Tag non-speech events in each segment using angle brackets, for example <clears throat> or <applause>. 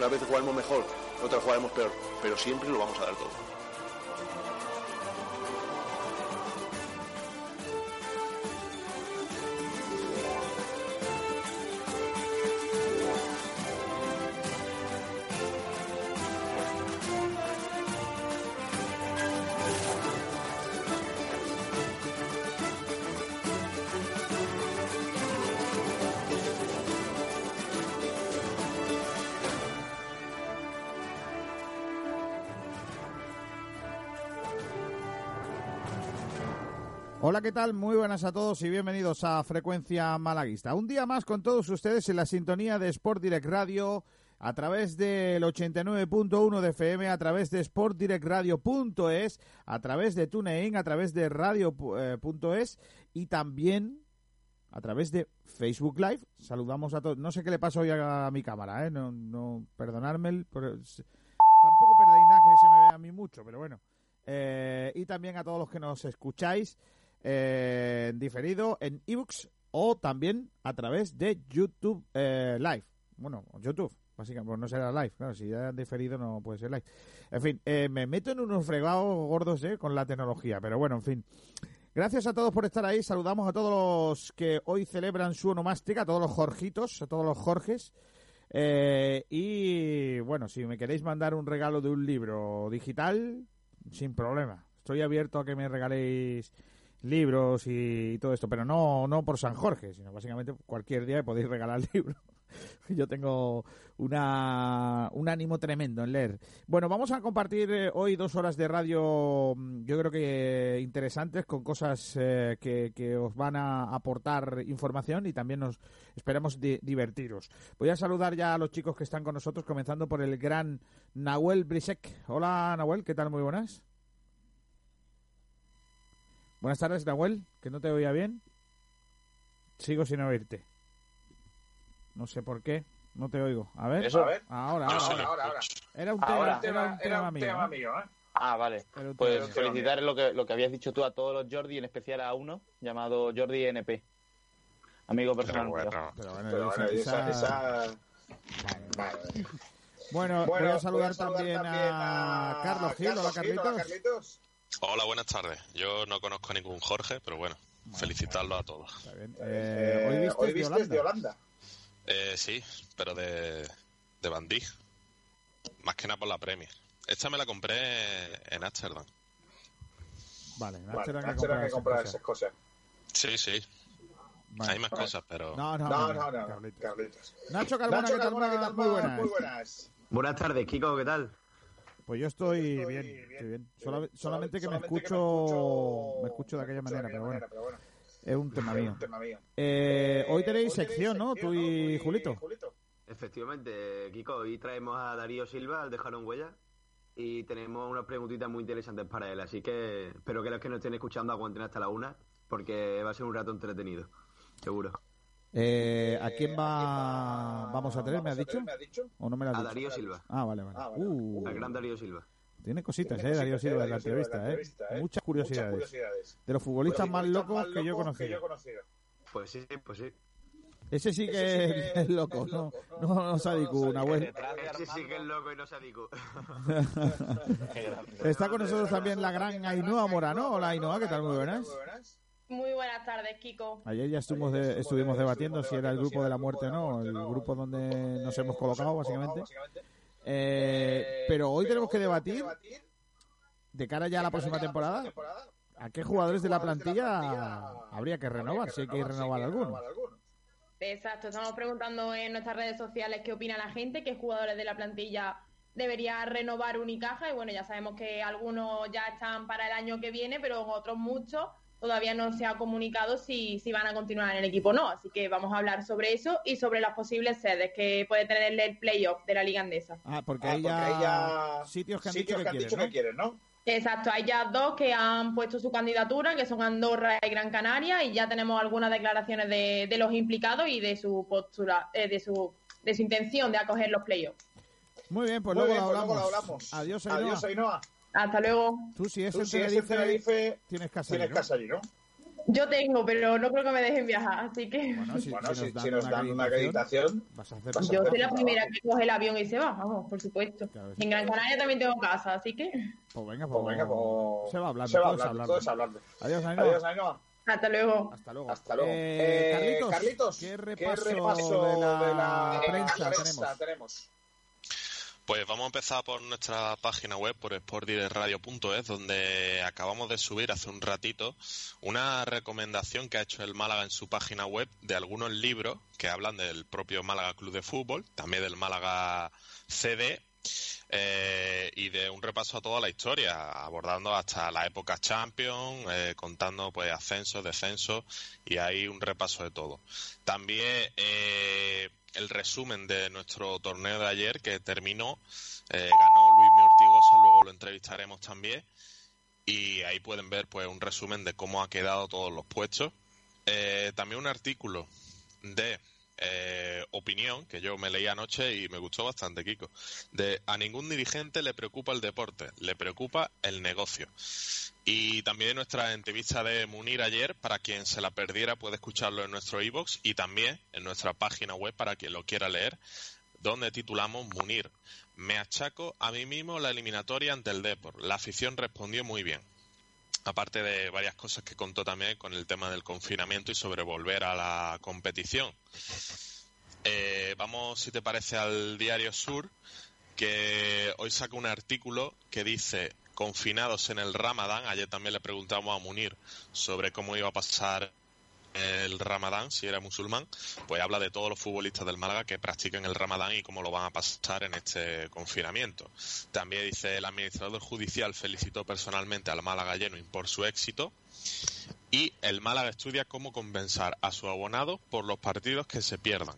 Una vez jugaremos mejor, otra jugaremos peor, pero siempre lo vamos a dar todo. ¿Qué tal? Muy buenas a todos y bienvenidos a Frecuencia Malaguista. Un día más con todos ustedes en la sintonía de Sport Direct Radio a través del 89.1 de FM, a través de sportdirectradio.es, a través de TuneIn, a través de radio.es y también a través de Facebook Live. Saludamos a todos. No sé qué le pasa hoy a, mi cámara, ¿eh? No, no perdonadme. Pero, tampoco perdáis nada que se me vea a mí mucho, pero bueno. Eh, y también a todos los que nos escucháis eh, diferido en ebooks o también a través de YouTube eh, Live. Bueno, YouTube, básicamente, pues no será live, claro, si ya han diferido no puede ser live. En fin, eh, me meto en unos fregados gordos eh, con la tecnología, pero bueno, en fin. Gracias a todos por estar ahí. Saludamos a todos los que hoy celebran su onomástica, a todos los Jorgitos, a todos los Jorges. Y bueno, si me queréis mandar un regalo de un libro digital, sin problema. Estoy abierto a que me regaléis libros y, todo esto, pero no, no por San Jorge, sino básicamente cualquier día podéis regalar <laughs> libros. Yo tengo una, un ánimo tremendo en leer. Bueno, vamos a compartir eh, hoy dos horas de radio, mm, yo creo que interesantes, con cosas eh, que, os van a aportar información y también nos esperamos divertiros. Voy a saludar ya a los chicos que están con nosotros, comenzando por el gran Nahuel Brisek. Hola Nahuel, ¿qué tal? Muy buenas. Buenas tardes, Nahuel, que no te oía bien. Sigo sin oírte. No sé por qué. No te oigo. A ver. ¿Eso? A ver. Ahora, ahora, ahora. ahora, ahora. Era un tema, Ahora. era un tema, Era un mío. tema ¿eh? mío, ¿eh? Ah, vale. Pues tema. felicitar lo que, lo que habías dicho tú a todos los Jordi, en especial a uno llamado Jordi NP. Amigo personal. Pero bueno, Pero esa- bueno, esa, esa- esa... Vale. Bueno, Bueno, voy a saludar, voy a también, a Carlos Gil. Hola, Gil, Carlitos. hola, Carlitos. Hola, buenas tardes. Yo no conozco a ningún Jorge, pero bueno, felicitarlo a todos. Está bien. Eh, Eh, hoy viste, hoy de Holanda. Eh, sí, pero de, de Bandí. Más que nada por la Premier. Esta me la compré en Amsterdam. Vale, Nacho Vale, era que comprar que esas comprar cosas. esas cosas. Sí, sí. Vale. Hay más cosas, pero... No, no, No, no, no, no, Carlitos. Carlitos. Nacho Carbona, Nacho ¿qué tal? Carbona, ¿qué tal? Muy buenas. Muy buenas. Buenas tardes, Kiko, ¿qué tal? Pues yo estoy, Estoy bien, bien, estoy bien. Estoy Sola- bien. solamente que me escucho, me escucho de aquella me manera, escucho de pero bueno, es un tema mío. un tema mío. Eh, hoy Eh, tenéis sección, ¿no? Tú y Julito. Efectivamente, Kiko, hoy traemos a Darío Silva al dejar un huella y tenemos unas preguntitas muy interesantes para él, así que espero que los que nos estén escuchando aguanten hasta la una porque va a ser un rato entretenido, seguro. Eh, ¿A quién va, vamos a tener? ¿Me has dicho? ¿Me has dicho? ¿O no me lo has A dicho? Darío Silva, Ah, vale, vale. Ah, vale. Uh, al gran Darío Silva. tiene cositas, Tiene eh, Darío Silva en la entrevista, eh. entrevista, ¿eh? Muchas curiosidades. Muchas curiosidades. De los futbolistas más locos que yo he conocido. conocido. Pues sí, pues sí. Ese sí Ese que sí es, que <laughs> es loco, es ¿no? loco, No, ¿no? no, No, Sadiku. Detrás de Ese sí que es loco y no <laughs> grande. Está con nosotros también la gran Ainhoa Morano. Hola, Ainhoa, ¿qué tal? Muy buenas. Muy buenas tardes, Kiko. Ayer ya estuvimos, de- estuvimos debatiendo si era el grupo de la muerte o no, el grupo donde nos hemos colocado, básicamente. Eh, pero hoy tenemos que debatir, de cara ya a la próxima temporada, a qué jugadores de la plantilla habría que renovar, si hay que renovar alguno. Exacto, estamos preguntando en nuestras redes sociales qué opina la gente, qué jugadores de la plantilla debería renovar Unicaja y bueno, ya sabemos que algunos ya están para el año que viene, pero otros muchos todavía no se ha comunicado si, si van a continuar en el equipo o no, así que vamos a hablar sobre eso y sobre las posibles sedes que puede tener el playoff de la Liga Andesa. Ah, porque Ah, hay porque hay ya sitios que han Sitios dicho que que han quieren, dicho ¿no? que quieren, ¿no? Exacto, hay ya dos que han puesto su candidatura, que son Andorra y Gran Canaria, y ya tenemos algunas declaraciones de, de los implicados y de su postura, eh, de su de su intención de acoger los playoffs. Muy bien, pues Muy luego, bien, lo pues hablamos. luego lo hablamos. Adiós, Ainhoa. Adiós, Ainhoa. Hasta luego. Tú si es Tú en si es en Tenerife, Tenerife, tienes casa tienes allí, ¿no? casa allí, ¿no? Yo tengo, pero no creo que me dejen viajar, así que Bueno, si, Bueno, si si, si nos dan una acreditación, vas a hacer vas a yo hacer- soy la primera que coge el avión y se va, vamos, por supuesto. Claro, En Gran Canaria también tengo casa, así que Pues venga, pues venga, pues... se va hablando, Se va hablando, hablando. todo es hablando. Adiós, Ainhoa. Adiós, Ainhoa. hasta luego. Hasta luego. Hasta luego. Eh, Eh, Carlitos, Carlitos, ¿qué ¿qué repaso, repaso de la, de la prensa, prensa tenemos? tenemos? Pues vamos a empezar por nuestra página web, por sportdirectradio.es, donde acabamos de subir hace un ratito una recomendación que ha hecho el Málaga en su página web de algunos libros que hablan del propio Málaga Club de Fútbol, también del Málaga CD eh, y de un repaso a toda la historia, abordando hasta la época Champions, eh, contando pues ascensos, descensos y hay un repaso de todo. También eh, el resumen de nuestro torneo de ayer que terminó, eh, ganó Luis Ortigosa, luego lo entrevistaremos también y ahí pueden ver pues un resumen de cómo ha quedado todos los puestos. Eh, también un artículo de eh, opinión que yo me leí anoche y me gustó bastante, Kiko. De a ningún dirigente le preocupa el deporte, le preocupa el negocio. Y también nuestra entrevista de Munir ayer, para quien se la perdiera puede escucharlo en nuestro iBox y también en nuestra página web para quien lo quiera leer, donde titulamos Munir. Me achaco a mí mismo la eliminatoria ante el Depor. La afición respondió muy bien aparte de varias cosas que contó también con el tema del confinamiento y sobre volver a la competición. Eh, vamos, si te parece, al Diario Sur, que hoy saca un artículo que dice confinados en el Ramadán. Ayer también le preguntamos a Munir sobre cómo iba a pasar el Ramadán, si era musulmán, pues habla de todos los futbolistas del Málaga que practican el Ramadán y cómo lo van a pasar en este confinamiento. También dice el administrador judicial felicitó personalmente al Málaga lleno por su éxito y el Málaga estudia cómo compensar a su abonado por los partidos que se pierdan.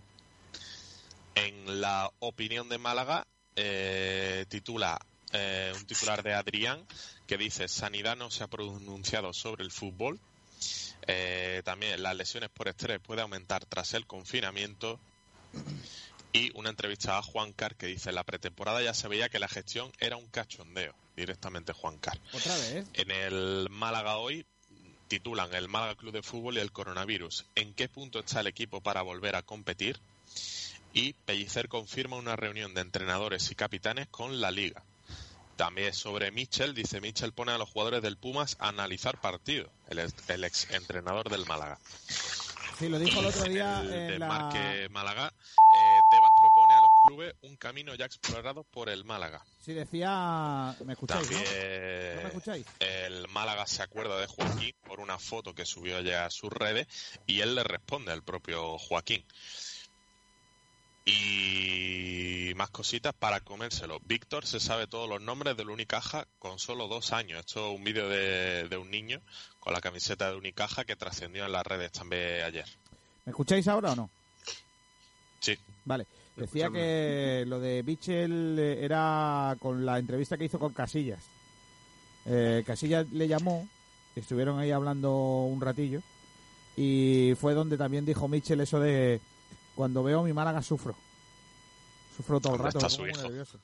En la opinión de Málaga eh, titula eh, un titular de Adrián que dice Sanidad no se ha pronunciado sobre el fútbol eh, también las lesiones por estrés puede aumentar tras el confinamiento. Y una entrevista a Juan Car que dice, la pretemporada ya se veía que la gestión era un cachondeo, directamente Juan Car. Otra vez. En el Málaga hoy titulan el Málaga Club de Fútbol y el coronavirus. ¿En qué punto está el equipo para volver a competir? Y Pellicer confirma una reunión de entrenadores y capitanes con la liga. También sobre Michel, dice Michel pone a los jugadores del Pumas a analizar partidos, el, ex- el ex entrenador del Málaga. Sí, lo dijo el otro día el en de la... Marque Málaga, eh, Tebas propone a los clubes un camino ya explorado por el Málaga. Sí, decía... ¿Me escucháis, no? También ¿No me escucháis? el Málaga se acuerda de Joaquín por una foto que subió ya a sus redes y él le responde al propio Joaquín. Y más cositas para comérselo. Víctor se sabe todos los nombres del Unicaja con solo dos años. Esto es un vídeo de, de un niño con la camiseta de Unicaja que trascendió en las redes también ayer. ¿Me escucháis ahora o no? Sí, Vale. Decía que lo de Bichel eh, era con la entrevista que hizo con Casillas. Eh, Casillas le llamó, estuvieron ahí hablando un ratillo, y fue donde también dijo Michel eso de cuando veo a mi Málaga sufro. Sufro todo el rato. está su hijo. nervioso.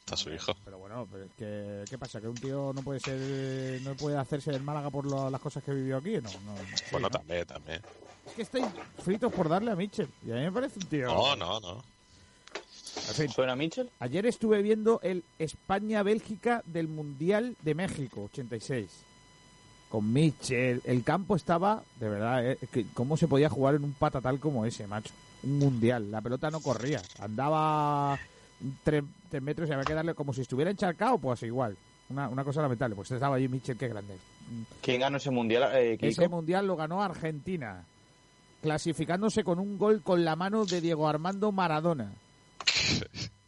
está su hijo. Pero bueno, pero es que, ¿qué pasa? ¿Que un tío no puede ser, no puede hacerse del Málaga por lo- las cosas que vivió aquí? No, no. sí, Bueno, ¿no? también, también. Es que estáis fritos por darle a Michel, y a mí me parece un tío... No, no, no. En fin, ¿Suena Mitchell? Ayer estuve viendo el España-Bélgica del Mundial de México, 86. Con Mitchell. El campo estaba, de verdad, ¿eh? ¿cómo se podía jugar en un patatal como ese, macho? Un mundial. La pelota no corría. Andaba tres, tres metros y había que darle como si estuviera encharcado, pues igual. Una, una cosa lamentable. Pues estaba allí Mitchell, qué grande. ¿Quién ganó ese mundial, eh? Ese mundial lo ganó Argentina, clasificándose con un gol con la mano de Diego Armando Maradona. <laughs>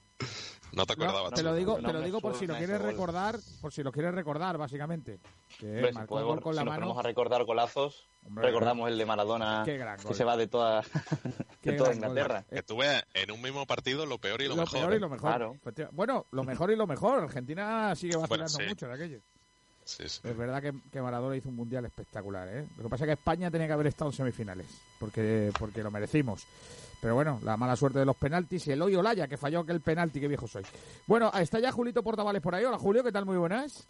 No te No, acordabas. te tú. lo digo, No te lo digo por si lo quieres recordar, por si lo quieres recordar, básicamente. Que Hombre, si, marcó el podemos- gol con si la nos mano. ponemos a recordar golazos, Hombre, recordamos el de Maradona Qué gran que se va de toda, <laughs> de toda gran gol. Inglaterra. Que tuve en un mismo partido lo peor y lo, Lo mejor. peor ¿eh? y lo mejor. Claro. Bueno, lo mejor y lo mejor. Argentina sigue vacilando Bueno, sí. mucho de aquello. Sí, sí. Es verdad que, que Maradona hizo un mundial espectacular, ¿eh? Lo que pasa es que España tenía que haber estado en semifinales, porque, porque lo merecimos. Pero bueno, la mala suerte de los penaltis y el hoy Olaya, que falló aquel penalti, qué viejo soy. Bueno, está ya Julito Portavales por ahí. Hola Julio, ¿qué tal? Muy buenas.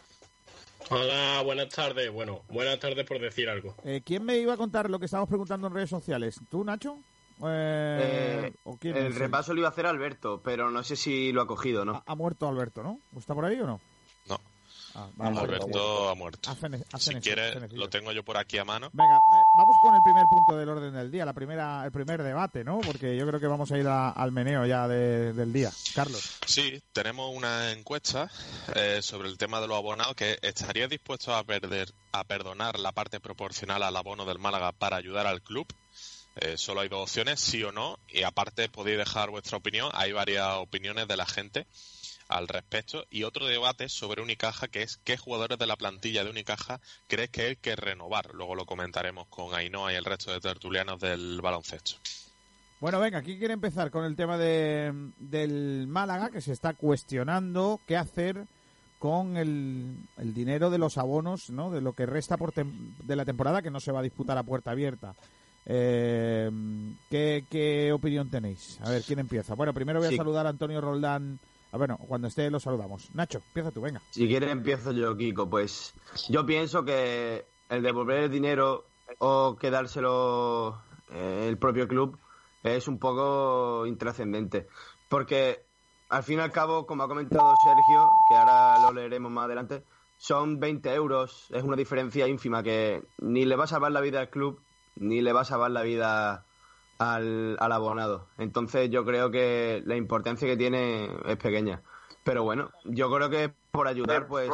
Hola, buenas tardes. Bueno, buenas tardes por decir algo. Eh, ¿Quién me iba a contar lo que estábamos preguntando en redes sociales? ¿Tú, Nacho? Eh, Eh, ¿o quién el es? repaso lo iba a hacer Alberto, pero no sé si lo ha cogido, ¿no? Ha, ha muerto Alberto, ¿no? ¿Está por ahí o no? No. Ah, vale, Alberto ha muerto. Hacen- hacen Si eso, quieres, lo tengo yo por aquí a mano. Venga, vamos con el primer punto del orden del día, la primera, el primer debate, ¿no? Porque yo creo que vamos a ir al meneo ya de- del día. Carlos. Sí, tenemos una encuesta eh, sobre el tema de los abonados que estaría dispuesto a perder, a perdonar la parte proporcional al abono del Málaga para ayudar al club. Eh, solo hay dos opciones, sí o no, y aparte podéis dejar vuestra opinión. Hay varias opiniones de la gente al respecto y otro debate sobre Unicaja que es qué jugadores de la plantilla de Unicaja crees que hay que renovar. Luego lo comentaremos con Ainhoa y el resto de tertulianos del baloncesto. Bueno, venga, ¿quién quiere empezar con el tema de, del Málaga, que se está cuestionando qué hacer con el, el dinero de los abonos, ¿no? De lo que resta por tem- de la temporada, que no se va a disputar a puerta abierta. Eh, ¿qué, qué opinión tenéis? A ver, ¿quién empieza? Bueno, primero voy a Sí. saludar a Antonio Roldán. Ah, bueno, cuando esté lo saludamos. Nacho, empieza tú, venga. Si quieres empiezo yo, Kiko. Pues yo pienso que el devolver el dinero o quedárselo eh, el propio club es un poco intrascendente. Porque al fin y al cabo, como ha comentado Sergio, que ahora lo leeremos más adelante, son 20 euros. Es una diferencia ínfima que ni le va a salvar la vida al club, ni le va a salvar la vida al, al abonado. Entonces yo creo que la importancia que tiene es pequeña. Pero bueno, yo creo que por ayudar, pues,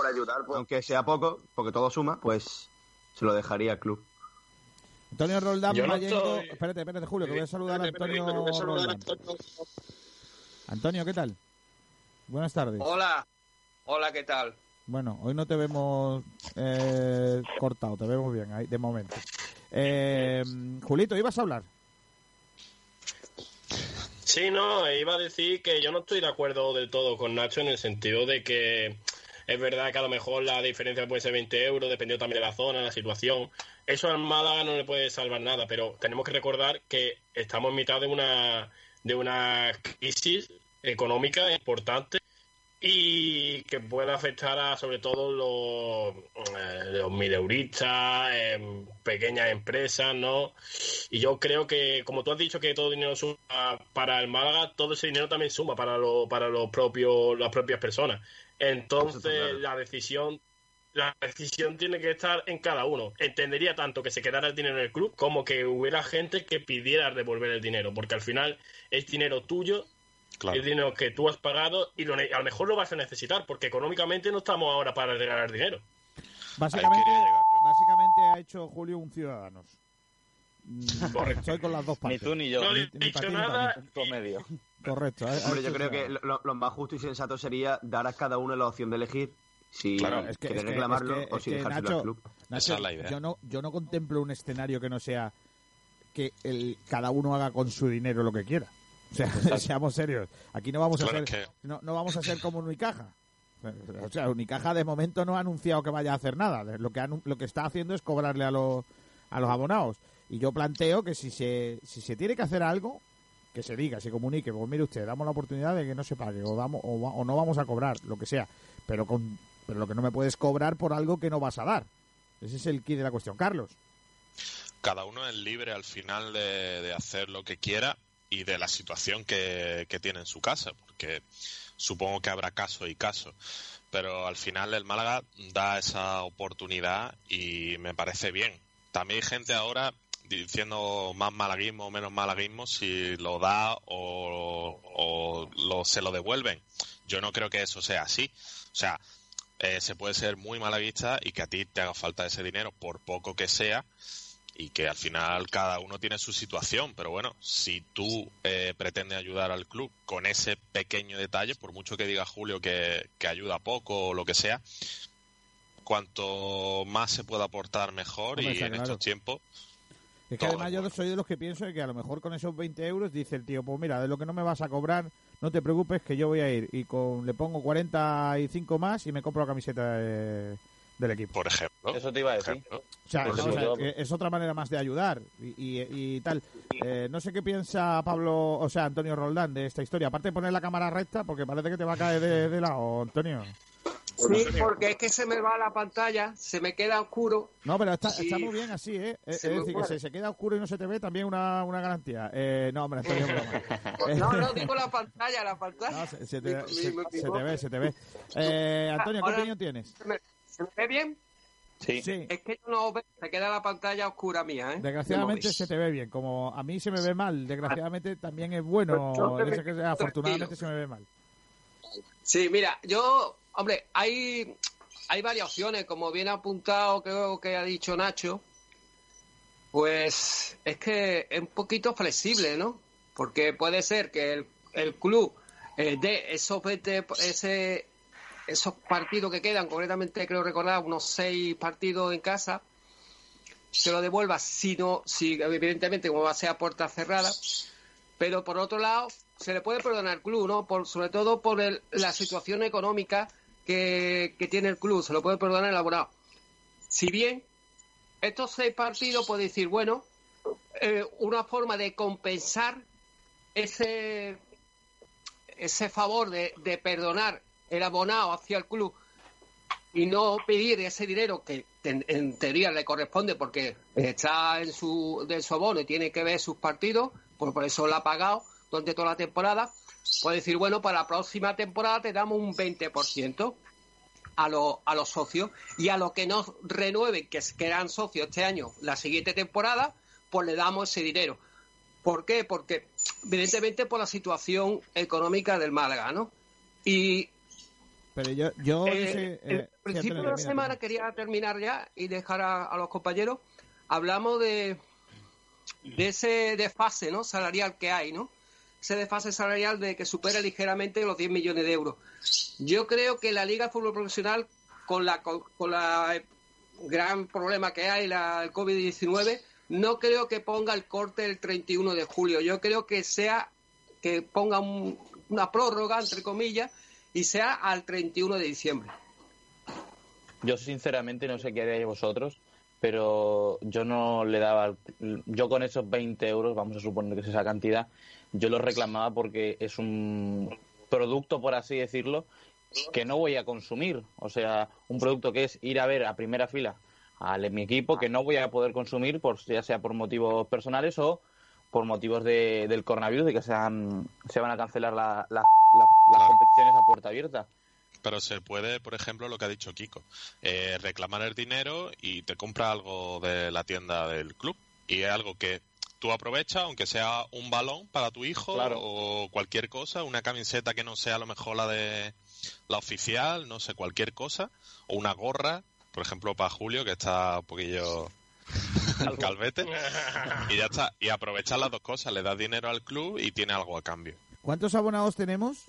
aunque sea poco, porque todo suma, pues se lo dejaría al club. Antonio Roldán no Mayengo. estoy- Espérate, espérate, Julio, que voy a saludar a Espérate, Antonio. Antonio, ¿qué tal? Buenas tardes. Hola, hola, ¿qué tal? Bueno, hoy no te vemos eh, cortado, te vemos bien ahí, de momento. Eh, Julito, ¿ibas a hablar? Sí, no, iba a decir que yo no estoy de acuerdo del todo con Nacho en el sentido de que es verdad que a lo mejor la diferencia puede ser 20 euros, dependiendo también de la zona, la situación. Eso al Málaga no le puede salvar nada, pero tenemos que recordar que estamos en mitad de una, de una crisis económica importante y que puede afectar a sobre todo los, eh, los mileuristas, em, pequeñas empresas, ¿no? Y yo creo que, como tú has dicho que todo dinero suma para el Málaga, todo ese dinero también suma para, lo, para los propios, las propias personas. Entonces, la decisión la decisión tiene que estar en cada uno. Entendería tanto que se quedara el dinero en el club como que hubiera gente que pidiera devolver el dinero, porque al final es dinero tuyo Claro. es dinero que tú has pagado y lo a lo mejor lo vas a necesitar porque económicamente no estamos ahora para regalar dinero. Básicamente, básicamente ha hecho Julio un Ciudadanos. Mm, Correcto. Soy con las dos Ni partes. tú ni yo. No he ni- ni pa' dicho ti ni pa' nada. mí. Por medio. Correcto. Hombre, yo creo que lo, lo más justo y sensato sería dar a cada uno la opción de elegir si Claro, es que- quiere es que- reclamarlo es que- o si dejárselo Nacho, al club. Nacho, es la idea. Yo no, yo no contemplo un escenario que no sea que el, cada uno haga con su dinero lo que quiera. O sea, <laughs> seamos serios. Aquí no vamos a Claro, que- no, no vamos a ser como Unicaja. O sea, Unicaja de momento no ha anunciado que vaya a hacer nada. Lo que, lo que está haciendo es cobrarle a los, a los abonados. Y yo planteo que si se, si se tiene que hacer algo, que se diga, se comunique. Pues mire usted, damos la oportunidad de que no se pague o, va- o no vamos a cobrar, lo que sea. Pero, con, pero lo que no me puedes cobrar por algo que no vas a dar. Ese es el key de la cuestión. Carlos. cada uno es libre al final de, de hacer lo que quiera y de la situación que, que tiene en su casa, porque supongo que habrá casos y casos, pero al final el Málaga da esa oportunidad y me parece bien. También hay gente ahora diciendo más malaguismo o menos malaguismo si lo da o, o lo, se lo devuelven. Yo no creo que eso sea así. O sea, eh, se puede ser muy malaguista y que a ti te haga falta ese dinero, por poco que sea, y que al final cada uno tiene su situación. Pero bueno, si tú eh, pretendes ayudar al club con ese pequeño detalle, por mucho que diga Julio que, que ayuda poco o lo que sea, cuanto más se pueda aportar mejor Hombre, y en claro. estos tiempos. Es que además yo soy de los que pienso que a lo mejor con esos 20 euros dice el tío, pues mira, de lo que no me vas a cobrar, no te preocupes que yo voy a ir y con le pongo 45 más y me compro la camiseta de- del equipo. Por ejemplo. Eso te iba a decir. O sea, que es otra manera más de ayudar y, y- y tal. Eh, no sé qué piensa Pablo, o sea, Antonio Roldán de esta historia. Aparte de poner la cámara recta, porque parece que te va a caer de, de lado, Antonio. Sí, porque es que se me va la pantalla, se me queda oscuro. No, pero está, muy bien así, ¿eh? Es, Se es decir, que si se queda oscuro y no se te ve, también una, una garantía. Eh, no, hombre, estoy en broma. <laughs> No, no <laughs> digo la pantalla, la pantalla. No, se, se te, Mi- se- mi- mi- se te ve, se te ve. Eh, Antonio, ¿qué Ahora- opinión tienes? ¿Se me, ve bien? Sí. Sí, Es que yo no veo, se queda la pantalla oscura mía, ¿eh? desgraciadamente De se te ve bien. Como a mí se me ve mal, desgraciadamente también es bueno. Pues que afortunadamente se me ve mal. Sí, mira, yo, hombre, hay, hay varias opciones, como bien apuntado, creo que ha dicho Nacho, pues es que es un poquito flexible, ¿no? Porque puede ser que el, el club eh, dé esos 20, ese, esos partidos que quedan, concretamente creo recordar unos seis partidos en casa, se lo devuelva si no, si evidentemente como va a ser a puerta cerrada, pero por otro lado se le puede perdonar al club, ¿no? Por, sobre todo por el- la situación económica que, tiene el club, se lo puede perdonar el abonado. Si bien estos seis partidos puede decir, bueno, eh, una forma de compensar ese ese favor de perdonar el abonado hacia el club y no pedir ese dinero que en, teoría le corresponde porque está en su, de su abono y tiene que ver sus partidos, pues por eso lo ha pagado durante toda la temporada, puede decir, bueno, para la próxima temporada te damos un 20% a, los a los socios y a los que no renueven, que eran socios este año, la siguiente temporada, pues le damos ese dinero. ¿Por qué? Porque evidentemente por la situación económica del Málaga, ¿no? Y Pero yo, yo eh, el eh, principio de la semana quería terminar ya y dejar a, a los compañeros. Hablamos de, de ese desfase ¿no? salarial que hay, ¿no? Ese desfase salarial de que supera ligeramente los 10 millones de euros. Yo creo que la Liga de Fútbol Profesional, con la, con, con la eh, gran problema que hay, la, el COVID-19, no creo que ponga el corte el 31 de julio. Yo creo que sea que ponga un- una prórroga, entre comillas, y sea al 31 de diciembre. Yo sinceramente no sé qué haríais vosotros, pero yo no le daba, yo con esos 20 euros, vamos a suponer que es esa cantidad, yo lo reclamaba porque es un producto, por así decirlo, que no voy a consumir. O sea, un producto que es ir a ver a primera fila a mi equipo que no voy a poder consumir, por, ya sea por motivos personales o por motivos de- del coronavirus, de que se, se van a cancelar la- la- la- las competiciones a puerta abierta. Pero se puede, por ejemplo, lo que ha dicho Kiko, eh, reclamar el dinero y te compra algo de la tienda del club. Y es algo que tú aprovechas, aunque sea un balón para tu hijo Claro. o cualquier cosa, una camiseta que no sea a lo mejor la de la oficial, no sé, cualquier cosa, o una gorra, por ejemplo, para Julio, que está un poquillo <laughs> calvete, y ya está. Y aprovechar las dos cosas, le das dinero al club y tiene algo a cambio. ¿Cuántos abonados tenemos?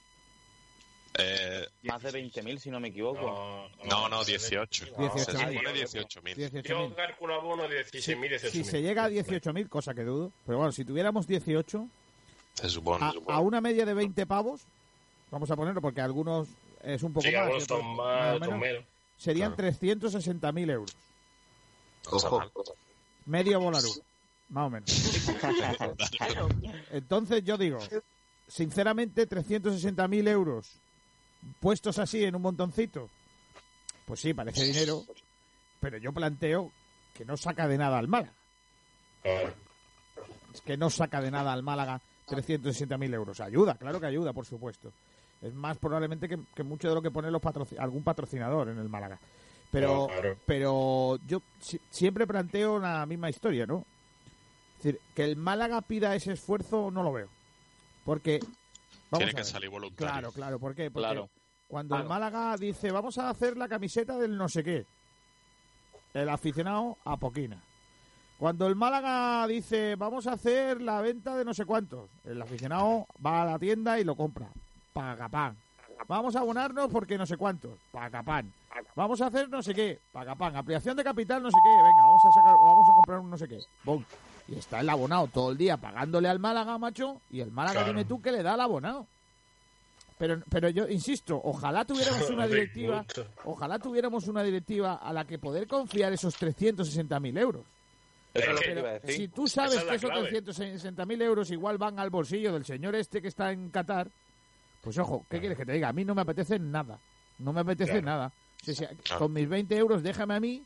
Eh, Más de 20.000, si no me equivoco. no, no, 18. 18.000. Se supone 18.000. 18.000. Yo calculaba uno 16.000, 18.000. Si se llega a 18.000, cosa que dudo, pero bueno, si tuviéramos 18, Se supone. a, se supone. a una media de 20 pavos, vamos a ponerlo porque algunos es un poco Sí, más, algunos son más más, menos, serían 360.000 euros. No mal. Medio volarú, más o menos. <laughs> Entonces yo digo, sinceramente, 360.000 euros puestos así en un montoncito, pues sí, parece dinero, pero yo planteo que no saca de nada al Málaga. Claro. Es que no saca de nada al Málaga 360.000 euros. Ayuda, claro que ayuda, por supuesto. Es más probablemente que, que mucho de lo que pone los algún patrocinador en el Málaga. Pero, claro. pero yo si- siempre planteo la misma historia, ¿no? Es decir, que el Málaga pida ese esfuerzo no lo veo. Porque... Vamos Tiene que salir voluntario. Claro, claro. ¿Por qué? Porque Claro. cuando el. Málaga dice, vamos a hacer la camiseta del no sé qué, el aficionado a poquina. Cuando el Málaga dice, vamos a hacer la venta de no sé cuántos, el aficionado va a la tienda y lo compra. Pagapán. Vamos a abonarnos porque no sé cuántos. Pagapán. Vamos a hacer no sé qué. Pagapán. Ampliación de capital no sé qué. Venga, vamos a sacar, vamos a comprar un no sé qué. Bom. Y está el abonado todo el día pagándole al Málaga, macho. Y el Málaga, Claro. dime tú que le da al abonado. Pero, pero yo insisto, ojalá tuviéramos <laughs> una directiva, ojalá tuviéramos una directiva a la que poder confiar esos 360.000 euros. Eso es Pero lo que Pero te iba a decir. si tú sabes Esa es que esos clave. 360.000 euros igual van al bolsillo del señor este que está en Qatar, pues ojo, ¿qué quieres que te diga? A mí no me apetece nada. No me apetece Claro. nada. Con mis 20 euros, déjame a mí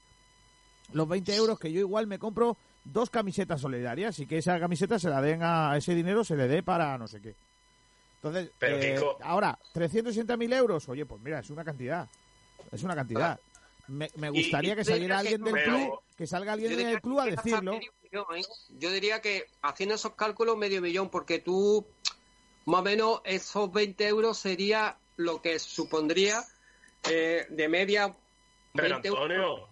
los 20 euros que yo igual me compro dos camisetas solidarias y que esa camiseta se la den a ese dinero, se le dé para no sé qué. Entonces, Pero, eh, Kiko- ahora, 360.000 euros, oye, pues mira, es una cantidad. Es una cantidad. Me, me gustaría y que saliera alguien que- del pero- club, que salga alguien del club a decirlo. millón, ¿eh? Yo diría que haciendo esos cálculos medio millón, porque tú, más o menos, esos 20 euros sería lo que supondría eh, de media Pero 20 euros Antonio,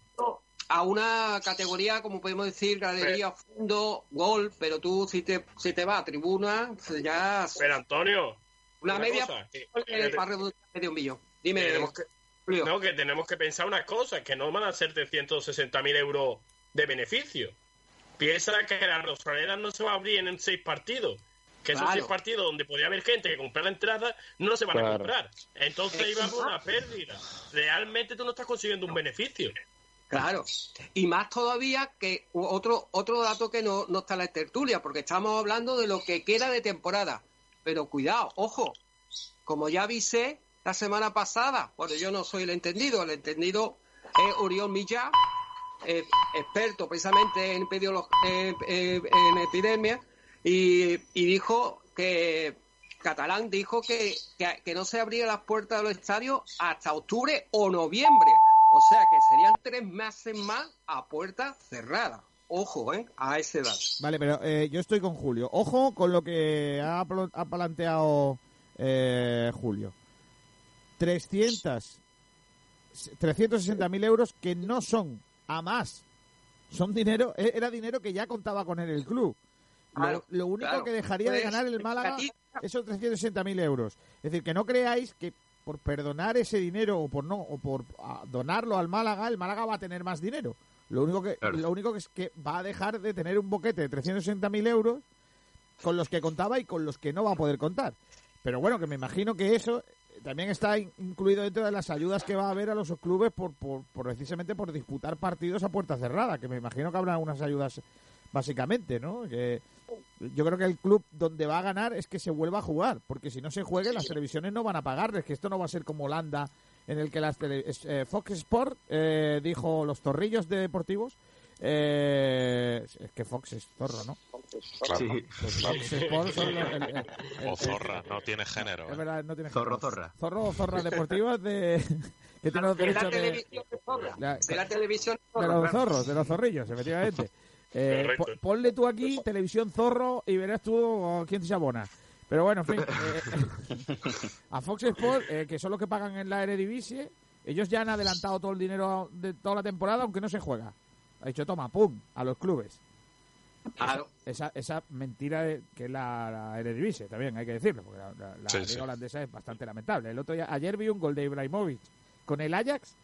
a una categoría, como podemos decir, galería, fondo, gol, pero tú si te, si te vas a tribuna, ya pero Antonio, una, media cosa, que- eh, que- para reducir medio millón. Dime, tenemos que, no, que tenemos que pensar una cosa, que no van a ser 360.000 euros de beneficio. Piensa que la Rosaleda no se va a abrir en seis partidos. Que esos Claro. seis partidos donde podía haber gente que comprara entrada no se van a comprar. Entonces iba a haber una pérdida. Realmente tú no estás consiguiendo un beneficio. Claro. Y más todavía que otro otro dato que no, no está en la tertulia, porque estamos hablando de lo que queda de temporada. Pero cuidado, ojo, como ya avisé la semana pasada, bueno, yo no soy el entendido, el entendido es Oriol Millá, eh, experto precisamente en, eh, epidemia, y, y dijo que Catalán dijo que, que, que no se abrían las puertas de los estadios hasta octubre o noviembre. O sea que serían tres meses más a puerta cerrada. Ojo, ¿eh? A ese dato. Vale, pero eh, yo estoy con Julio. Ojo con lo que ha, ha planteado eh, Julio. 300, 360.000 euros que no son a más. Son dinero, e- era dinero que ya contaba con él el club. Lo, Claro, lo único claro. que dejaría de Pues, ganar el Málaga esos 360.000 euros. Es decir, que no creáis que por perdonar ese dinero o por no o por ah, donarlo al Málaga, el Málaga va a tener más dinero. Lo único que Claro. lo único que es que va a dejar de tener un boquete de 360.000 euros con los que contaba y con los que no va a poder contar. Pero bueno, que me imagino que eso eh, también está in- incluido dentro de las ayudas que va a haber a los clubes por, por, por precisamente por disputar partidos a puerta cerrada, que me imagino que habrá unas ayudas básicamente, ¿no? Que yo creo que el club donde va a ganar es que se vuelva a jugar, porque si no se juegue las televisiones no van a pagarles, que esto no va a ser como Holanda en el que las tele- eh, Fox Sport eh, dijo los torrillos de deportivos eh, es que Fox es zorro, ¿no? Claro. Sí. Los Fox Sport son los- el- el- el- O el- zorra, no tiene género. es verdad, no tiene Zorro, género. zorra. Zorro o zorras deportivas de que tiene los De la derechos de, televisión de zorra. la- De la televisión de de zorra, los zorros, de los zorrillos, efectivamente. Eh, po- ponle tú aquí televisión zorro y verás tú quién se abona. Pero bueno, en fin. eh, <laughs> a Fox Sport, eh, que son los que pagan en la Eredivisie, ellos ya han adelantado todo el dinero de toda la temporada, aunque no se juega. Ha dicho, toma, pum, a los clubes. Claro. Esa, esa mentira de- que es la, la Eredivisie, también hay que decirlo, porque la, la- la Sí, liga sí. holandesa es bastante lamentable. El otro día, ayer vi un gol de Ibrahimovic con el Ajax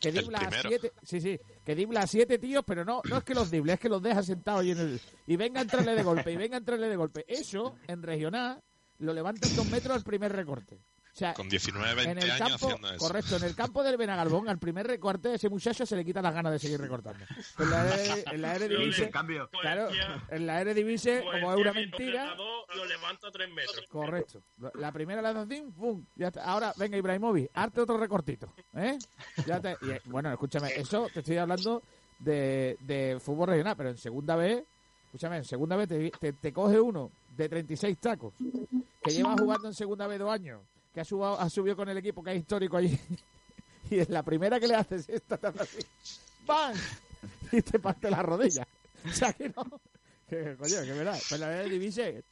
que dibla a siete, sí, sí, que dibla a siete tíos, pero no, no es que los dible, es que los deja sentados y en el y venga a entrarle de golpe, y venga a entrarle de golpe. Eso en regional lo levantan dos metros al primer recorte. O sea, Con 19, 20 en el años campo, haciendo eso. correcto, en el campo del Benagalbón, al primer recorte, ese muchacho se le quitan las ganas de seguir recortando. En la, Ere- en la Eredivisie, En cambio, claro, en la Eredivisie, como es una mentira, Lo levanta tres metros. correcto. La primera la hace así, pum, ya está. Ahora, venga, Ibrahimovic, arte otro recortito, ¿eh? Ya te- y, eh, bueno, escúchame, eso te estoy hablando de, de fútbol regional, pero en segunda vez, escúchame, en segunda vez te, te, te coge uno de 36 tacos, que lleva jugando en segunda vez dos años, que ha, subido, ha subido con el equipo que es histórico allí, <laughs> y en la primera que le haces esta, hace así, ¡bam! <laughs> Y te parte la rodilla. O sea que no, coño, que verdad, pues la divise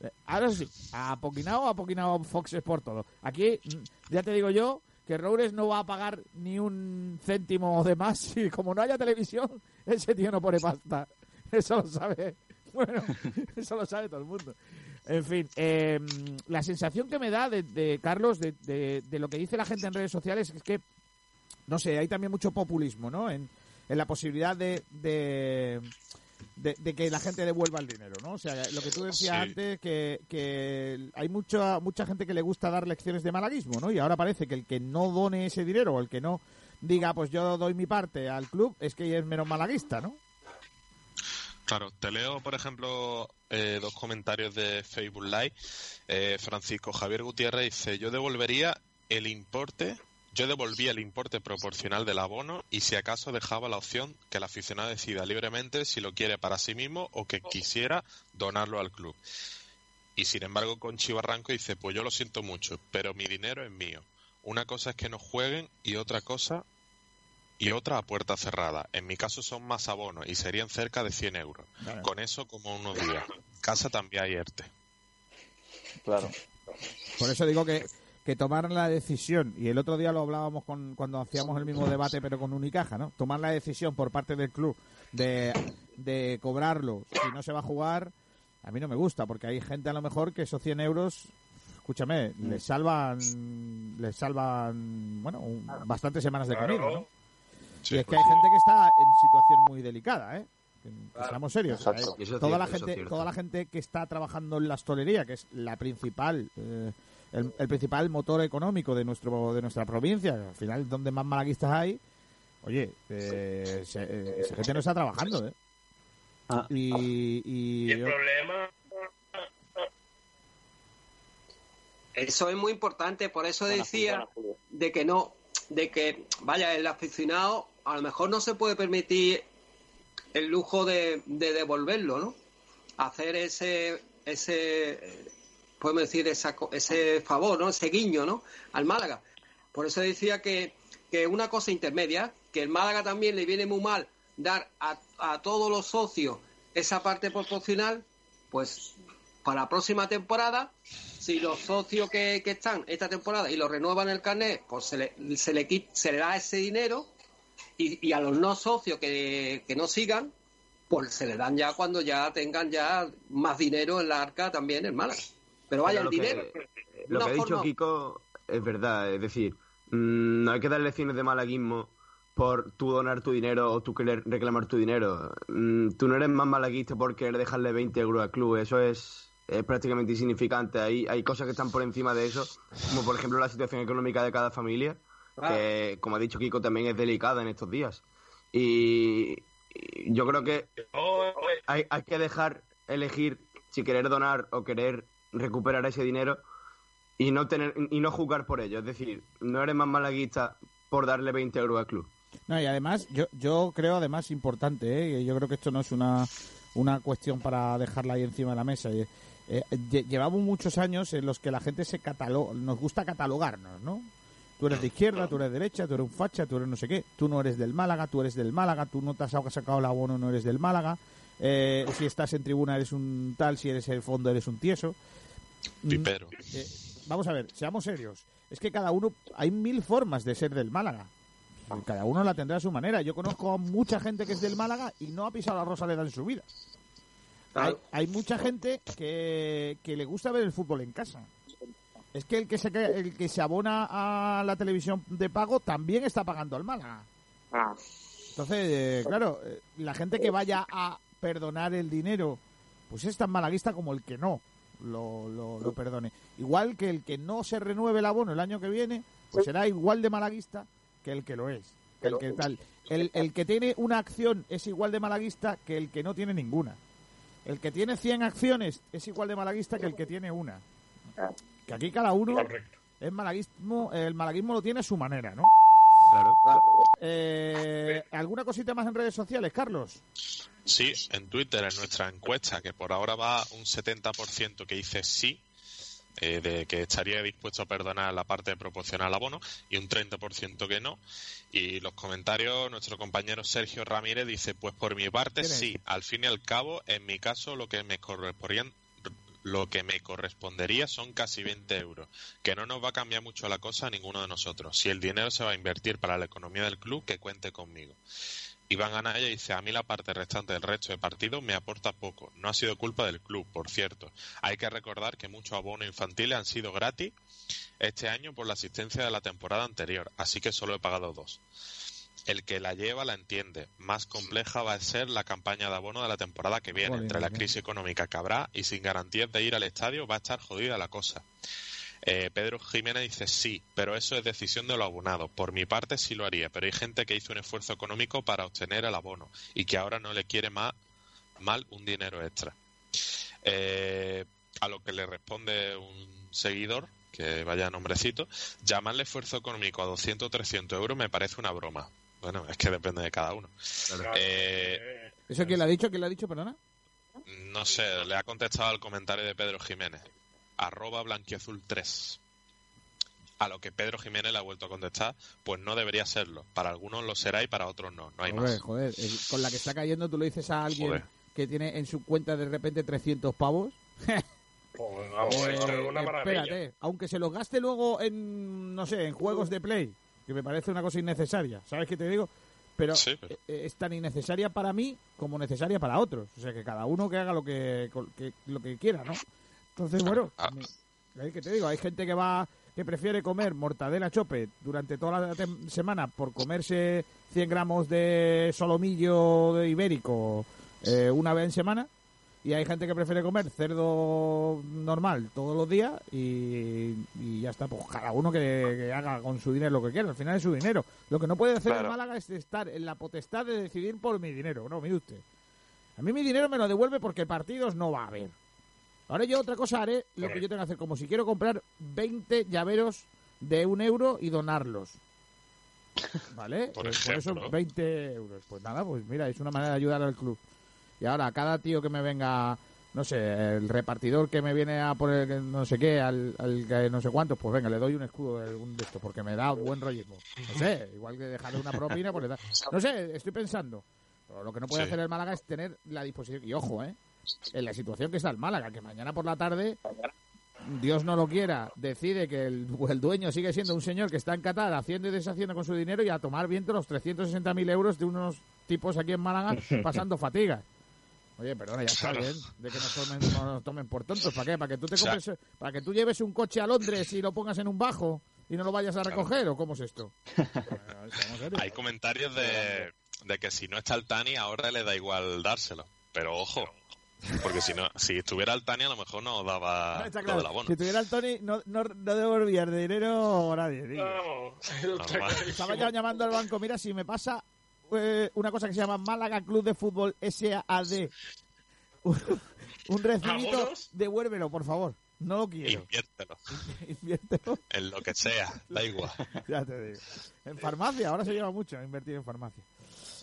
eh, Ahora sí, a Poquinao, a Poquinao Fox Sport todo. Aquí, mm, ya te digo yo, que Roures no va a pagar ni un céntimo de más <laughs> y como no haya televisión, ese tío no pone pasta. Eso lo sabe. Bueno, eso lo sabe todo el mundo. En fin, eh, la sensación que me da de, de Carlos, de, de- de lo que dice la gente en redes sociales, es que, no sé, hay también mucho populismo, ¿no? En, en la posibilidad de, de, de- de que la gente devuelva el dinero, ¿no? O sea, lo que tú decías Sí. antes, que, que hay mucha, mucha gente que le gusta dar lecciones de malaguismo, ¿no? Y ahora parece que el que no done ese dinero o el que no diga, pues yo doy mi parte al club, es que es menos malaguista, ¿no? Claro, te leo, por ejemplo, eh, dos comentarios de Facebook Live. Eh, Francisco Javier Gutiérrez dice, yo devolvería el importe Yo devolvía el importe proporcional del abono y si acaso dejaba la opción que el aficionado decida libremente si lo quiere para sí mismo o que quisiera donarlo al club. Y sin embargo con Chivarranco dice, pues yo lo siento mucho, pero mi dinero es mío. Una cosa es que no jueguen y otra cosa y otra a puerta cerrada. En mi caso son más abonos y serían cerca de 100 euros. Vale. Con eso como unos días. Casa también hay ERTE. Claro. Por eso digo que, que tomar la decisión, y el otro día lo hablábamos con, cuando hacíamos el mismo debate pero con Unicaja, ¿no? Tomar la decisión por parte del club de, de cobrarlo si no se va a jugar, a mí no me gusta, porque hay gente a lo mejor que esos 100 euros, escúchame, les salvan, les salvan, bueno, un- bastantes semanas de Claro. comida, ¿no? Sí, y es que hay gente que está en situación muy delicada, ¿eh? Que, que seamos serios. Es toda cierto, la gente, toda la gente que está trabajando en la hostelería, que es la principal, eh, el, el principal motor económico de nuestro, de nuestra provincia, al final donde más malaguistas hay, oye, eh, se- eh, esa gente no está trabajando, ¿eh? Ah. Y, y Y el problema Eso es muy importante, por eso decía de que no, de que, vaya, el aficionado a lo mejor no se puede permitir el lujo de, de devolverlo, ¿no? Hacer ese, ese, podemos decir, esa ese favor, ¿no? Ese guiño, ¿no? Al Málaga. Por eso decía que, que una cosa intermedia, que el Málaga también le viene muy mal dar a, a todos los socios esa parte proporcional, pues para la próxima temporada, si los socios que, que están esta temporada y lo renuevan el carnet, pues se le, se le, se le da ese dinero y, y a los no socios que, que no sigan, pues se le dan ya cuando ya tengan ya más dinero en la arca también el Málaga. Pero vaya, Pero el que- dinero. Lo que ha dicho Kiko es verdad, es decir, mm, no hay que dar lecciones de malaguismo por tú donar tu dinero o tú querer reclamar tu dinero. Mm, tú no eres más malaguista por querer dejarle 20 euros al club, eso es, es prácticamente insignificante. Hay, hay cosas que están por encima de eso, como por ejemplo la situación económica de cada familia, que como ha dicho Kiko también es delicada en estos días. Y, y yo creo que hay, hay que dejar elegir si querer donar o querer recuperar ese dinero y no tener y no jugar por ello. Es decir, no eres más malaguista por darle 20 euros al club. No, y además, yo, yo creo, además, importante, ¿eh? yo creo que esto no es una, una cuestión para dejarla ahí encima de la mesa. Eh, eh, lle- llevamos muchos años en los que la gente se cataloga, nos gusta catalogarnos, ¿no? Tú eres de izquierda, tú eres de derecha, tú eres un facha, tú eres no sé qué, tú no eres del Málaga, tú eres del Málaga, tú no te has sacado el abono, no eres del Málaga, eh, si estás en tribuna eres un tal, si eres el fondo eres un tieso. Mm, Pipero. eh, vamos a ver, seamos serios. Es que cada uno, hay mil formas de ser del Málaga. Cada uno la tendrá a su manera. Yo conozco a mucha gente que es del Málaga y no ha pisado la Rosaleda en su vida. Hay, hay mucha gente que, que le gusta ver el fútbol en casa. Es que el que se el que se abona a la televisión de pago también está pagando al Málaga. Entonces, eh, claro, eh, la gente que vaya a perdonar el dinero, pues es tan malaguista como el que no lo, lo, lo perdone. Igual que el que no se renueve el abono el año que viene, pues será igual de malaguista que el que lo es. que el, que tal. El, el que tiene una acción es igual de malaguista que el que no tiene ninguna. El que tiene 100 acciones es igual de malaguista que el que tiene una. Que aquí cada uno correcto. es malaguismo, el malaguismo lo tiene a su manera, ¿no? Claro. Eh, ¿Alguna cosita más en redes sociales, Carlos? Sí, en Twitter, en nuestra encuesta, que por ahora va un 70% que dice sí, eh, de que estaría dispuesto a perdonar la parte proporcional al abono, y un 30% que no. Y los comentarios, nuestro compañero Sergio Ramírez dice, pues por mi parte sí, al fin y al cabo, en mi caso lo que me lo que me correspondería son casi 20 euros, que no nos va a cambiar mucho la cosa a ninguno de nosotros. Si el dinero se va a invertir para la economía del club, que cuente conmigo. Iván Anaya dice, a mí la parte restante del resto de partidos me aporta poco. No ha sido culpa del club, por cierto. Hay que recordar que muchos abonos infantiles han sido gratis este año por la asistencia de la temporada anterior, así que solo he pagado dos. El que la lleva la entiende. Más compleja va a ser la campaña de abono de la temporada que viene. Entre la ¿eh? crisis económica que habrá y sin garantías de ir al estadio va a estar jodida la cosa. Eh, Pedro Jiménez dice sí, pero eso es decisión de los abonados. Por mi parte sí lo haría, pero hay gente que hizo un esfuerzo económico para obtener el abono y que ahora no le quiere más mal un dinero extra. Eh, a lo que le responde un seguidor que vaya nombrecito, llamarle esfuerzo económico a 200 o 300 euros me parece una broma. Bueno, es que depende de cada uno. Eh, ¿Eso quién le ha dicho? ¿Quién le ha dicho, perdona? no sé, le ha contestado al comentario de Pedro Jiménez. Arroba blanquiazul 3. A lo que Pedro Jiménez le ha vuelto a contestar, pues no debería serlo. Para algunos lo será y para otros no. No hay más. joder, eh, con la que está cayendo, tú le dices a alguien Joder. que tiene en su cuenta de repente 300 pavos. Pues, vamos, una maravilla. espérate, aunque se los gaste luego en, no sé, en juegos de play, que me parece una cosa innecesaria, ¿sabes qué te digo? Pero, Sí, pero- eh, es tan innecesaria para mí como necesaria para otros. O sea, que cada uno que haga lo que- lo que quiera, ¿no? Entonces, bueno, Ah. me- ahí que te digo, hay gente que va que prefiere comer mortadela chope durante toda la semana por comerse 100 gramos de solomillo de ibérico eh, una vez en semana y hay gente que prefiere comer cerdo normal todos los días y, y ya está, pues cada uno que, que haga con su dinero lo que quiera, al final es su dinero. Lo que no puede hacer Claro. el Málaga es estar en la potestad de decidir por mi dinero, no, mire usted. A mí mi dinero me lo devuelve porque partidos no va a haber. Ahora yo otra cosa haré, lo que yo tengo que hacer, como si quiero comprar 20 llaveros de un euro y donarlos. <laughs> ¿Vale? Por Eh, eso 20 euros. Pues nada, pues mira, es una manera de ayudar al club. Y ahora, a cada tío que me venga, no sé, el repartidor que me viene a poner no sé qué, al, al no sé cuántos, pues venga, le doy un escudo de un de estos, porque me da buen rollismo. No sé, igual que dejarle una propina, pues le da. No sé, estoy pensando. Pero lo que no puede Sí. hacer el Málaga es tener la disposición. Y ojo, ¿eh? En la situación que está el Málaga, que mañana por la tarde, Dios no lo quiera, decide que el, el dueño sigue siendo un señor que está en Qatar haciendo y deshaciendo con su dinero y a tomar viento los 360.000 euros de unos tipos aquí en Málaga <laughs> pasando fatiga. Oye, perdona, ya está bien de que nos tomen, no nos tomen por tontos. ¿Para qué? ¿Para que tú te compres, para que tú lleves un coche a Londres y lo pongas en un bajo y no lo vayas a recoger? ¿O cómo es esto? <laughs> Hay comentarios de, de que si no está el Tani ahora le da igual dárselo. Pero ojo, porque si no, si estuviera el Tani a lo mejor no daba Está todo claro, el abono. Si tuviera el Tony, no, no, no devolvía el dinero a nadie. tío. Vamos. Estaba ya llamando al banco, mira, si me pasa eh, una cosa que se llama Málaga Club de Fútbol SAD, un, un recibito, devuélvelo, por favor. No lo quiero. Inviértelo <laughs> Inviértelo, en lo que sea, da igual. <laughs> ya te digo. En farmacia, ahora se lleva mucho invertir en farmacia.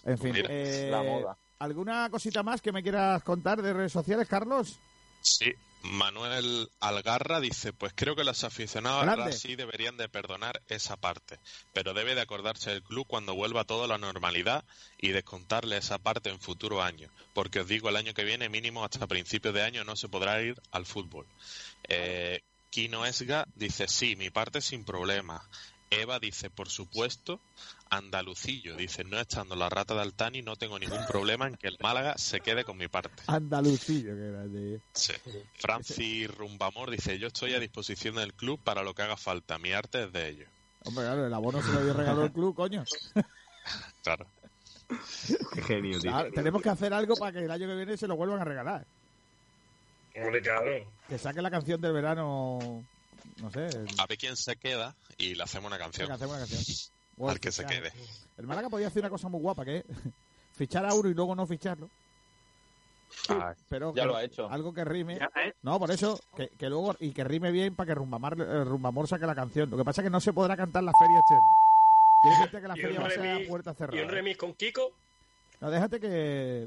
En fin, Mira, eh, la moda. ¿Alguna cosita más que me quieras contar de redes sociales, Carlos? Sí, Manuel Algarra dice, pues creo que los aficionados ahora sí deberían de perdonar esa parte, pero debe de acordarse el club cuando vuelva todo a la normalidad y descontarle esa parte en futuro años, porque os digo, el año que viene mínimo hasta principios de año no se podrá ir al fútbol. Eh, Kino Esga dice, sí, mi parte sin problema. Eva dice, por supuesto. Andalucillo dice, no estando la rata de Altani, no tengo ningún problema en que el Málaga se quede con mi parte. Andalucillo, que grande. Sí. Francis Rumbamor dice, yo estoy a disposición del club para lo que haga falta, mi arte es de ello. Hombre, claro, el abono se lo dio regalo el club, coño. <laughs> Claro. Qué genio, tío. Claro, tenemos que hacer algo para que el año que viene se lo vuelvan a regalar. Hombre, claro. Que saque la canción del verano, no sé, el- A ver quién se queda y le hacemos una canción. Hacemos una canción. O Al que se quede. El Málaga podía hacer una cosa muy guapa, que es <laughs> fichar a uno y luego no ficharlo. Pero Ya que- lo ha hecho. Algo que rime. Ya, ¿eh? No, por eso, que, que luego, y que rime bien para que Rumbamar, eh, Rumbamor saque la canción. Lo que pasa es que no se podrá cantar la feria, Chen. Tiene pinta que la Y feria va a ser a puerta Y cerrada. un ¿eh? remix con Kiko. No, déjate que,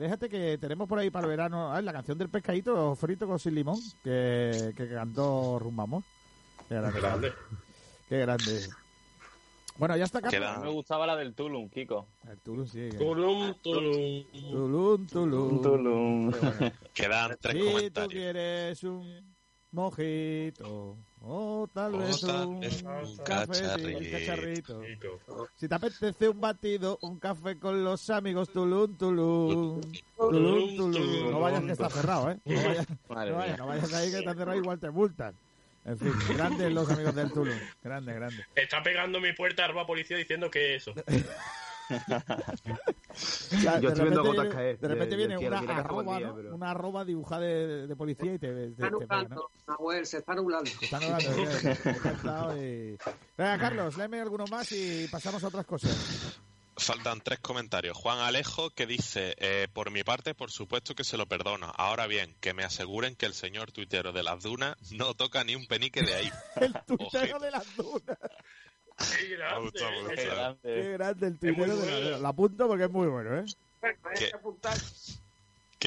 déjate que tenemos por ahí para el verano ah, la canción del pescadito frito con sin limón que, que cantó Rumbamor. Qué grande. Grande. Qué grande. Bueno, ya está Carlos. Queda- A mí me gustaba la del Tulum, Kiko. El Tulum, sí. Tulum, tulum. Tulum, Tulum. Tulum. Quedan tres Si tú comentarios. quieres un mojito o tal O vez tal un, vez un café, cacharrito. Si te apetece un batido, un café con los amigos, tulum, tulum. Tulum, tulum. No vayas que está cerrado, ¿eh? No vayas, no vayas ahí que está cerrado igual te multan. En fin, grandes los amigos del Tulum. Grande, grande. Está pegando mi puerta arroba policía diciendo que eso. <laughs> Ya, Yo de estoy viendo repente gotas viene- caer De repente viene una está arroba, día, ¿no? pero- Una arroba dibujada de, de policía y te, te, Está te pega, ¿no? nublando, Nahuel, se está nublando. Y- Venga, Carlos, léeme alguno más y pasamos a otras cosas. Faltan tres comentarios. Juan Alejo que dice, eh, por mi parte, por supuesto que se lo perdono. Ahora bien, que me aseguren que el señor tuitero de las dunas no toca ni un penique de ahí. <laughs> el tuitero de las dunas. Qué grande. Gusta, gusta. Qué grande. Qué grande el tuitero de las bueno. dunas. La apunto porque es muy bueno, ¿eh? ¿Qué? que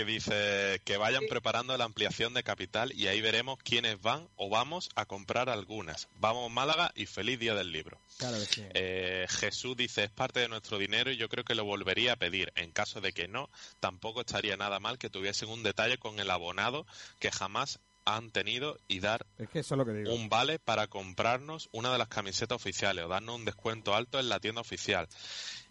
dice que vayan preparando la ampliación de capital y ahí veremos quiénes van o vamos a comprar algunas. Vamos Málaga y feliz día del libro. Claro que sí. Eh, Jesús dice es parte de nuestro dinero y yo creo que lo volvería a pedir. En caso de que no, tampoco estaría nada mal que tuviesen un detalle con el abonado que jamás han tenido y dar Es que eso es lo que digo. un vale para comprarnos una de las camisetas oficiales o darnos un descuento alto en la tienda oficial.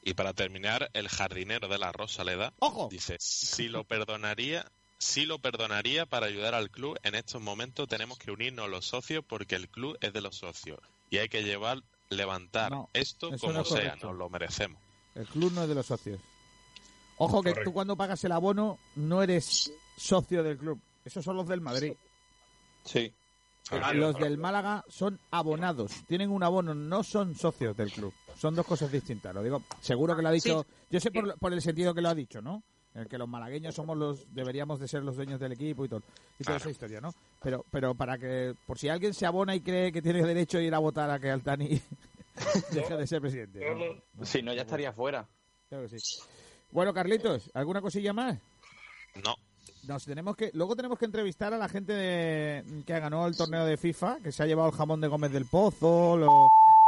Y para terminar, el jardinero de la Rosaleda ¡Ojo! dice, si lo perdonaría, si lo perdonaría para ayudar al club, en estos momentos tenemos que unirnos los socios porque el club es de los socios y hay que llevar, levantar No, esto como no es sea, correcto. nos lo merecemos. El club no es de los socios. Ojo que tú Correcto. cuando pagas el abono no eres socio del club. Esos son los del Madrid. Sí. Ah, Los del Málaga son abonados. Tienen un abono, no son socios del club. Son dos cosas distintas. Lo digo, seguro que lo ha dicho. Yo sé por, por el sentido que lo ha dicho, ¿no? En el que los malagueños somos los, deberíamos de ser los dueños del equipo y todo, y toda Claro. esa historia, ¿no? Pero, pero para que, por si alguien se abona y cree que tiene derecho a ir a votar a que Altani <laughs> deje de ser presidente. Si no, ya estaría fuera. Claro que sí. Bueno, Carlitos, ¿alguna cosilla más? No, Nos tenemos que, luego tenemos que entrevistar a la gente de- que ganó el torneo de FIFA, que se ha llevado el jamón de Gómez del Pozo, lo-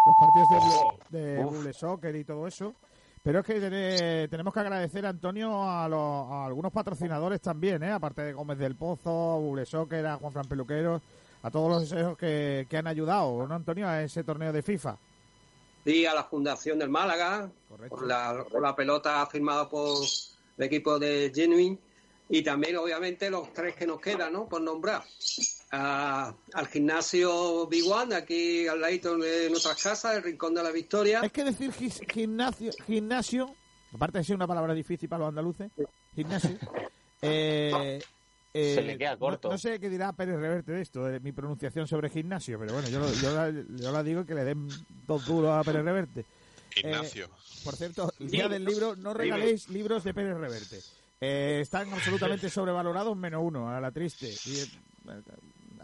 los partidos de, de Soccer y todo eso. Pero es que tene- tenemos que agradecer, Antonio, a, los- a algunos patrocinadores también, ¿eh? aparte de Gómez del Pozo, Bule Soccer, a Juan Fran Peluquero, a todos los esos que, que han ayudado, ¿no, Antonio, a ese torneo de FIFA? Y a la Fundación del Málaga, Correcto. por la, por la pelota firmada por el equipo de Genuine. Y también, obviamente, los tres que nos quedan, ¿no? Por nombrar. A- al gimnasio Big One, aquí al ladito de nuestras casas, el Rincón de la Victoria. Es que decir gis- gimnasio, gimnasio, aparte de ser una palabra difícil para los andaluces, gimnasio, <laughs> eh, eh, Se le queda corto. No, no sé qué dirá Pérez Reverte de esto, de mi pronunciación sobre gimnasio, pero bueno, yo, lo- yo, la, yo la digo que le den dos duros a Pérez Reverte. Ignacio. Por cierto, el día del libro, no regaléis libros de Pérez Reverte. Eh, están <laughs> absolutamente sobrevalorados, menos uno, a la triste. Y, eh,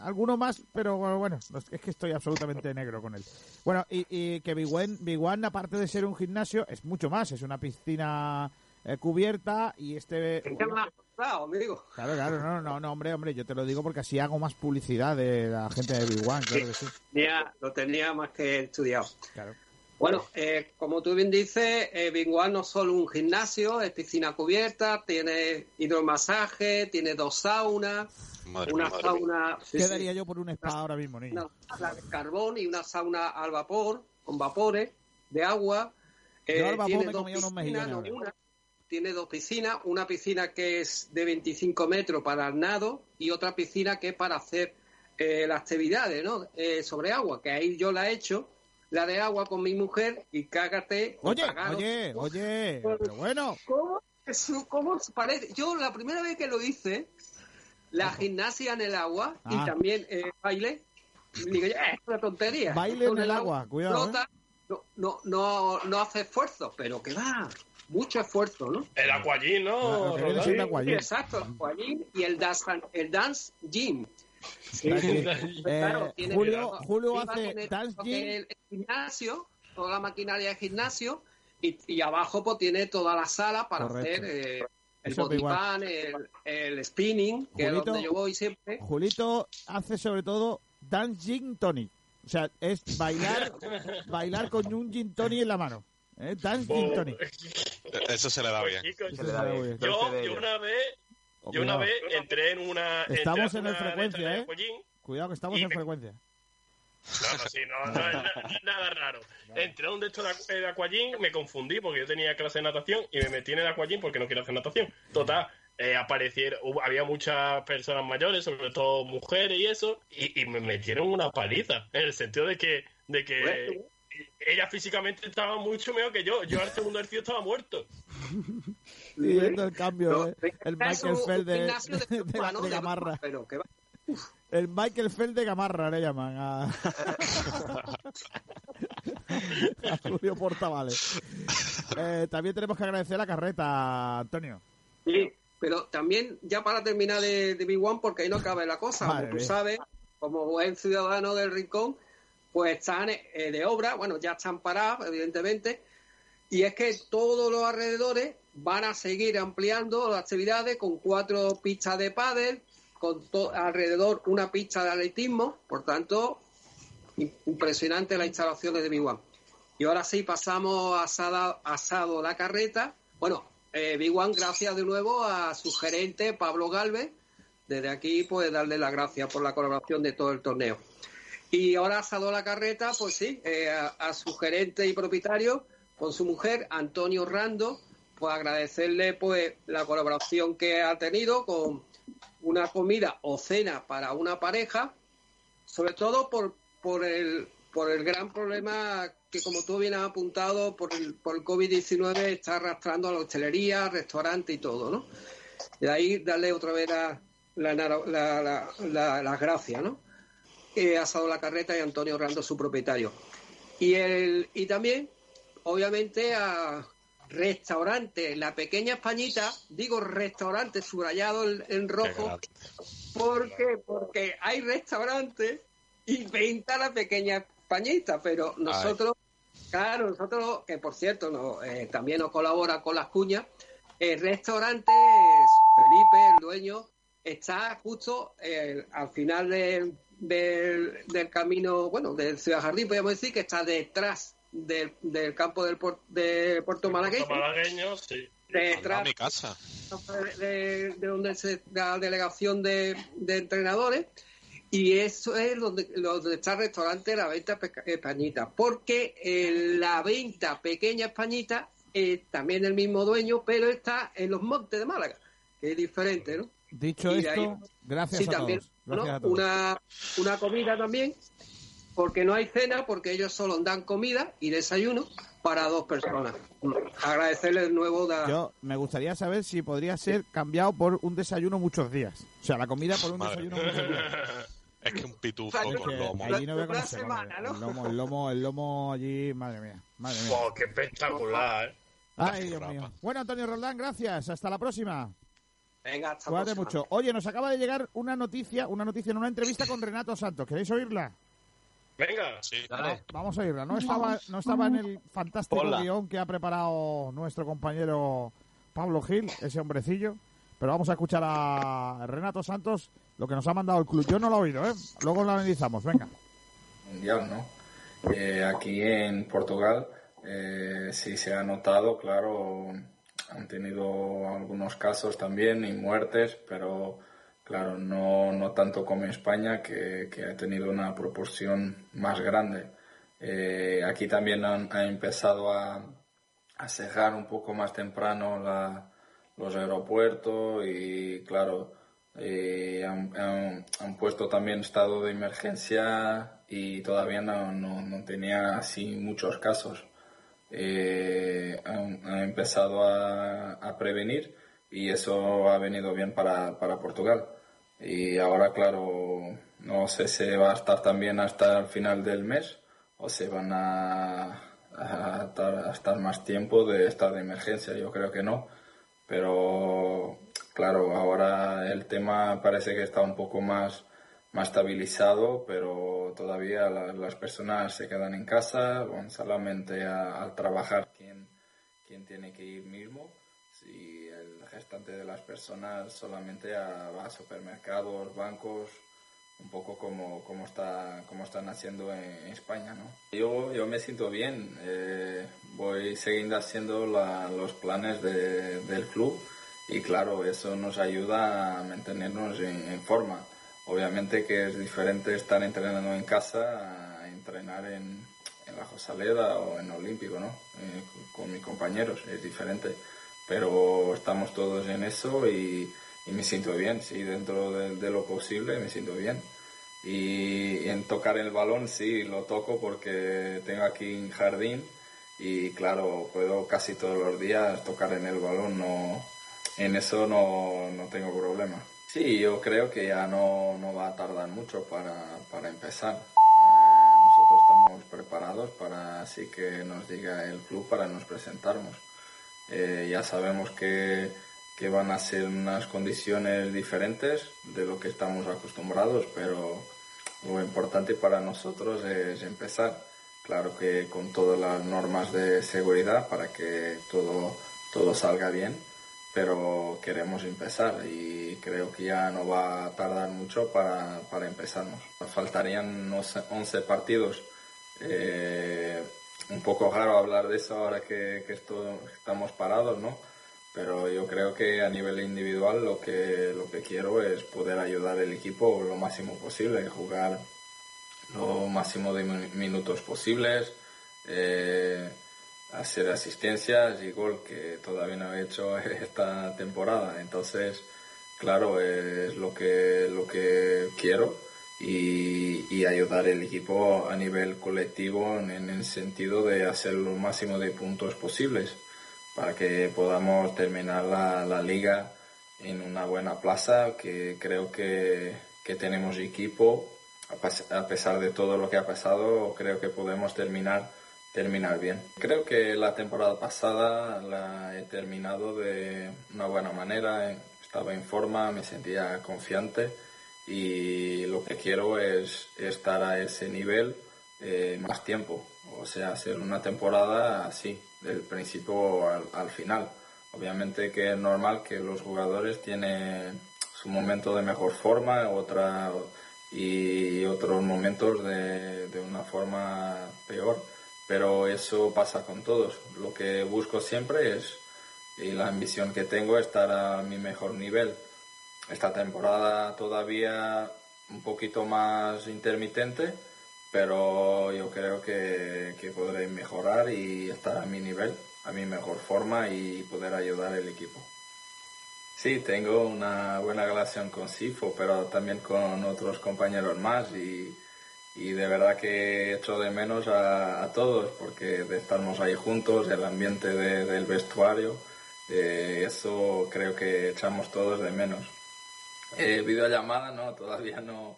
alguno más, pero bueno, bueno, no, es que estoy absolutamente negro con él. Bueno, y, y que Big One, Big One, aparte de ser un gimnasio, es mucho más. Es una piscina eh, cubierta y este... ¿Qué más? Claro. Claro, claro, no, no, no, hombre, hombre, yo te lo digo porque así hago más publicidad de la gente de Big One, claro que sí. Tenía- lo tenía más que estudiado. Claro. Bueno, eh, como tú bien dices, eh, One no es solo un gimnasio, es piscina cubierta, tiene hidromasaje, tiene dos saunas, Madre una madre sauna sí, ¿Qué sí, daría yo por un spa ahora mismo, niño? una sauna de carbón y una sauna al vapor, con vapores de agua. Yo al vapor tiene me dos comía unos piscinas, mejillones no ahora. una. tiene dos piscinas, una piscina que es de 25 metros para el nado y otra piscina que es para hacer eh, las actividades ¿no? Eh, sobre agua, que ahí yo la he hecho, la de agua con mi mujer y cágate. Oye, pagaros. oye, oye, pero bueno, ¿Cómo, cómo se parece? Yo la primera vez que lo hice, la gimnasia en el agua Ah. y también eh, baile, digo, "Eh, es una tontería. Baile en el agua, cuidado, ¿eh? flota, no, no, no, no hace esfuerzo, pero que va, mucho esfuerzo, ¿no? El aquagym, ¿no? siendo Sí, aquagym. exacto, el aquagym y el dance, el dance gym. Sí, Dance sí. gym. Claro, Eh, Julio- hace es El gimnasio, toda la maquinaria de gimnasio y, y abajo pues tiene toda la sala para Correcto. hacer eh, el bodypan, el, el spinning, que es Julito- donde yo voy siempre. Julito hace sobre todo dance gin tonic. O sea, es bailar, <laughs> bailar con un gin tonic en la mano. ¿eh? Dance gin tonic. Eso se le da bien. Se le da bien. Yo, yo una vez, Oh, yo una cuidado. vez entré en una. Estamos en frecuencia, de ¿eh? aquagym. Cuidado que estamos en me- frecuencia. No, no, sí, no, no nada raro. <laughs> Entré a un de estos de aqu- de aquagym, me confundí porque yo tenía clase de natación y me metí en el aquagym porque no quiero hacer natación. Total, eh, aparecieron, había muchas personas mayores, sobre todo mujeres y eso, y, y me metieron una paliza, en el sentido de que, de que ella físicamente estaba mucho mejor que yo. Yo al segundo ejercicio estaba muerto. <laughs> Viendo el cambio, No, ¿eh? el Michael Feld de, de, <laughs> de la- ¿no? de De- Gamarra. Pero que va. El Michael Feld de Gamarra le llaman a, <laughs> <laughs> a Julio Portavales. eh, también tenemos que agradecer la carreta, Antonio. Sí, pero también, ya para terminar de, de Big One, porque ahí no acaba la cosa, Madre como tú sabes, como buen ciudadano del Rincón, pues están eh, de obra, bueno, ya están parados, evidentemente, y es que todos los alrededores van a seguir ampliando las actividades con cuatro pistas de pádel, con alrededor una pista de atletismo, por tanto, im- impresionante las instalaciones de Big One. Y ahora sí pasamos Asada- Asado la Carreta. Bueno, eh, gracias de nuevo a su gerente Pablo Galvez. Desde aquí, pues darle las gracias por la colaboración de todo el torneo. Y ahora Asado la Carreta, pues sí, eh, a su gerente y propietario, con su mujer, Antonio Rando, pues agradecerle pues la colaboración que ha tenido con una comida o cena para una pareja, sobre todo por, por, el, por el gran problema que, como tú bien has apuntado, por el, por el COVID-19 está arrastrando a la hostelería, restaurante y todo, ¿no? De ahí darle otra vez la, la, la- la- la- las gracias, ¿no? Eh, Asado La Carreta y Antonio Rando, su propietario. Y, el, y también, obviamente, a restaurante La Pequeña Españita, digo restaurante subrayado en, rojo, ¿Por qué? Porque hay restaurantes y venta la pequeña Españita, pero nosotros, claro, nosotros, que por cierto no, eh, también nos colabora con las cuñas, el restaurante, Felipe, el dueño, está justo eh, al final del, del, del camino, bueno, del Ciudad Jardín, podríamos decir, que está detrás del, del campo del puer- de Puerto Malagueño. Malagueño, sí. Detrás mi casa. de, de donde se la delegación de, de entrenadores y eso es donde, donde está el restaurante La Venta Españita porque eh, la venta Pequeña Españita es también el mismo dueño pero está en los montes de Málaga que es diferente ¿no? Dicho Y ahí- esto, gracias Sí, a también, todos. Gracias ¿no? a todos. Una, una comida también, porque no hay cena, porque ellos solo dan comida y desayuno para dos personas. Agradecerles de nuevo. Da... Yo me gustaría saber si podría ser cambiado por un desayuno muchos días. O sea, la comida por un Madre. desayuno muchos días. <laughs> Es que un pitufo Claro, con lomo. allí no veo cómo Una se semana. ¿no? El lomo, el lomo, el lomo allí, madre mía, madre mía. Wow, qué espectacular, ¿eh? Ay, Dios mío. Bueno, Antonio Roldán, gracias. Hasta la próxima. Venga, hasta Cuídate próxima. mucho. Oye, nos acaba de llegar una noticia, una noticia en una entrevista con Renato Santos. ¿Queréis oírla? Venga. Sí. Dale. Vamos a oírla. No estaba, no estaba en el fantástico Hola. guion que ha preparado nuestro compañero Pablo Gil, ese hombrecillo. Pero vamos a escuchar a Renato Santos lo que nos ha mandado el club. Yo no lo he oído, ¿eh? Luego lo analizamos. Venga. mundial, ¿no? Eh, aquí en Portugal eh, sí se ha notado, claro, han tenido algunos casos también y muertes, pero claro, no, no tanto como en España, que, que ha tenido una proporción más grande. Eh, aquí también han, empezado a, a cerrar un poco más temprano los aeropuertos y claro, eh, han, han- puesto también estado de emergencia y todavía no, no, no tenía así muchos casos. Eh, han, han empezado a, a prevenir y eso ha venido bien para, para Portugal. Y ahora, claro, no sé si va a estar también hasta el final del mes o se van a, a estar, a estar más tiempo de estado de emergencia. Yo creo que no. Pero, claro, ahora el tema parece que está un poco más, más estabilizado, pero todavía la- las personas se quedan en casa, solamente a, a trabajar quien, quien tiene que ir mismo. El restante de las personas solamente a, a supermercados, bancos, un poco como, como, está, como están haciendo en, en España, ¿no? Yo, yo me siento bien, eh, voy siguiendo haciendo la- los planes de- del club y claro, eso nos ayuda a mantenernos en, en forma. Obviamente que es diferente estar entrenando en casa a entrenar en, en la Josaleda o en Olímpico, ¿no? Eh, con mis compañeros, es diferente. Pero estamos todos en eso y, y me siento bien, sí, dentro de, de lo posible me siento bien. Y en tocar el balón, sí, lo toco porque tengo aquí un jardín y claro, puedo casi todos los días tocar en el balón, no, en eso no, no tengo problema. Sí, yo creo que ya no, no va a tardar mucho para, para empezar. Eh, nosotros estamos preparados para así que nos diga el club para nos presentarnos. Eh, ya sabemos que, que van a ser unas condiciones diferentes de lo que estamos acostumbrados, pero lo importante para nosotros es empezar. Claro que con todas las normas de seguridad para que todo, todo salga bien, pero queremos empezar y creo que ya no va a tardar mucho para, para empezarnos. Nos faltarían 11 partidos. Eh, un poco raro hablar de eso ahora que, que estamos parados, ¿no? Pero yo creo que a nivel individual lo que, lo que quiero es poder ayudar al equipo lo máximo posible, jugar lo máximo de minutos posibles, eh, hacer asistencias y gol que todavía no he hecho <laughs> esta temporada. Entonces, claro, es lo que, lo que quiero y, y ayudar al equipo a nivel colectivo en, en el sentido de hacer lo máximo de puntos posibles para que podamos terminar la, la liga en una buena plaza que creo que, que tenemos equipo a pesar de todo lo que ha pasado, creo que podemos terminar, terminar bien. Creo que la temporada pasada la he terminado de una buena manera, estaba en forma, me sentía confiante y lo que quiero es estar a ese nivel eh, más tiempo, o sea, hacer una temporada así, del principio al, al final. Obviamente que es normal que los jugadores tienen su momento de mejor forma, otra y otros momentos de, de una forma peor. Pero eso pasa con todos. Lo que busco siempre es, y la ambición que tengo, es estar a mi mejor nivel. Esta temporada todavía un poquito más intermitente, pero yo creo que, que podré mejorar y estar a mi nivel, a mi mejor forma y poder ayudar al equipo. Sí, tengo una buena relación con Sifo, pero también con otros compañeros más y, y de verdad que echo de menos a, todos porque estamos ahí juntos, el ambiente de, del vestuario, eh, eso creo que echamos todos de menos. <laughs> Eh, videollamada no, todavía no,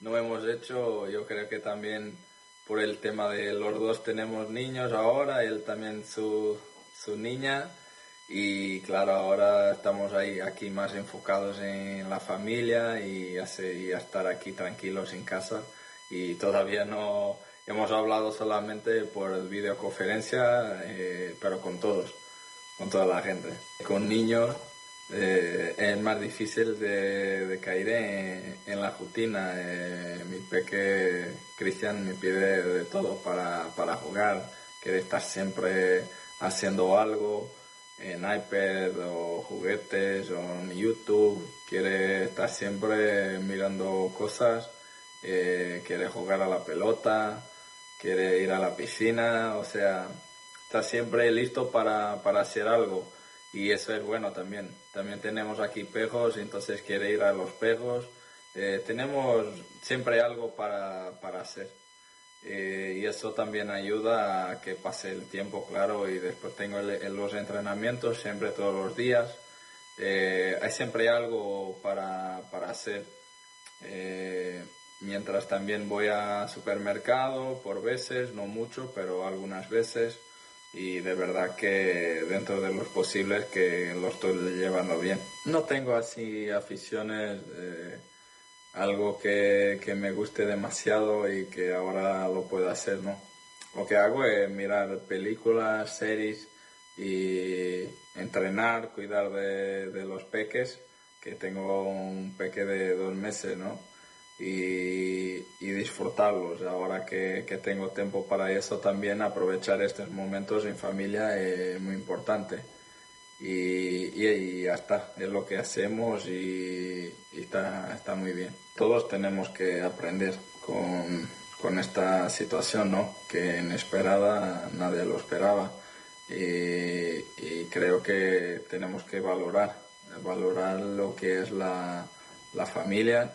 no hemos hecho, yo creo que también por el tema de los dos tenemos niños ahora, él también su, su niña y claro, ahora estamos ahí aquí más enfocados en la familia y a, y a estar aquí tranquilos en casa. Y todavía no hemos hablado solamente por videoconferencia, eh, pero con todos, con toda la gente. Con niños eh, es más difícil de, caer en, en, la rutina. Eh, mi peque Cristian me pide de todo para, para jugar, quiere estar siempre haciendo algo en iPad o juguetes o en YouTube, quiere estar siempre mirando cosas, eh, quiere jugar a la pelota, quiere ir a la piscina, o sea, está siempre listo para, para hacer algo. Y eso es bueno también. También tenemos aquí pejos, entonces quiere ir a los pejos. Eh, tenemos siempre algo para, para hacer. Eh, y eso también ayuda a que pase el tiempo, claro, y después tengo el, los entrenamientos siempre todos los días. Eh, hay siempre algo para, para hacer. Eh, mientras también voy a supermercado por veces, no mucho, pero algunas veces. Y de verdad que dentro de los posibles que lo estoy llevando bien. No tengo así aficiones algo que, que, me guste demasiado y que ahora lo pueda hacer, ¿no? Lo que hago es mirar películas, series y entrenar, cuidar de, de los peques, que tengo un peque de dos meses, ¿no? Y, y disfrutarlos. Ahora que, que, tengo tiempo para eso también, aprovechar estos momentos en familia es muy importante y, y, ya está, es lo que hacemos y, y, está, está muy bien. Todos tenemos que aprender con, con esta situación, ¿no? Que inesperada nadie lo esperaba y, y, creo que tenemos que valorar, valorar lo que es la, la familia,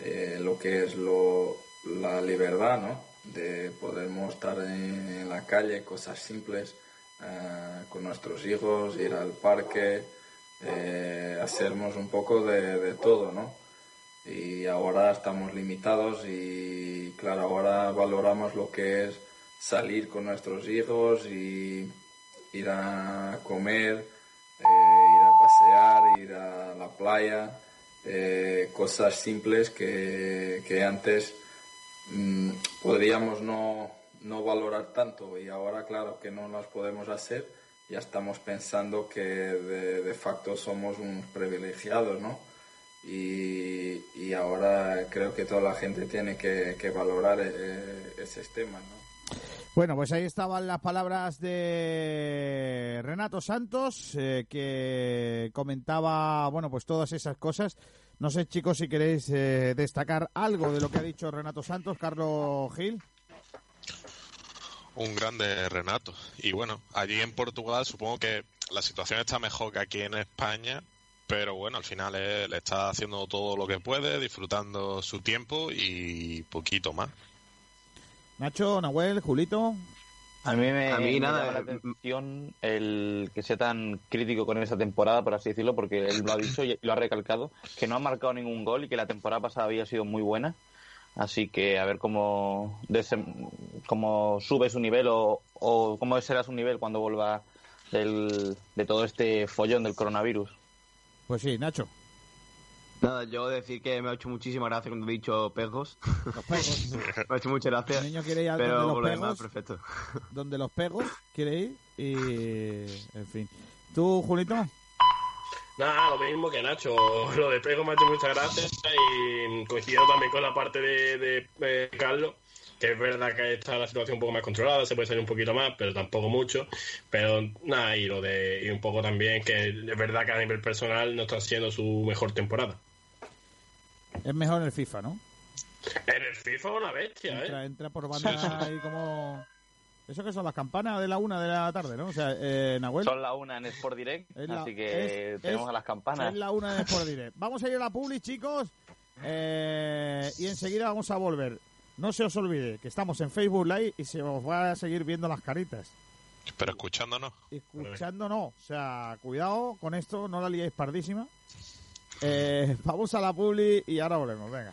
eh, lo que es lo, la libertad, ¿no? De poder estar en, en la calle, cosas simples eh, con nuestros hijos, ir al parque, eh, hacernos un poco de, de, todo, ¿no? y ahora estamos limitados y claro, ahora valoramos lo que es salir con nuestros hijos y ir a comer, eh, ir a pasear, ir a la playa, eh, cosas simples que, que antes mm, podríamos no, no valorar tanto y ahora claro que no las podemos hacer, ya estamos pensando que de, facto somos unos privilegiados, ¿no? Y, y ahora creo que toda la gente tiene que, que valorar eh, esos temas, ¿no? Bueno, pues ahí estaban las palabras de Renato Santos, eh, que comentaba, bueno, pues todas esas cosas. No sé, chicos, si queréis eh, destacar algo de lo que ha dicho Renato Santos, Carlos Gil. Un grande Renato. Y bueno, allí en Portugal supongo que la situación está mejor que aquí en España, pero bueno, al final él está haciendo todo lo que puede, disfrutando su tiempo y poquito más. Nacho, Nahuel, Julito. A mí me, A mí me nada, llama la eh, atención el que sea tan crítico con esa temporada, por así decirlo, porque él lo ha dicho y lo ha recalcado, que no ha marcado ningún gol y que la temporada pasada había sido muy buena. Así que a ver cómo, desem- cómo sube su nivel o, o cómo será su nivel cuando vuelva del- de todo este follón del coronavirus. Pues sí, Nacho. Nada, yo decir que me ha hecho muchísima gracia cuando he dicho pegos. <laughs> me ha hecho muchas gracias. El niño quiere ir al pero donde los por lo demás, pegos. perfecto. <laughs> Donde los pegos quiere ir y... En fin. ¿Tú, Julito? Nada, lo mismo que Nacho. Lo de Pego me ha hecho muchas gracias y coincido también con la parte de, de, eh, Carlos, que es verdad que está la situación un poco más controlada, se puede salir un poquito más, pero tampoco mucho. Pero nada, y lo de y un poco también que es verdad que a nivel personal no está siendo su mejor temporada. Es mejor en el FIFA, ¿no? En el FIFA es una bestia, Entra, ¿eh? entra por banda ahí como... Eso que son las campanas de la una de la tarde, ¿no? O sea, eh, Nahuel... Son la una en Sport Direct, Es la- así que es- tenemos es- a las campanas. Es la una de Sport Direct. Vamos a ir a la publi, chicos. eh, y enseguida vamos a volver. No se os olvide que estamos en Facebook Live y se os va a seguir viendo las caritas. Pero escuchándonos. Escuchando no. O sea, cuidado con esto, no la liéis pardísima. Eh, vamos a la publi y ahora volvemos. Venga.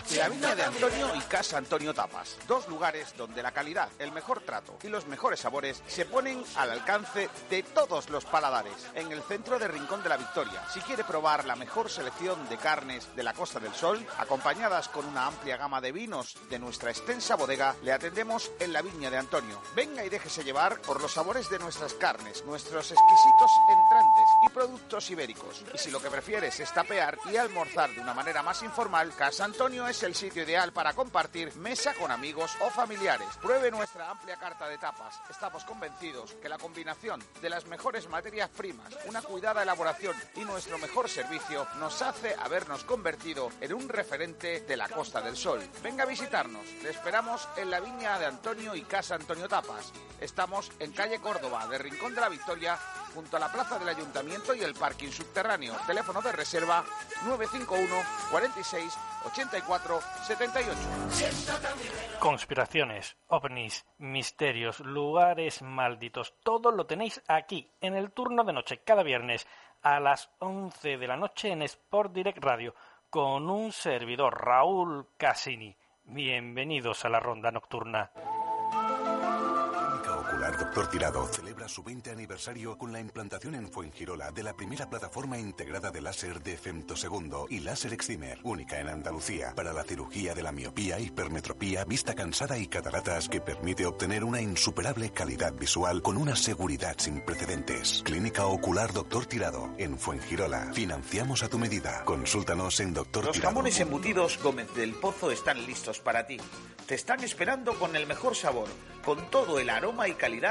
La Viña de Antonio y Casa Antonio Tapas. Dos lugares donde la calidad, el mejor trato y los mejores sabores se ponen al alcance de todos los paladares. En el centro de Rincón de la Victoria. Si quiere probar la mejor selección de carnes de la Costa del Sol, acompañadas con una amplia gama de vinos de nuestra extensa bodega, le atendemos en la Viña de Antonio. Venga y déjese llevar por los sabores de nuestras carnes, nuestros exquisitos entrantes productos ibéricos. Y si lo que prefieres es tapear y almorzar de una manera más informal, Casa Antonio es el sitio ideal para compartir mesa con amigos o familiares. Pruebe nuestra amplia carta de tapas. Estamos convencidos que la combinación de las mejores materias primas, una cuidada elaboración y nuestro mejor servicio nos hace habernos convertido en un referente de la Costa del Sol. Venga a visitarnos. Le esperamos en la viña de Antonio y Casa Antonio Tapas. Estamos en calle Córdoba, de Rincón de la Victoria, junto a la plaza del Ayuntamiento y el parking subterráneo. Teléfono de reserva 951 46 84 78. Conspiraciones, ovnis, misterios, lugares malditos, todo lo tenéis aquí, en el turno de noche, cada viernes a las 11 de la noche en Sport Direct Radio, con un servidor, Raúl Casini. Bienvenidos a la ronda nocturna. Doctor Tirado celebra su 20 aniversario con la implantación en Fuengirola de la primera plataforma integrada de láser de femtosegundo y láser excimer, única en Andalucía, para la cirugía de la miopía, hipermetropía, vista cansada y cataratas que permite obtener una insuperable calidad visual con una seguridad sin precedentes. Clínica Ocular Doctor Tirado en Fuengirola. Financiamos a tu medida. Consúltanos en Doctor Los Tirado. jamones embutidos Gómez del Pozo están listos para ti. Te están esperando con el mejor sabor, con todo el aroma y calidad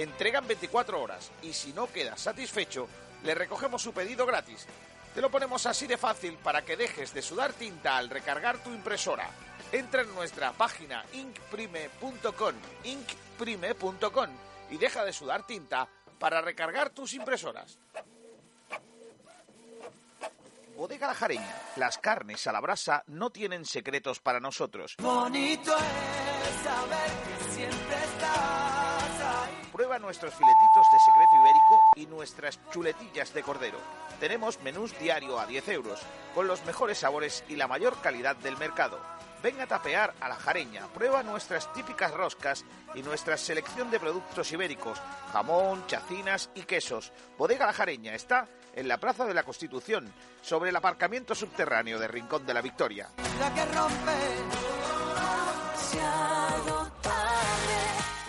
Entregan 24 horas y si no quedas satisfecho, le recogemos su pedido gratis. Te lo ponemos así de fácil para que dejes de sudar tinta al recargar tu impresora. Entra en nuestra página inkprime.com, inkprime.com y deja de sudar tinta para recargar tus impresoras. Bodega La Jareña. Las carnes a la brasa no tienen secretos para nosotros. Bonito es saber que siempre estás ahí. Prueba nuestros filetitos de secreto ibérico y nuestras chuletillas de cordero. Tenemos menús diario a 10 euros, con los mejores sabores y la mayor calidad del mercado. Ven a tapear a la jareña, prueba nuestras típicas roscas y nuestra selección de productos ibéricos, jamón, chacinas y quesos. Bodega La Jareña está en la Plaza de la Constitución, sobre el aparcamiento subterráneo de Rincón de la Victoria. La que rompe.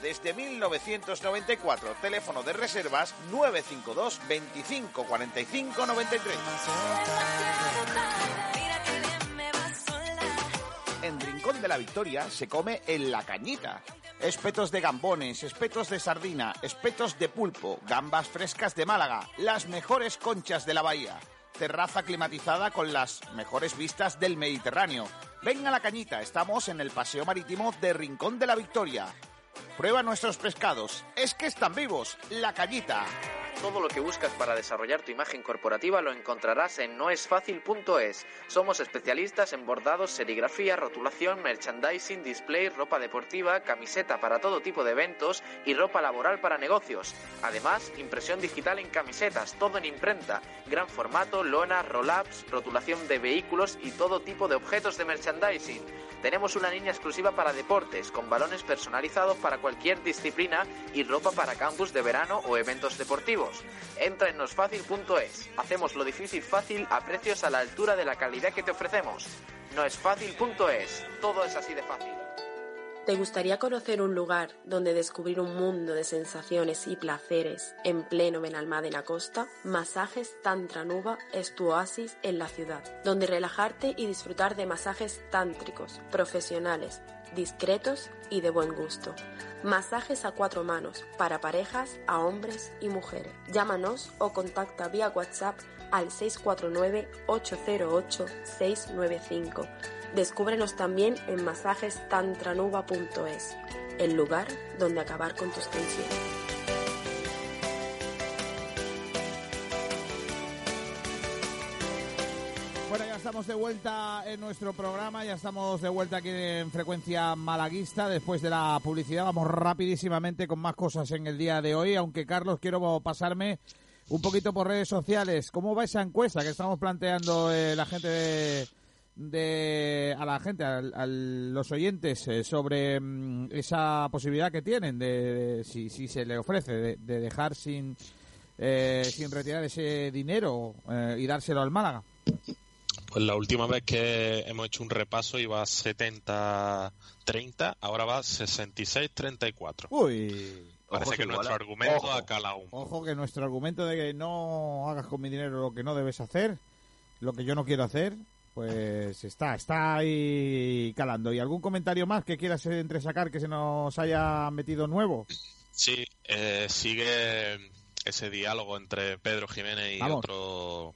desde 1994. Teléfono de reservas 952 25 45 93. En Rincón de la Victoria se come en la cañita. Espetos de gambones, espetos de sardina, espetos de pulpo, gambas frescas de Málaga, las mejores conchas de la bahía. Terraza climatizada con las mejores vistas del Mediterráneo. Ven a la cañita, estamos en el Paseo Marítimo de Rincón de la Victoria. Prueba nuestros pescados. Es que están vivos. La cañita. Todo lo que buscas para desarrollar tu imagen corporativa lo encontrarás en noesfacil.es. Somos especialistas en bordados, serigrafía, rotulación, merchandising, display, ropa deportiva, camiseta para todo tipo de eventos y ropa laboral para negocios. Además, impresión digital en camisetas, todo en imprenta, gran formato, lona, roll-ups, rotulación de vehículos y todo tipo de objetos de merchandising. Tenemos una línea exclusiva para deportes, con balones personalizados para cualquier disciplina y ropa para campus de verano o eventos deportivos. Entra en nosfacil.es. Hacemos lo difícil fácil a precios a la altura de la calidad que te ofrecemos. Noesfacil.es. Todo es así de fácil. ¿Te gustaría conocer un lugar donde descubrir un mundo de sensaciones y placeres en pleno Benalmádena Costa? Masajes Tantra Nuba es tu oasis en la ciudad, donde relajarte y disfrutar de masajes tántricos, profesionales, discretos y de buen gusto. Masajes a cuatro manos para parejas, a hombres y mujeres. Llámanos o contacta vía WhatsApp al 649-808-695. Descúbrenos también en masajestantranuba.es, el lugar donde acabar con tus tensiones. Estamos de vuelta en nuestro programa, ya estamos de vuelta aquí en frecuencia malaguista. Después de la publicidad, vamos rapidísimamente con más cosas en el día de hoy. Aunque, Carlos, quiero pasarme un poquito por redes sociales. ¿Cómo va esa encuesta que estamos planteando eh, la gente de, de- a la gente, a, los oyentes, eh, sobre mm, esa posibilidad que tienen de, si, se le ofrece de, de dejar sin eh, sin retirar ese dinero y dárselo al Málaga? Pues la última vez que hemos hecho un repaso iba 70-30, ahora va 66-34. Uy. Parece que nuestro argumento ha calado un Ojo que nuestro argumento de que no hagas con mi dinero lo que no debes hacer, lo que yo no quiero hacer, pues está, está ahí calando. ¿Y algún comentario más que quieras entresacar que se nos haya metido nuevo? Sí, eh, sigue ese diálogo entre Pedro Jiménez y Vamos. otro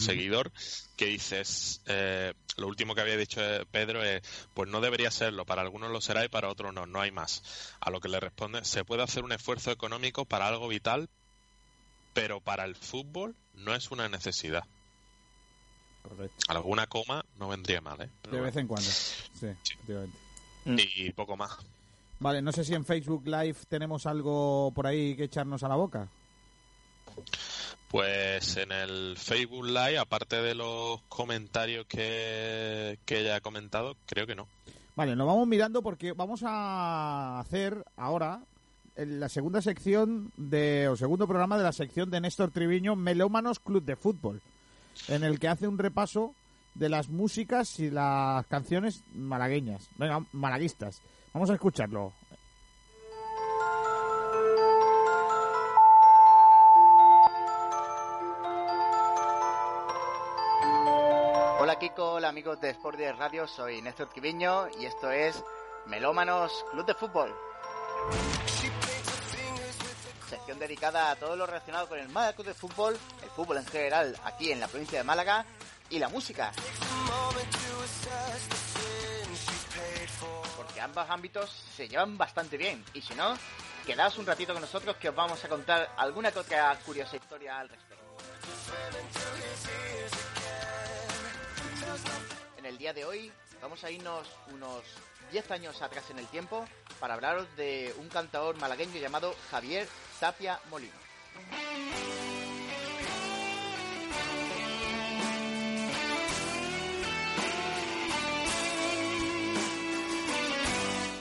seguidor que dices eh, lo último que había dicho eh, Pedro es pues no debería serlo para algunos lo será y para otros no no hay más a lo que le responde se puede hacer un esfuerzo económico para algo vital pero para el fútbol no es una necesidad Correcto. alguna coma no vendría mal ¿eh? Pero De vez en cuando. Sí, efectivamente. y poco más Vale, no sé si en Facebook Live tenemos algo por ahí que echarnos a la boca. Pues en el Facebook Live, aparte de los comentarios que, que ella ha comentado, creo que no. Vale, nos vamos mirando porque vamos a hacer ahora la segunda sección de o segundo programa de la sección de Néstor Triviño Melómanos Club de Fútbol, en el que hace un repaso de las músicas y las canciones malagueñas, malaguistas. Vamos a escucharlo. Amigos de Sport Direct Radio, soy Néstor Triviño y esto es Melómanos Club de Fútbol. Sección dedicada a todo lo relacionado con el Málaga Club de Fútbol, el fútbol en general aquí en la provincia de Málaga y la música. Porque ambos ámbitos se llevan bastante bien y si no, quedaos un ratito con nosotros que os vamos a contar alguna que otra curiosa historia al respecto. Día de hoy vamos a irnos unos 10 años atrás en el tiempo para hablaros de un cantador malagueño llamado Javier Tapia Molino.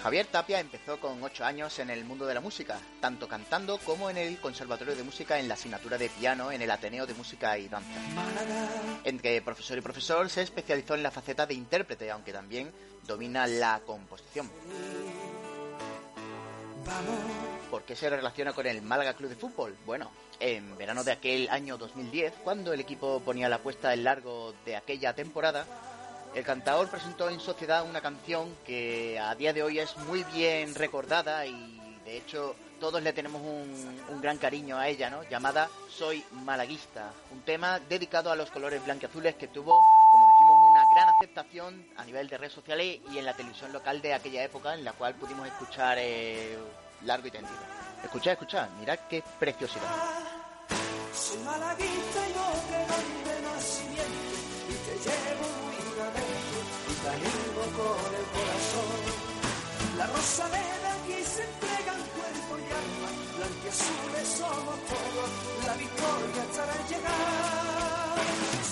Javier Tapia empezó con 8 años en el mundo de la música, tanto cantando como en el Conservatorio de Música en la asignatura de piano en el Ateneo de Música y Danza. Entre profesor y profesor se especializó en la faceta de intérprete, aunque también domina la composición. ¿Por qué se relaciona con el Málaga Club de Fútbol? Bueno, en verano de aquel año 2010, cuando el equipo ponía la puesta en largo de aquella temporada, el cantador presentó en sociedad una canción que a día de hoy es muy bien recordada y de hecho todos le tenemos un, gran cariño a ella, ¿no? Llamada Soy Malaguista, un tema dedicado a los colores blanqueazules que tuvo, como decimos, una gran aceptación a nivel de redes sociales y en la televisión local de aquella época en la cual pudimos escuchar eh, largo y tendido. Escuchad, escuchad, mirad qué preciosidad. Soy malaguista y no nacimiento y te llevo rosaleda aquí se entrega en cuerpo y alma, blanquiazules somos todos, la victoria estará en llegar.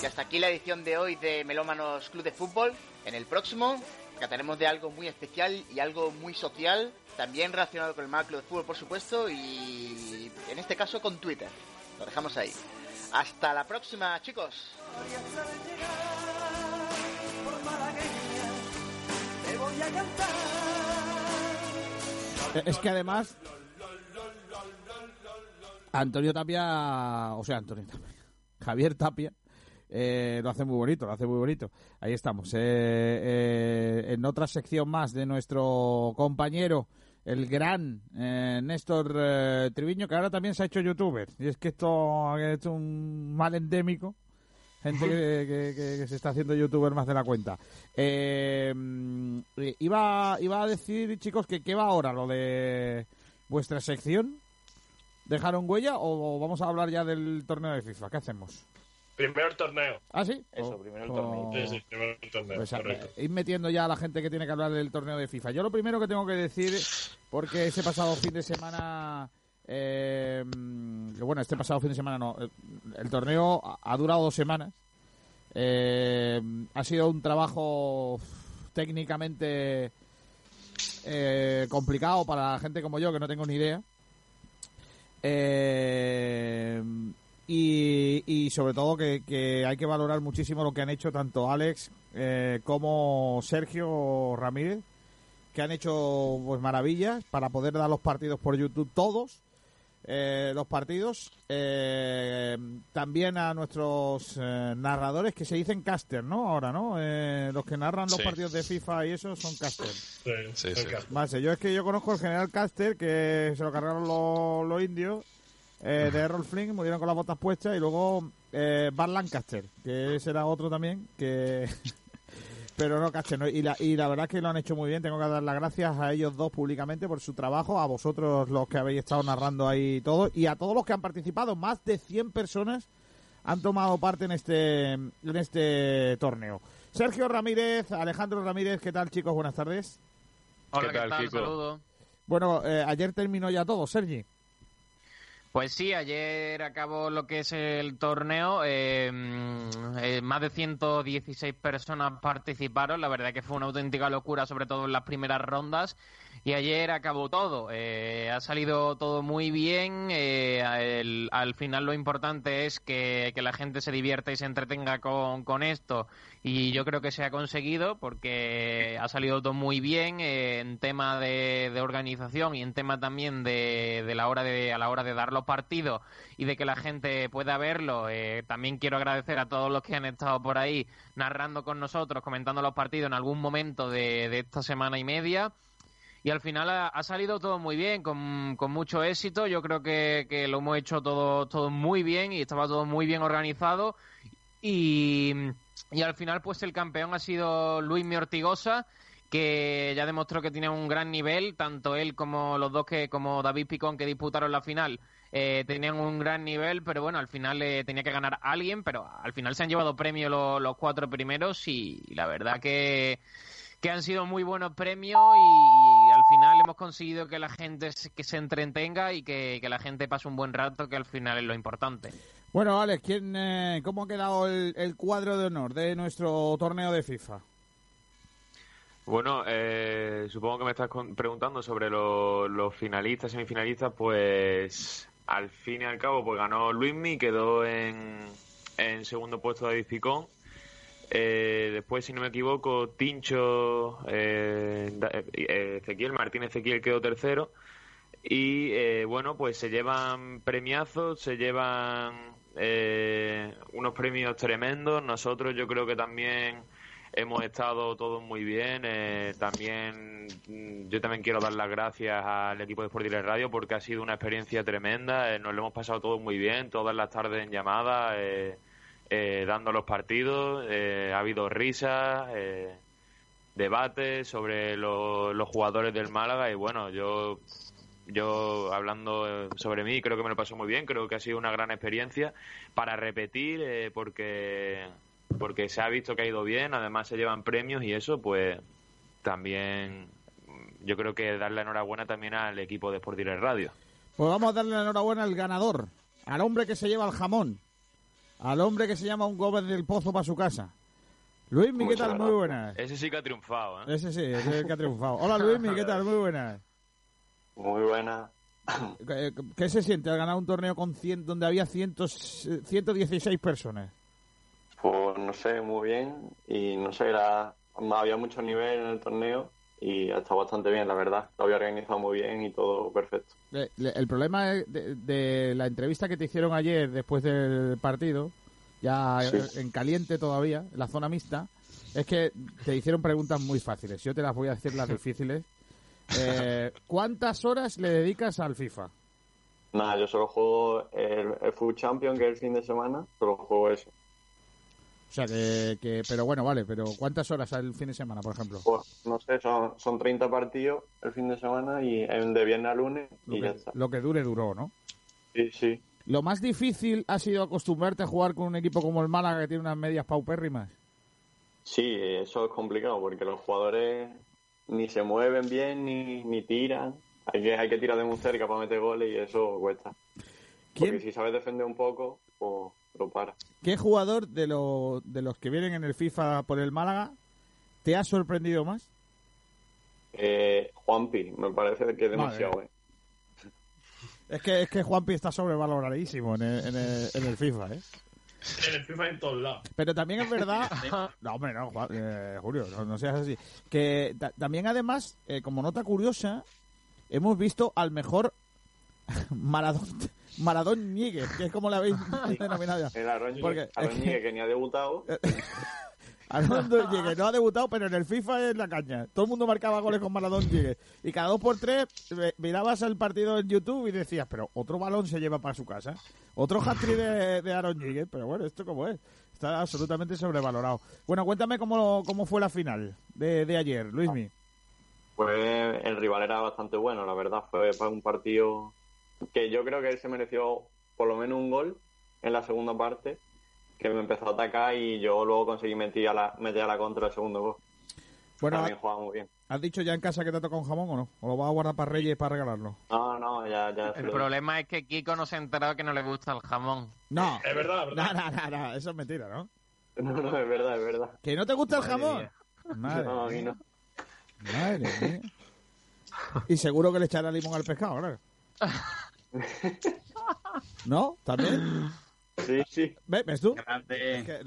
Y hasta aquí la edición de hoy de Melómanos Club de Fútbol. En el próximo trataremos de algo muy especial y algo muy social, también relacionado con el Club de Fútbol, por supuesto, y en este caso con Twitter. Lo dejamos ahí. Hasta la próxima, chicos. Por malagueña te voy a cantar. Es que además Antonio Tapia, o sea, Antonio Tapia, <laughs> Javier Tapia, eh, lo hace muy bonito, lo hace muy bonito. Ahí estamos. eh, eh, en otra sección más de nuestro compañero, el gran eh, Néstor eh, Triviño, que ahora también se ha hecho youtuber. Y es que esto es un mal endémico. Gente que, que- que- que se está haciendo youtuber más de la cuenta. Eh, mm, iba, iba a decir, chicos, que qué va ahora lo de vuestra sección. ¿Dejaron huella o vamos a hablar ya del torneo de FIFA? ¿Qué hacemos? Primero el torneo. ¿Ah, sí? Eso, Oh, primero el oh. torneo. Sí, sí, primero el torneo, Pues, a- ir metiendo ya a la gente que tiene que hablar del torneo de FIFA. Yo lo primero que tengo que decir, porque ese pasado fin de semana, eh, bueno, este pasado fin de semana no, el, el torneo ha, durado dos semanas. Eh, ha sido un trabajo técnicamente eh, complicado para gente como yo, que no tengo ni idea. Eh, y, y sobre todo que, que hay que valorar muchísimo lo que han hecho tanto Alex eh, como Sergio Ramírez, que han hecho pues maravillas para poder dar los partidos por YouTube todos. Eh, los partidos eh, también a nuestros eh, narradores que se dicen caster, ¿no? Ahora, ¿no? Eh, los que narran los Sí. partidos de FIFA y eso son caster. Sí, sí. Vale, yo es que yo conozco al general Caster, que se lo cargaron los, los indios eh, de Errol Flynn, murieron con las botas puestas, y luego eh, Bart Lancaster, que ese era otro también, que... <laughs> Pero no, Caster, no. Y, la, y la verdad es que lo han hecho muy bien. Tengo que dar las gracias a ellos dos públicamente por su trabajo, a vosotros los que habéis estado narrando ahí todo, y a todos los que han participado. Más de 100 personas han tomado parte en este, en este torneo. Sergio Ramírez, Alejandro Ramírez, ¿qué tal chicos? Buenas tardes. Hola, ¿qué, tal? Saludos. Bueno, eh, ayer terminó ya todo, Sergi. Pues sí, ayer acabó lo que es el torneo. mm, eh, más de 116 personas participaron. La verdad que fue una auténtica locura, sobre todo en las primeras rondas. Y ayer acabó todo. Eh, ha salido todo muy bien. eh, al final lo importante es que, que la gente se divierta y se entretenga con, con esto. Y yo creo que se ha conseguido porque ha salido todo muy bien eh, en tema de, de organización y en tema también de, de la hora de a la hora de dar los partidos y de que la gente pueda verlo. Eh, también quiero agradecer a todos los que han estado por ahí narrando con nosotros, comentando los partidos en algún momento de, esta semana y media. Y al final ha, salido todo muy bien, con, con mucho éxito. Yo creo que, lo hemos hecho todo, todo muy bien y estaba todo muy bien organizado. Y, y al final, pues el campeón ha sido Luis Ortigosa, que ya demostró que tiene un gran nivel, tanto él como los dos que, como David Picón, que disputaron la final, eh, tenían un gran nivel, pero bueno, al final eh, tenía que ganar alguien, pero al final se han llevado premio lo- los cuatro primeros y, la verdad que, que han sido muy buenos premios y, al final hemos conseguido que la gente se, que se entretenga y que, que la gente pase un buen rato, que al final es lo importante. Bueno, Alex, ¿quién, eh, ¿cómo ha quedado el, el cuadro de honor de nuestro torneo de FIFA? Bueno, eh, supongo que me estás preguntando sobre lo- los finalistas, semifinalistas, pues al fin y al cabo pues ganó Luismi, quedó en, en segundo puesto David Picón. Eh, después, si no me equivoco, Tincho, eh, eh, Ezequiel, Martín Ezequiel quedó tercero. Y eh, bueno, pues se llevan premiazos, se llevan eh, unos premios tremendos. Nosotros yo creo que también hemos estado todos muy bien. eh, también mm, yo también quiero dar las gracias al equipo de Sport Direct Radio porque ha sido una experiencia tremenda. eh, nos lo hemos pasado todos muy bien, todas las tardes en llamada, eh, eh, dando los partidos. eh, ha habido risas. eh, debates sobre lo- los jugadores del Málaga y bueno, yo yo hablando sobre mí creo que me lo pasó muy bien, creo que ha sido una gran experiencia para repetir porque porque se ha visto que ha ido bien, además se llevan premios y eso pues también yo creo que darle la enhorabuena también al equipo de Sport Direct Radio. Pues vamos a darle la enhorabuena al ganador, al hombre que se lleva el jamón, al hombre que se llama un Gómez del Pozo para su casa. Luis, ¿qué Muchas tal? Muy buenas. Ese sí que ha triunfado, ¿eh? Ese sí, ese es el que ha triunfado. Hola <laughs> Luis, ¿qué tal? Muy buenas. Muy buena. ¿Qué, qué se siente al ganar un torneo con 100, donde había cientos, eh, 116 personas? Pues no sé, muy bien. Y no sé, era, había mucho nivel en el torneo y ha estado bastante bien, la verdad. Lo había organizado muy bien y todo perfecto. Le- El problema de, de la entrevista que te hicieron ayer después del partido, ya Sí. en caliente todavía, en la zona mixta, es que te hicieron preguntas muy fáciles. Yo te las voy a decir las difíciles. <laughs> Eh, ¿Cuántas horas le dedicas al FIFA? Nada, yo solo juego el, el Food Champion, que es el fin de semana, solo juego eso. O sea, que, que- pero bueno, vale, pero ¿cuántas horas al fin de semana, por ejemplo? Pues no sé, son, son 30 partidos el fin de semana y de viernes a lunes y Lo ya que, está. lo que dure, duró, ¿no? Sí, sí. Lo más difícil ha sido acostumbrarte a jugar con un equipo como el Málaga que tiene unas medias paupérrimas. Sí, eso es complicado porque los jugadores ni se mueven bien ni, ni tiran. Hay que, hay que tirar de muy cerca para meter goles y eso cuesta. Porque si sabes defender un poco, pues lo para. ¿Qué jugador de, lo- de los que vienen en el FIFA por el Málaga te ha sorprendido más? Eh, Juanpi, me parece que es demasiado. Madre. eh. Es que, es que Juanpi está sobrevaloradísimo en el, en el, en el FIFA, ¿eh? En el FIFA en todos lados. Pero también es verdad. <laughs> No, hombre, no, Juan- eh, Julio, no, no seas así. Que ta- también, además, eh, como nota curiosa, hemos visto al mejor Maradón, Maradón Níguez, que es como la habéis <laughs> denominado ya. El Aaron Porque es que- ni ha debutado. <laughs> Maradón Níguez no ha debutado, pero en el FIFA es la caña. Todo el mundo marcaba goles con Maradón Níguez. Y cada dos por tres mirabas el partido en YouTube y decías, pero otro balón se lleva para su casa. Otro hat-trick de, de Aaron Níguez. Pero bueno, ¿esto cómo es? Está absolutamente sobrevalorado. Bueno, cuéntame cómo, cómo fue la final de, de ayer, Luismi. Pues el rival era bastante bueno, la verdad. Fue para un partido que yo creo que él se mereció por lo menos un gol en la segunda parte, que me empezó a atacar y yo luego conseguí meter a la, meter a la contra el segundo gol. Bueno, También jugaba muy bien. ¿has dicho ya en casa que te toca un jamón o no? ¿O lo vas a guardar para Reyes para regalarlo? No, no, ya, El lo- problema es que Kiko no se ha enterado que no le gusta el jamón. No. Es verdad, es verdad. <laughs> No, no, no, no, eso es mentira, ¿no? <laughs> No, no, es verdad, es verdad. ¿Que no te gusta el jamón? mía. Madre No, a mí no. Madre mía. Y seguro que le echará limón al pescado, claro. <laughs> <laughs> ¿No? ¿También? Sí, sí. ¿Ves, ves tú? Grande. Es que.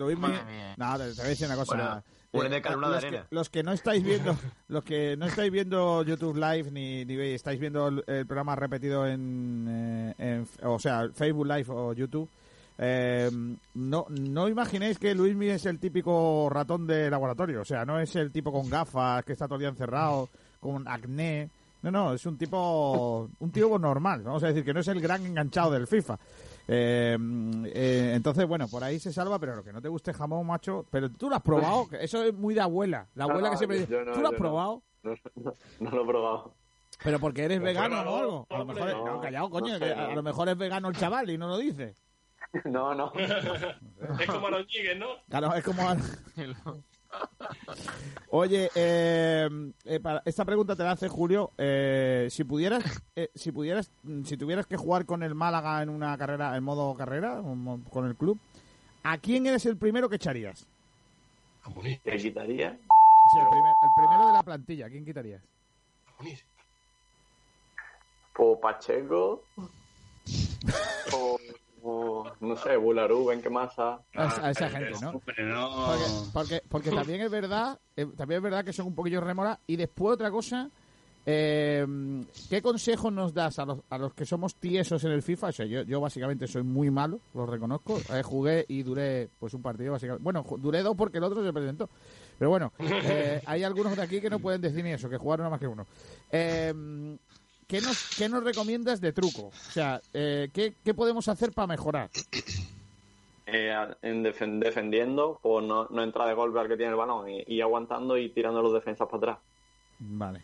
No, te, te voy a decir una cosa. Bueno, Eh, de los, arena. Que, los que no estáis viendo, los que no estáis viendo YouTube Live ni, ni veis, estáis viendo el, el programa repetido en, eh, en- o sea, Facebook Live o YouTube. eh, no, no imaginéis que Luismi es el típico ratón de laboratorio, o sea, no es el tipo con gafas que está todo el día encerrado, con acné. No, no, es un tipo, un tío normal, vamos a decir que no es el gran enganchado del FIFA. Eh, eh, entonces, bueno, por ahí se salva, pero lo que no te guste jamón, macho. Pero tú lo has probado, eso es muy de abuela. La abuela que No, siempre dice, no, ¿tú lo has no. probado? No, no, no lo he probado. Pero porque eres vegano o algo. A lo mejor, es- No, no, callado, coño, no que sé, a, no. a lo mejor es vegano el chaval y no lo dice. <laughs> No, no. <laughs> Es como Aaron Ñíguez, ¿no? Claro, es como... <laughs> Oye, eh, eh, para- esta pregunta te la hace Julio. Eh, si pudieras, eh, si pudieras, si tuvieras que jugar con el Málaga en una carrera, en modo carrera, con el club, ¿a quién eres el primero que echarías? ¿Te quitaría? Sí, el, primer- el primero de la plantilla, ¿a quién quitarías? Pues Pacheco. <laughs> o, o, no sé, Bularú, Benquemasa. A esa, a esa gente, ¿no? Porque, porque, porque también es verdad, eh, también es verdad que son un poquillo remora. Y después otra cosa, eh, ¿qué consejos nos das a los, a los que somos tiesos en el FIFA? O sea, yo, yo básicamente soy muy malo, lo reconozco. Eh, jugué y duré pues un partido básicamente. Bueno, duré dos porque el otro se presentó. Pero bueno, <laughs> eh, hay algunos de aquí que no pueden decir ni eso, que jugaron nada más que uno. Eh, ¿qué, nos, ¿Qué nos recomiendas de truco? O sea, eh, ¿qué, ¿qué podemos hacer para mejorar? Eh, en defen- defendiendo, pues no, no entra de golpe al que tiene el balón y, y aguantando y tirando los defensas para atrás. Vale.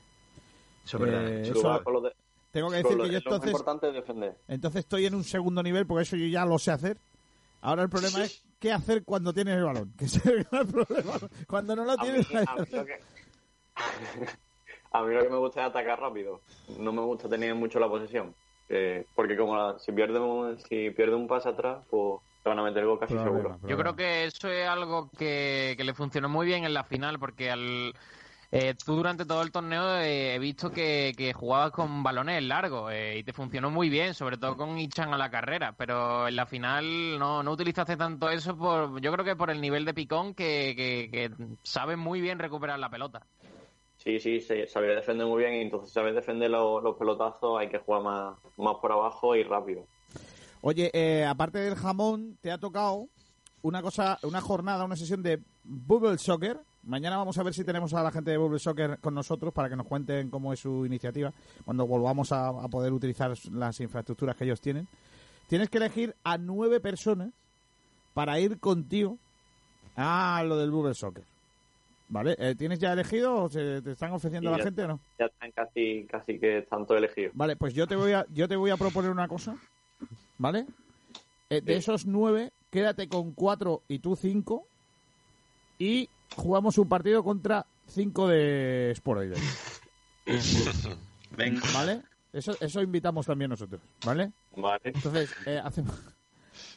Eso es verdad. Eh, eso- de- tengo que decir que yo entonces importante es defender. Entonces estoy en un segundo nivel porque eso yo ya lo sé hacer. Ahora el problema es qué hacer cuando tienes el balón. <laughs> Que es el problema. Cuando no lo A mí, tienes. a mí lo <laughs> que- a mí lo que me gusta es atacar rápido. No me gusta tener mucho la posesión. Eh, porque como la- si pierde un, si pierde un pase atrás, pues te van a meter el gol casi seguro. Yo creo que eso es algo que, que le funcionó muy bien en la final, porque al eh, tú durante todo el torneo eh, he visto que, que jugabas con balones largos eh, y te funcionó muy bien, sobre todo con Ichan a la carrera, pero en la final no, no utilizaste tanto eso, por yo creo que por el nivel de picón que, que, que sabes muy bien recuperar la pelota. Sí, sí, se sabía defender muy bien y entonces sabes defender los, pelotazos, hay que jugar más, más por abajo y rápido. Oye, eh, aparte del jamón, te ha tocado una cosa, una jornada, una sesión de Bubble Soccer. Mañana vamos a ver si tenemos a la gente de Bubble Soccer con nosotros para que nos cuenten cómo es su iniciativa cuando volvamos a poder utilizar las infraestructuras que ellos tienen. Tienes que elegir a nueve personas para ir contigo a lo del Bubble Soccer. ¿Vale? Eh, ¿Tienes ya elegido o se te están ofreciendo a la ya- gente o no? Ya están casi, casi que están todos elegidos. Vale, pues yo te voy a, yo te voy a proponer una cosa, ¿vale? Eh, de Sí. esos nueve, quédate con cuatro y tú cinco y jugamos un partido contra cinco de Sport Direct. <laughs> Venga. ¿Vale? Eso, eso invitamos también nosotros, ¿vale? Vale. Entonces, eh, hacemos,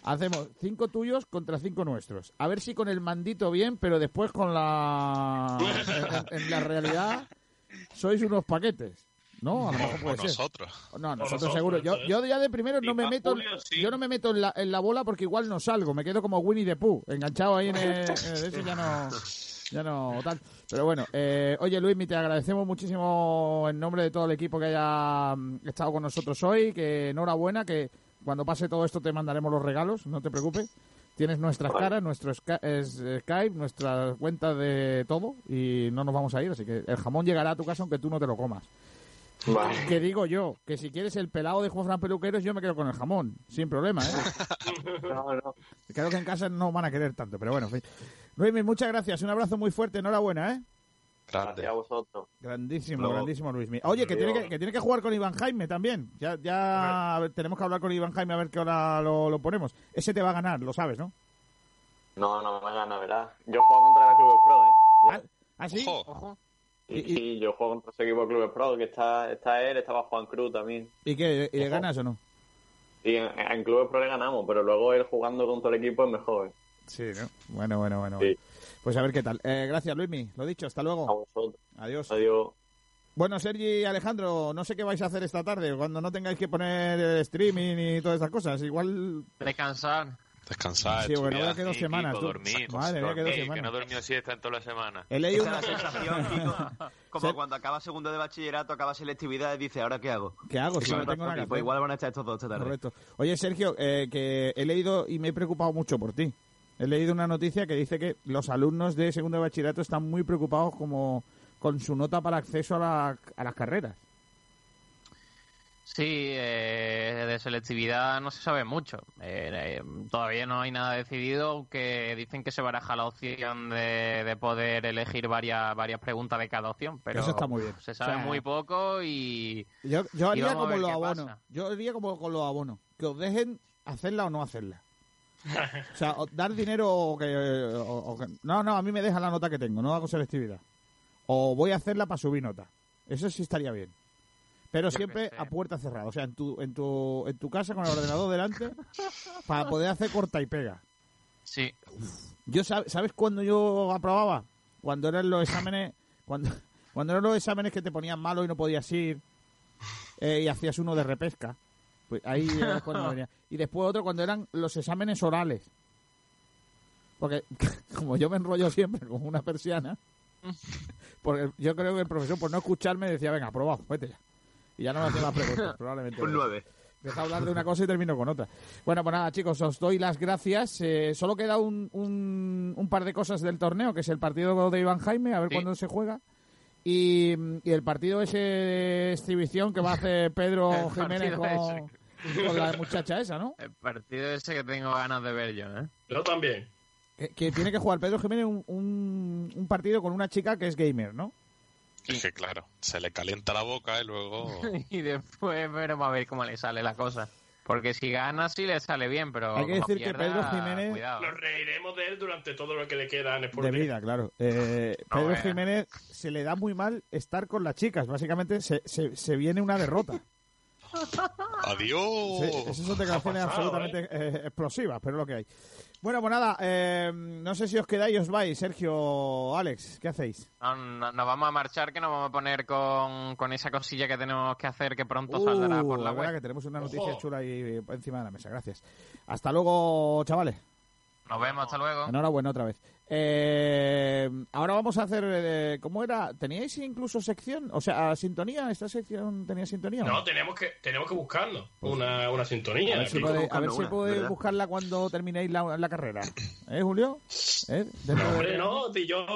hacemos cinco tuyos contra cinco nuestros. A ver si con el mandito bien, pero después con la... En, la realidad sois unos paquetes. No, a lo mejor puede ser. nosotros. No, nosotros nosotros, seguro. Yo, es. yo ya de primero no me meto, Julio, sí. yo no me meto en la, en la bola porque igual no salgo. Me quedo como Winnie the Pooh, enganchado ahí en el, en el- ese ya no, ya no tal. Pero bueno, eh, oye Luis, te agradecemos muchísimo en nombre de todo el equipo que haya mm, estado con nosotros hoy. Que enhorabuena, que cuando pase todo esto te mandaremos los regalos, no te preocupes. Tienes nuestras Vale. caras, nuestro eh, Skype, nuestras cuentas de todo y no nos vamos a ir, así que el jamón llegará a tu casa aunque tú no te lo comas. Vale. Que digo yo, que si quieres el pelado de Juan Fran Peluqueros, yo me quedo con el jamón, sin problema, ¿eh? <laughs> No, no. Creo que en casa no van a querer tanto, pero bueno, en fin. Luismi, muchas gracias, un abrazo muy fuerte, enhorabuena, ¿eh? Gracias a vosotros. Grandísimo, Luego- grandísimo Luismi. Oye, que tiene que, que tiene que jugar con Iván Jaime también. Ya, ya ver, tenemos que hablar con Iván Jaime a ver qué hora lo, lo ponemos. Ese te va a ganar, lo sabes, ¿no? No, no me gana, ¿verdad? Yo juego contra el Clubes Pro, ¿eh? ¿Ah, sí? Ojo. Y, sí, yo juego contra ese equipo de Clubes Pro, que está, está él, estaba Juan Cruz también. ¿Y qué? ¿Y le ganas o no? Y en, en Clubes Pro le ganamos, pero luego él jugando contra el equipo es mejor. ¿eh? Sí, ¿no? Bueno, bueno, bueno. Sí. Pues a ver qué tal. Eh, gracias, Luismi. Lo dicho, hasta luego. A vosotros. Adiós. Adiós. Bueno, Sergi y Alejandro, no sé qué vais a hacer esta tarde, cuando no tengáis que poner streaming y todas estas cosas. Igual... Descansar. Descansar, Sí, bueno, ahora que dos Sí, semanas. Kiko, tú. dormir. Madre mía, que dos dormir, que semanas. no dormió siesta en toda la semana. He leído una... sensación, Kiko. <laughs> Como cuando acaba segundo de bachillerato, acaba selectividad y dice, ¿ahora qué hago? ¿Qué hago? Si Eso no tengo nada que Pues igual van a estar estos dos esta tarde. Correcto. Oye, Sergio, eh, que he leído y me he preocupado mucho por ti. He leído una noticia que dice que los alumnos de segundo de bachillerato están muy preocupados como con su nota para acceso a, la- a las carreras. Sí, eh, de selectividad no se sabe mucho. Eh, eh, todavía no hay nada decidido, aunque dicen que se baraja la opción de, de poder elegir varias, varias preguntas de cada opción. Pero Eso está muy bien. Se sabe O sea, muy poco y. Yo, yo y haría a como los abonos. Yo haría como con los abonos. Que os dejen hacerla o no hacerla. O sea, dar dinero o que, o- o que- No, no, a mí me deja la nota que tengo, no hago selectividad. O voy a hacerla para subir nota. Eso sí estaría bien. Pero Yo siempre a puerta cerrada. O sea, en tu, en tu, en tu casa con el ordenador delante para poder hacer corta y pega. Sí. Yo sab- ¿Sabes cuándo yo aprobaba? Cuando eran los exámenes... Cuando, cuando eran los exámenes que te ponían malo y no podías ir eh, y hacías uno de repesca. Pues ahí <laughs> cuando venía. Y después otro cuando eran los exámenes orales. Porque <laughs> como yo me enrollo siempre como una persiana, <laughs> porque yo creo que el profesor por no escucharme decía, venga, aprobado, vete ya. Y ya no me hacía más preguntas, probablemente. Un 9. Empieza a hablar de una cosa y termino con otra. Bueno, pues nada, chicos, os doy las gracias. Eh, solo queda un, un, un par de cosas del torneo, que es el partido de Iván Jaime, a ver Sí. cuándo se juega. Y, y el partido ese de exhibición que va a hacer Pedro Jiménez con, <laughs> con la muchacha esa, ¿no? El partido ese que tengo ganas de ver yo, ¿eh? Yo también. Que, que tiene que jugar Pedro Jiménez un, un, un partido con una chica que es gamer, ¿no? Es que claro, se le calienta la boca y luego... <laughs> y después veremos a ver cómo le sale la cosa. Porque si gana sí le sale bien, pero Hay que decir que Pedro Jiménez- cuidado. Nos reiremos de él durante todo lo que le queda en Sport De vida, claro. Eh, <laughs> No, Pedro vea. Jiménez se le da muy mal estar con las chicas. Básicamente se, se, se viene una derrota. ¡Adiós! Sí, esas son declaraciones absolutamente eh, explosivas, pero es lo que hay. Bueno, pues nada, eh, no sé si os quedáis os vais. Sergio, Alex, ¿qué hacéis? No, no- nos vamos a marchar, que nos vamos a poner con, con esa cosilla que tenemos que hacer que pronto Uh, saldrá por la web. que tenemos una noticia Ojo. chula ahí encima de la mesa. Gracias. Hasta luego, chavales. Nos vemos, hasta luego. Enhorabuena otra vez. Eh, ahora vamos a hacer... eh, ¿Cómo era? ¿Teníais incluso sección? O sea, sintonía. ¿Esta sección tenía sintonía? No, tenemos que, tenemos que buscarnos una, una sintonía. A ver si puede- a buscando ver si una, podéis buscarla cuando terminéis la, la carrera. ¿Eh, Julio? ¿Eh? Dentro de- Hombre, no, yo,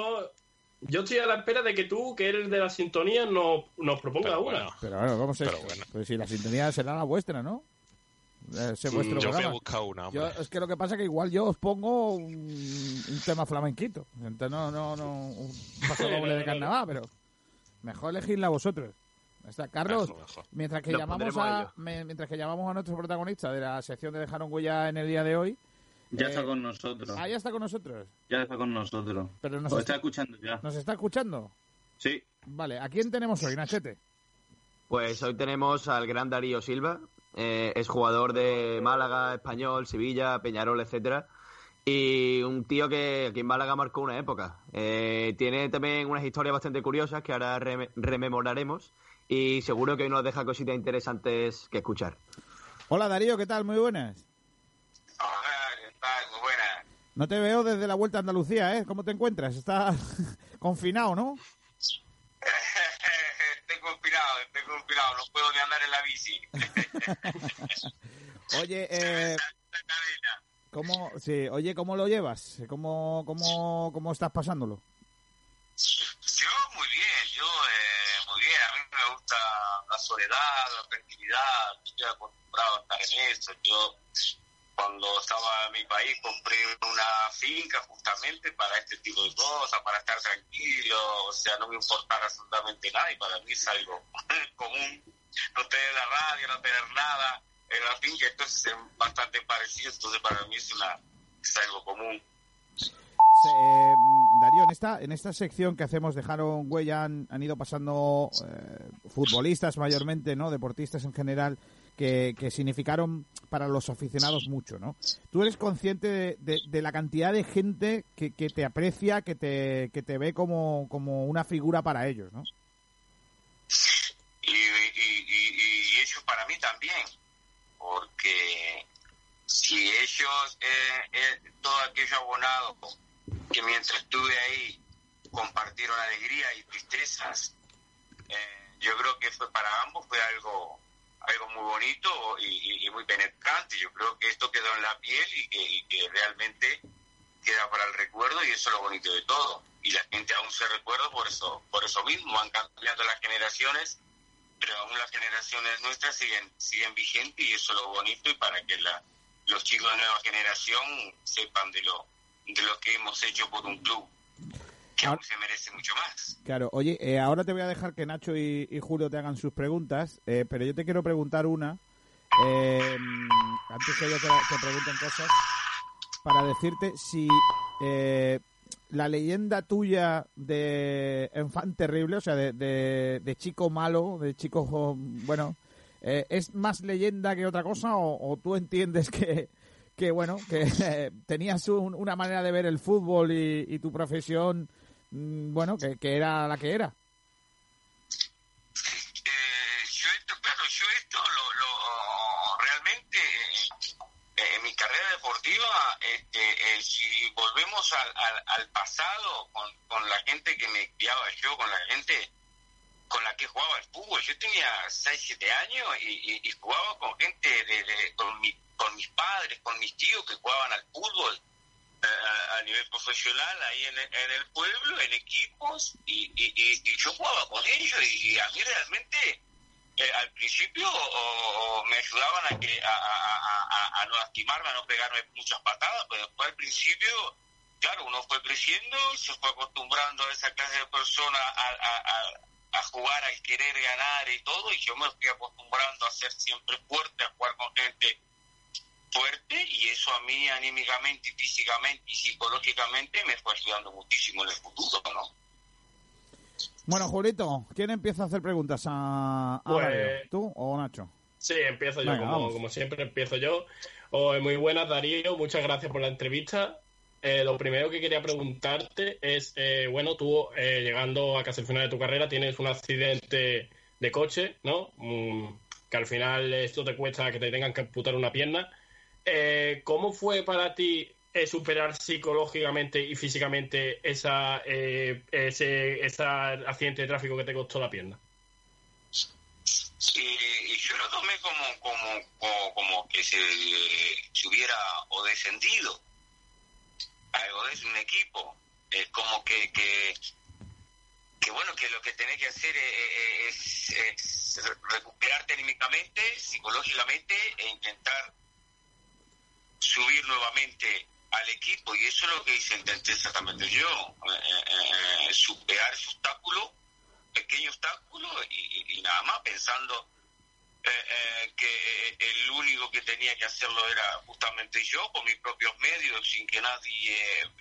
yo estoy a la espera de que tú, que eres de la sintonía, nos, nos proponga Pero una. bueno, Pero bueno, ¿cómo se Pero bueno. Pues si la sintonía será la vuestra, ¿no? Eh, vuestro yo voy a programa. buscar una, hombre. Yo- es que lo que pasa es que igual yo os pongo un, un tema flamenquito. Entonces no, no, no, un paso doble de <laughs> carnaval, pero mejor elegidla vosotros. Está. Carlos, Mejor, mejor. mientras que Nos llamamos a me- mientras que llamamos a nuestro protagonista de la sección de dejaron huella en el día de hoy, Ya Eh, está con nosotros. ah, ya está con nosotros. Ya está con nosotros. Pero nos Os está- está escuchando ya. ¿Nos está escuchando? Sí. Vale, ¿a quién tenemos hoy, Nachete? Pues hoy tenemos al gran Darío Silva, eh, es jugador de Málaga, Español, Sevilla, Peñarol, etcétera, y un tío que aquí en Málaga marcó una época. Eh, tiene también unas historias bastante curiosas que ahora reme- rememoraremos y seguro que hoy nos deja cositas interesantes que escuchar. Hola Darío, ¿qué tal? Muy buenas. Muy buena. No te veo desde la vuelta a Andalucía, ¿eh? ¿Cómo te encuentras? Estás <laughs> confinado, ¿no? estoy no puedo ni andar en la bici. <laughs> Oye, <laughs> eh, ¿cómo, sí, oye, ¿cómo lo llevas? ¿Cómo, cómo, cómo estás pasándolo? Yo muy bien, yo eh, muy bien, a mí me gusta la soledad, la tranquilidad, estoy acostumbrado a estar en eso. Yo cuando estaba en mi país compré una finca justamente para este tipo de cosas, para estar tranquilo, o sea, no me importaba absolutamente nada y para mí es algo <laughs> común no tener la radio, no tener nada en la finca, entonces es bastante parecido, entonces para mí es, una, algo común. Eh, Darío, en esta, en esta sección que hacemos dejaron huella, han, han ido pasando eh, futbolistas mayormente, ¿no? Deportistas en general, que, significaron para los aficionados mucho, ¿no? Tú eres consciente de, la cantidad de gente que, que, te aprecia, que te, que te ve como, una figura para ellos, ¿no? Y, y, y, y ellos para mí también, porque si ellos, eh, eh, todo aquello abonado que mientras estuve ahí compartieron alegría y tristezas, eh, yo creo que fue para ambos fue algo algo muy bonito y, y, muy penetrante. Yo creo que esto quedó en la piel y que, y que, realmente queda para el recuerdo y eso es lo bonito de todo. Y la gente aún se recuerda por eso, por eso mismo. Van cambiando las generaciones, pero aún las generaciones nuestras siguen, siguen vigentes y eso es lo bonito y para que la, los chicos de nueva generación sepan de lo, de lo que hemos hecho por un club se merece mucho más. Claro, oye, eh, ahora te voy a dejar que Nacho y, y Julio te hagan sus preguntas, eh, pero yo te quiero preguntar una, eh, antes que ellos te, te, pregunten cosas, para decirte si eh, la leyenda tuya de Enfant Terrible, o sea, de, de, de chico malo, de chico, bueno, eh, ¿es más leyenda que otra cosa o, o tú entiendes que que bueno, que eh, <laughs> tenías un, una manera de ver el fútbol y, y tu profesión, bueno, que, que, era la que era. Eh, yo esto, claro, yo esto lo, lo realmente eh, en mi carrera deportiva, este, si volvemos al, al, al pasado con, con, la gente que me criaba yo, con la gente con la que jugaba el fútbol, yo tenía 6, 7 años y, jugaba con gente de, con mi con mis padres, con mis tíos que jugaban al fútbol eh, a, nivel profesional ahí en, en, el pueblo, en equipos, y, y, y yo jugaba con ellos y, a mí realmente eh, al principio o, me ayudaban a, que, a, a, no lastimarme, a no pegarme muchas patadas, pero después al principio, claro, uno fue creciendo, se fue acostumbrando a esa clase de personas a jugar, al querer ganar y todo, y yo me fui acostumbrando a ser siempre fuerte, a jugar con gente fuerte y eso a mí anímicamente y físicamente y psicológicamente me fue ayudando muchísimo en el futuro, ¿no? Bueno, Julito, ¿quién empieza a hacer preguntas a, a pues, ¿Tú o Nacho? Sí, empiezo yo, Venga, como, como, siempre empiezo yo. Oh, muy buenas, Darío, muchas gracias por la entrevista. Eh, lo primero que quería preguntarte es, eh, bueno, tú eh, llegando a casi el final de tu carrera tienes un accidente de coche, ¿no? Mm, que al final esto te cuesta que te tengan que amputar una pierna. Eh, ¿cómo fue para ti eh, superar psicológicamente y físicamente esa, eh, ese, esa accidente de tráfico que te costó la pierna? Y, yo lo tomé como, como, como, como que se, se, hubiera o descendido algo de un equipo. Es como que, que, que, bueno, que lo que tenés que hacer es, es, es recuperarte anímicamente, psicológicamente e intentar subir nuevamente al equipo y eso es lo que hice, intenté exactamente yo, eh, eh, superar ese obstáculo, pequeño obstáculo y, y nada más pensando eh, que el único que tenía que hacerlo era justamente yo, con mis propios medios, sin que nadie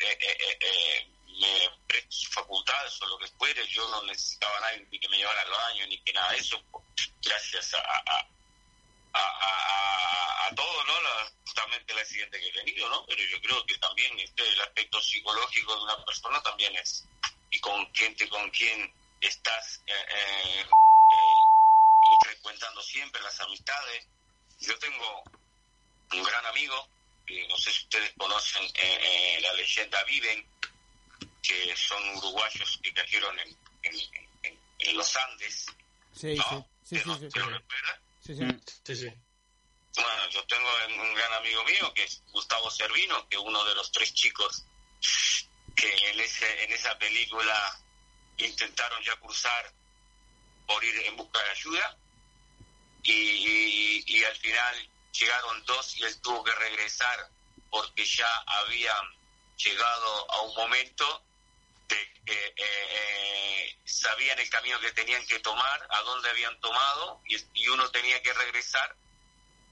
me preste sus facultades o lo que fuere, yo no necesitaba a nadie ni que me llevara al baño ni que nada de eso, gracias a, a a, a, a, todo, ¿no? La, justamente el accidente que he tenido, ¿no? Pero yo creo que también este, el aspecto psicológico de una persona también es, y con gente con quien estás eh, eh, frecuentando siempre las amistades. Yo tengo un gran amigo, que no sé si ustedes conocen eh, eh, la leyenda Viven, que son uruguayos que cayeron en, en- en- en los Andes. Sí, ¿no? sí, sí, sí, sí, ¿Te recuerdas? Sí, sí. Sí, sí. Bueno, yo tengo un gran amigo mío que es Gustavo Servino, que es uno de los tres chicos que en, ese, en esa película intentaron ya cruzar por ir en busca de ayuda y, y- y al final llegaron dos y él tuvo que regresar porque ya habían llegado a un momento de eh, eh, sabían el camino que tenían que tomar, a dónde habían tomado y, uno tenía que regresar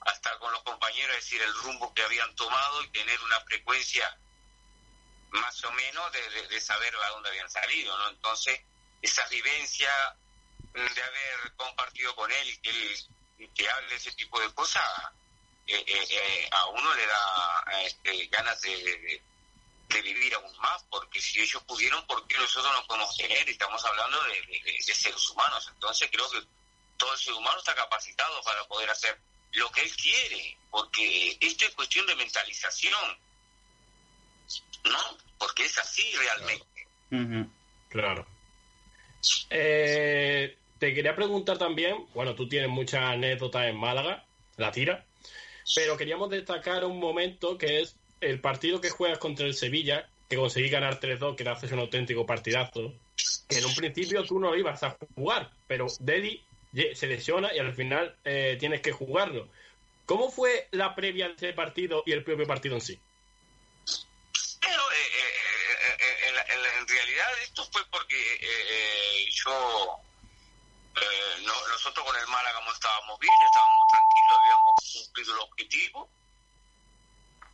hasta con los compañeros, decir el rumbo que habían tomado y tener una frecuencia más o menos de, saber a dónde habían salido, ¿no? Entonces, esa vivencia de haber compartido con él que él que hable ese tipo de cosas, eh, eh, eh, a uno le da este, ganas de, de- vivir aún más, porque si ellos pudieron, ¿por qué nosotros no podemos tener? Estamos hablando de, de- de- de seres humanos, entonces creo que todo el ser humano está capacitado para poder hacer lo que él quiere, porque esto es cuestión de mentalización, ¿no? Porque es así realmente. Claro. Eh, te quería preguntar también, bueno, tú tienes muchas anécdotas en Málaga, la tira, pero queríamos destacar un momento que es el partido que juegas contra el Sevilla, que conseguí ganar 3-2, que le haces un auténtico partidazo, que en un principio tú no ibas a jugar, pero Dedi ye- se lesiona y al final eh, tienes que jugarlo. ¿Cómo fue la previa de ese partido y el propio partido en sí? Pero eh, eh, eh, eh, en, la- en en realidad esto fue porque eh, yo, no- nosotros con el Málaga estábamos bien, estábamos tranquilos, habíamos cumplido el objetivo.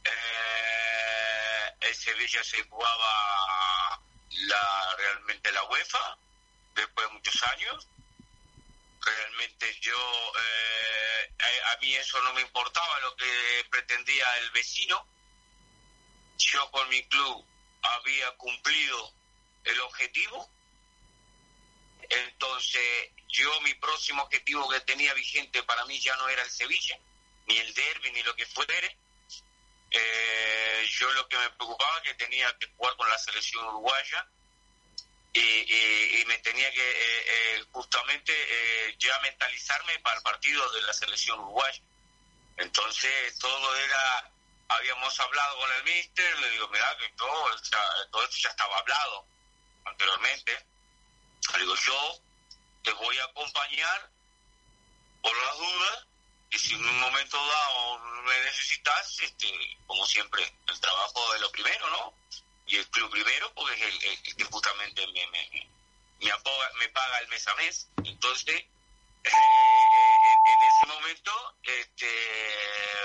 Eh, el Sevilla se jugaba la, realmente la UEFA después de muchos años. Realmente yo, eh, a, a mí eso no me importaba lo que pretendía el vecino yo con mi club había cumplido el objetivo. Entonces, yo mi próximo objetivo que tenía vigente para mí ya no era el Sevilla, ni el derby, ni lo que fuere. Eh, yo lo que me preocupaba que tenía que jugar con la selección uruguaya y, me tenía que eh, eh, justamente eh, ya mentalizarme para el partido de la selección uruguaya. Entonces todo era, habíamos hablado con el mister, le digo, mira que todo, todo esto ya estaba hablado anteriormente. Le digo, yo te voy a acompañar por las dudas y si en un momento dado me necesitas, este, como siempre, el trabajo es lo primero, ¿no? Y el club primero, porque es el, que justamente me, me, me, apoga- me paga el mes a mes. Entonces, eh, en, en ese momento, este,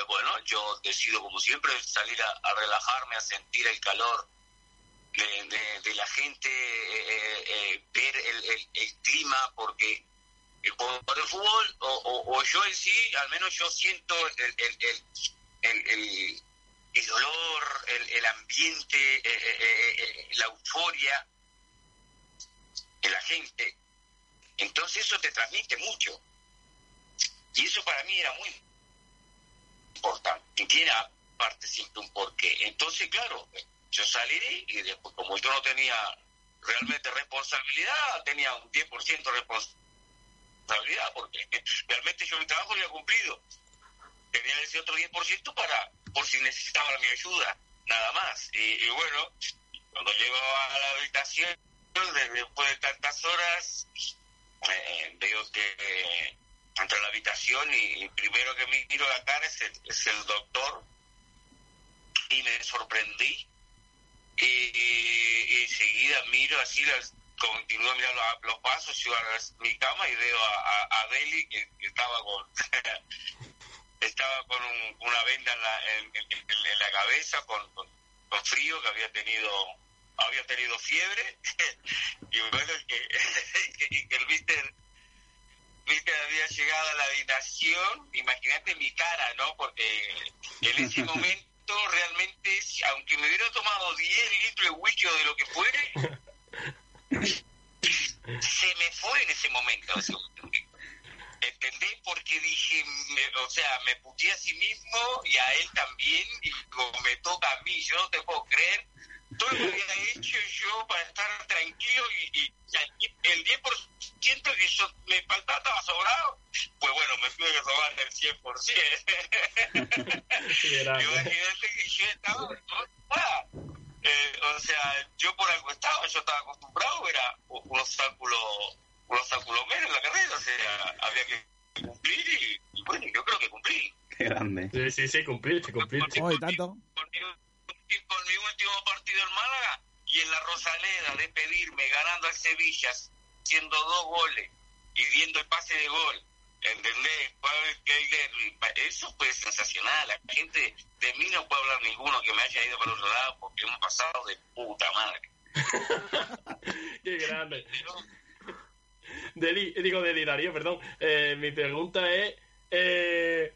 bueno, yo decido como siempre salir a, relajarme, a sentir el calor de, la gente, eh, eh, eh, ver el clima, porque eh, por, por el fútbol, o, yo en sí, al menos yo siento el, el, el, el, el- el el, el ambiente, eh, eh, eh, la euforia de la gente. Entonces eso te transmite mucho. Y eso para mí era muy importante. Tiene aparte siempre un porqué. Entonces, claro, yo saliré y después, como yo no tenía realmente responsabilidad, tenía un 10% de responsabilidad, porque realmente yo mi trabajo lo había cumplido. Tenía ese otro 10% para, por si necesitaba mi ayuda, nada más. Y, bueno, cuando llego a la habitación, de- después de tantas horas, eh, veo que entro a la habitación y, primero que miro la cara es el, es el doctor y me sorprendí y- y enseguida miro así, las, continúo mirando los, los pasos, sigo a mi cama y veo a, a, a Deli que, que estaba con <laughs> estaba con un- una venda en la, en, en- en- en la cabeza, con, con, con frío, que había tenido había tenido fiebre <laughs> y bueno, que, <laughs> que, que el mister, mister había llegado a la habitación, imagínate mi cara, ¿no? Porque en ese momento realmente, aunque me hubiera tomado 10 litros de whisky o de lo que fuere, se me fue en ese momento. ¿Entendés? que dije, me- o sea, me puteé a sí mismo y a él también, y como me toca a mí, yo no te puedo creer todo lo que había hecho yo para estar tranquilo y, y- y el 10% que yo me faltaba estaba sobrado, pues bueno, me tuve que robar el 100%. <laughs> Imagínate que yo estaba... eh, o sea, yo por algo estaba, yo estaba acostumbrado, era un obstáculo, un obstáculo menos en la carrera, o sea, había que cumplir y, y bueno, yo creo que cumplí. Qué grande. Sí, sí, sí, cumpliste, cumpliste. Hoy tanto. con mi último partido en Málaga y en la Rosaleda de pedirme ganando al Sevilla haciendo dos goles y viendo el pase de gol ¿entendés? Eso fue sensacional la gente de mí no puede hablar ninguno que me haya ido para otro lado porque hemos pasado de puta madre <laughs> Qué grande. Deli, digo Deli Darío, perdón. Eh, mi pregunta es, eh,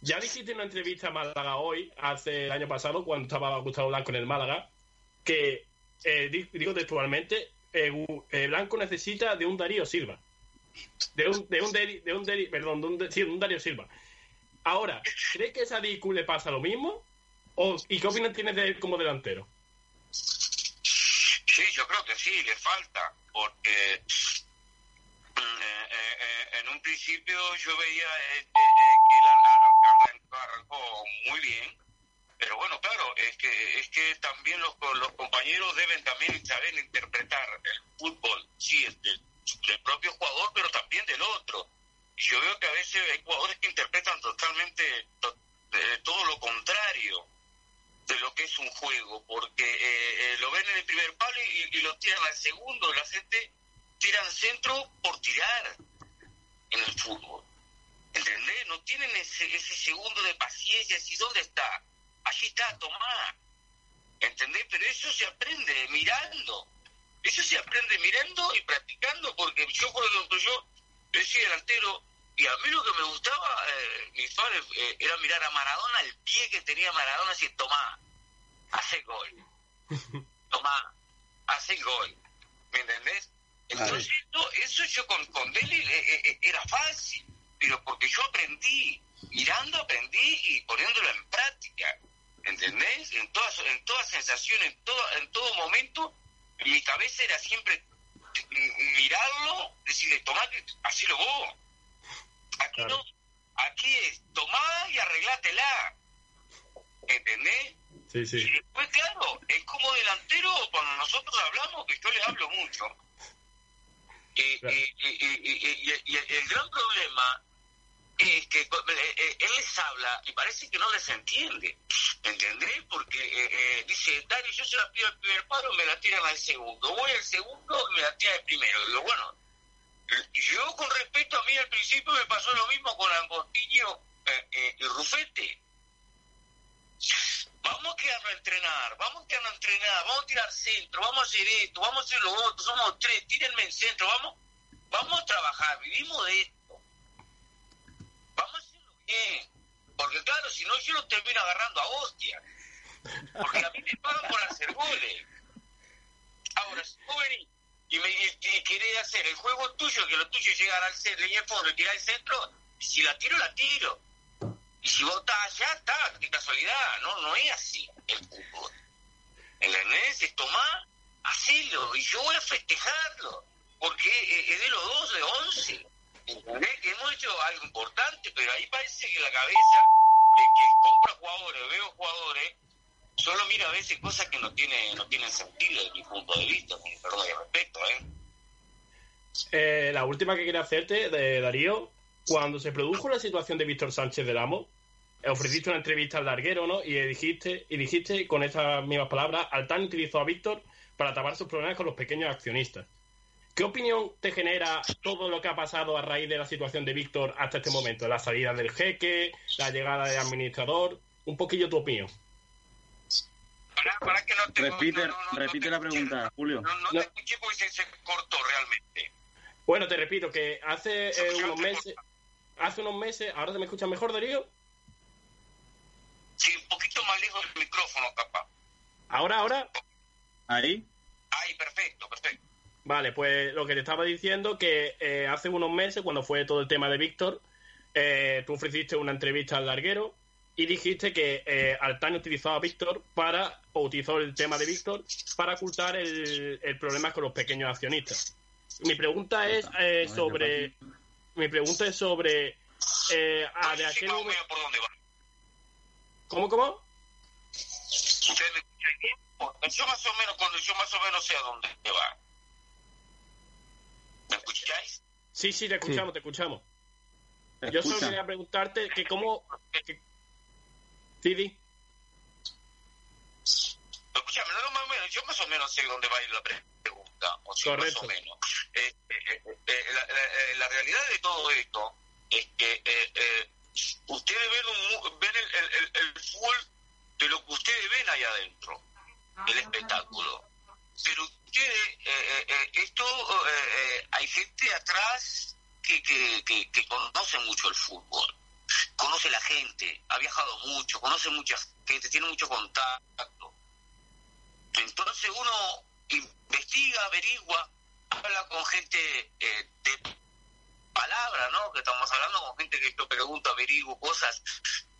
ya dijiste en una entrevista a Málaga hoy, hace el año pasado, cuando estaba Gustavo Blanco en el Málaga, que, eh, di- digo textualmente, eh, eh, Blanco necesita de un Darío Silva. <laughs> De un, de un, Deli- de un Deli- perdón, de un, sí, un Darío Silva. Ahora, ¿crees que a Diku le pasa lo mismo? ¿O, ¿Y qué opinión tienes de él como delantero? Sí, yo creo que sí, le falta, porque eh, eh, eh, en un principio yo veía que él ar- arrancó, arrancó muy bien, pero bueno, claro, es que es que también los, los compañeros deben también saber interpretar el fútbol, sí, es del, propio jugador, pero también del otro. Y yo veo que a veces hay jugadores que interpretan totalmente to- todo lo contrario de lo que es un juego, porque eh, eh, lo ven en el primer palo y, lo tiran al segundo, la gente tiran centro por tirar en el fútbol. ¿Entendés? No tienen ese, ese segundo de paciencia, ¿y dónde está? Allí está, tomá. ¿Entendés? Pero eso se aprende mirando. Eso se aprende mirando y practicando, porque yo, por ejemplo, yo, yo soy delantero y a mí lo que me gustaba, eh, mis padres, eh, era mirar a Maradona, el pie que tenía Maradona, y decir, tomá, hace gol. <laughs> Tomá, hace gol. ¿Me entendés? Entonces, no, eso yo con, con Deli eh, eh, era fácil, pero porque yo aprendí, mirando aprendí y poniéndolo en práctica. ¿Entendés? En todas, en toda sensación, en todo, en todo momento, mi cabeza era siempre mirarlo, decirle, tomá, que así lo vos. Aquí no, aquí es tomá y arreglátela. ¿Entendés? Sí, sí. Y después, claro, es como delantero, cuando nosotros hablamos, que yo le hablo mucho. Eh, eh, eh, eh, eh, y, y el gran problema que eh, eh, él les habla y parece que no les entiende. ¿Entendés? Porque eh, eh, dice, Dani, yo se la pido al primer paro, me la tiran al segundo. Voy al segundo y me la tiran al primero. Digo, bueno, y yo con respeto a mí al principio me pasó lo mismo con Angostiño eh, eh, y Rufete. Vamos a quedarnos a entrenar, vamos a quedarnos a entrenar, vamos a tirar centro, vamos a hacer esto, vamos a hacer lo otro, somos tres, tírenme en centro, vamos, vamos a trabajar, vivimos de esto. Hacerlo. Porque claro, si no yo lo termino agarrando a hostia. Porque a mí me pagan por hacer goles. Ahora, si vos venís y, me, y, y querés hacer el juego tuyo, que lo tuyo es llegar al centro, línea de fondo y tirar el centro, si la tiro, la tiro. Y si vos estás allá, está, qué casualidad, no, no es así el fútbol. ¿Entendés? Es tomar, hacelo, y yo voy a festejarlo, porque es de los dos, de once. ¿Entendés? Hemos hecho algo importante, pero ahí parece que la cabeza de que compra jugadores, veo jugadores, solo mira a veces cosas que no tiene, no tienen sentido desde mi punto de vista, con perdón y respeto, ¿eh? Eh, la última que quería hacerte, de Darío, cuando se produjo la situación de Víctor Sánchez del Amo, eh, ofreciste una entrevista al larguero, ¿no? Y dijiste, y dijiste con estas mismas palabras, Altán utilizó a Víctor para tapar sus problemas con los pequeños accionistas. ¿Qué opinión te genera todo lo que ha pasado a raíz de la situación de Víctor hasta este momento? La salida del jeque, la llegada del administrador, un poquillo tu opinión. Para, para que no te, Repite, repite la pregunta, Julio. no, no te escuché porque se, se cortó realmente. Bueno, te repito que hace eh, unos meses, hace unos meses, ahora te me escuchas mejor, Darío. Sí, un poquito más lejos del micrófono, capaz. Ahora, ahora. Ahí. Ahí, perfecto, perfecto. Vale, pues lo que te estaba diciendo que eh, hace unos meses, cuando fue todo el tema de Víctor, eh, tú ofreciste una entrevista al larguero y dijiste que eh, Altani utilizaba a Víctor para, o utilizó el tema de Víctor para ocultar el, el problema con los pequeños accionistas. Mi pregunta es eh, sobre. Mi pregunta es sobre. Eh, a de aquel momento. ¿Cómo, cómo? ¿Ustedes me escuchan bien? Yo más o menos, cuando yo más o menos sé a dónde va. ¿Me escucháis? Sí, sí, te escuchamos, te escuchamos. Yo solo quería preguntarte que cómo. que- Sí, di. Escúchame, no, más o menos, yo más o menos sé dónde va a ir la pregunta. O sea, Correcto. más o menos. Eh, eh, eh, eh, la, la- la realidad de todo esto es que eh, eh, ustedes ven, un, ven el, el, el, el fútbol de lo que ustedes ven allá adentro, el espectáculo. Pero ustedes, eh, eh, eh, esto, hay gente atrás que, que, que, conoce mucho el fútbol, conoce la gente, ha viajado mucho, conoce mucha gente, tiene mucho contacto. Entonces uno investiga, averigua, habla con gente de palabra, ¿no? Que estamos hablando con gente que yo pregunto, averiguo cosas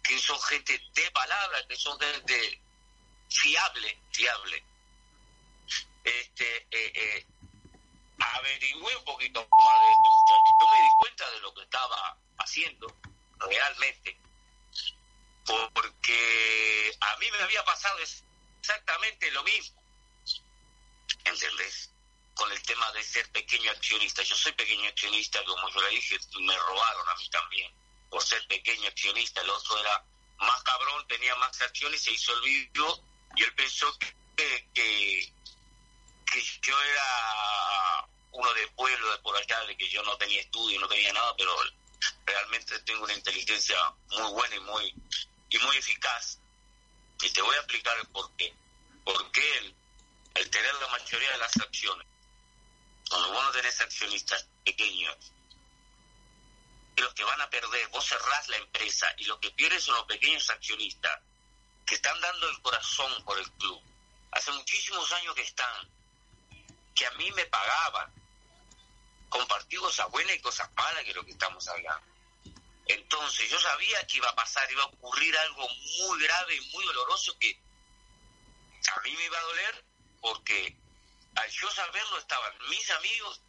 que son gente de palabra, que son gente fiable, fiable. Este, eh, eh, averigüé un poquito más de este muchacho. Yo me di cuenta de lo que estaba haciendo realmente, porque a mí me había pasado exactamente lo mismo. ¿Entendés? Con el tema de ser pequeño accionista. Yo soy pequeño accionista, como yo le dije, me robaron a mí también por ser pequeño accionista. El otro era más cabrón, tenía más acciones, se hizo el vídeo y él pensó que, que, que yo era uno de pueblo de por allá, de que yo no tenía estudio, no tenía nada, pero realmente tengo una inteligencia muy buena y muy, y muy eficaz. Y te voy a explicar el por qué. Porque el, tener la mayoría de las acciones, cuando vos no tenés accionistas pequeños, y los que van a perder, vos cerrás la empresa y los que pierden son los pequeños accionistas que están dando el corazón por el club. Hace muchísimos años que están, que a mí me pagaban. Compartí cosas buenas y cosas malas que es lo que estamos hablando. Entonces yo sabía que iba a pasar, iba a ocurrir algo muy grave y muy doloroso que a mí me iba a doler porque al yo saberlo estaban mis amigos,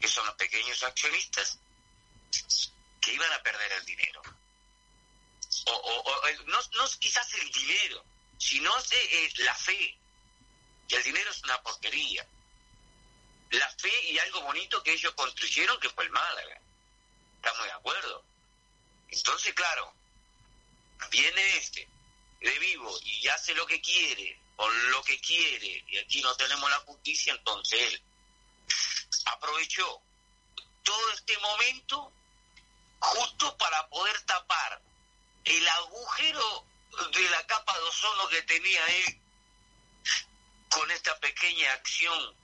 que son los pequeños accionistas, que iban a perder el dinero. O, o- no, no es quizás el dinero, sino es, eh, la fe. Que el dinero es una porquería. La fe y algo bonito que ellos construyeron que fue el Málaga. Estamos de acuerdo. Entonces, claro, viene este de vivo y hace lo que quiere, con lo que quiere, y aquí no tenemos la justicia, entonces él aprovechó todo este momento justo para poder tapar el agujero de la capa de ozono que tenía él con esta pequeña acción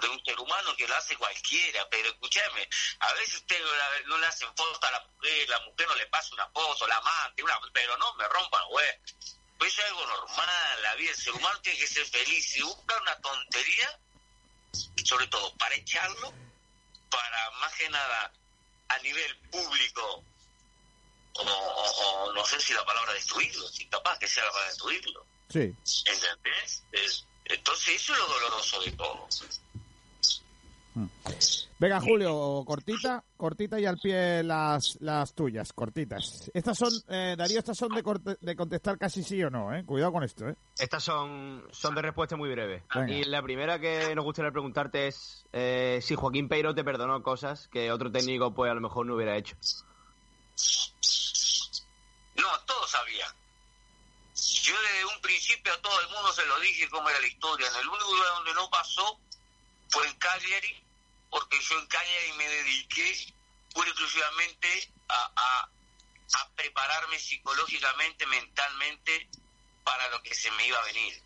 de un ser humano que lo hace cualquiera, pero escúchame, a veces usted no, le hacen foto a la mujer, la mujer no le pasa una foto, la amante, una, pero no me rompan, güey. Pues eso es algo normal, la vida, el ser humano tiene que ser feliz. Si busca una tontería, sobre todo para echarlo, para más que nada a nivel público, o, o- o no sé si la palabra destruirlo, si capaz que sea la palabra destruirlo. Sí. ¿Entendés? Es- entonces eso es lo doloroso de todo. Venga, Julio, cortita, cortita y al pie las, las tuyas, cortitas. Estas son, eh, Darío, estas son de, corte- de contestar casi sí o no, ¿eh? Cuidado con esto, ¿eh? Estas son, son de respuesta muy breve. Venga. Y la primera que nos gustaría preguntarte es eh, si Joaquín Peiro te perdonó cosas que otro técnico pues a lo mejor no hubiera hecho. No, todos sabían. Yo desde un principio a todo el mundo se lo dije cómo era la historia. En el único lugar donde no pasó fue en Cagliari, porque yo en Cagliari me dediqué pura exclusivamente a, a, prepararme psicológicamente, mentalmente, para lo que se me iba a venir.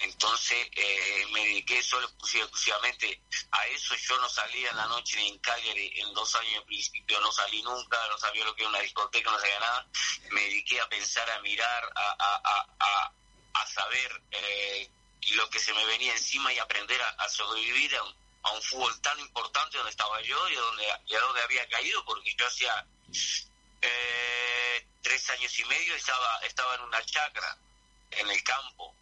Entonces eh, me dediqué solo exclusiva- exclusivamente a eso. Yo no salía en la noche ni en Cagliari en dos años de principio, no salí nunca, no sabía lo que era una discoteca, no sabía nada. Me dediqué a pensar, a mirar, a, a, a, a, a saber eh, lo que se me venía encima y aprender a, a sobrevivir a un, a un fútbol tan importante donde estaba yo y a donde, y a donde había caído, porque yo hacía eh, tres años y medio estaba, estaba en una chacra, en el campo.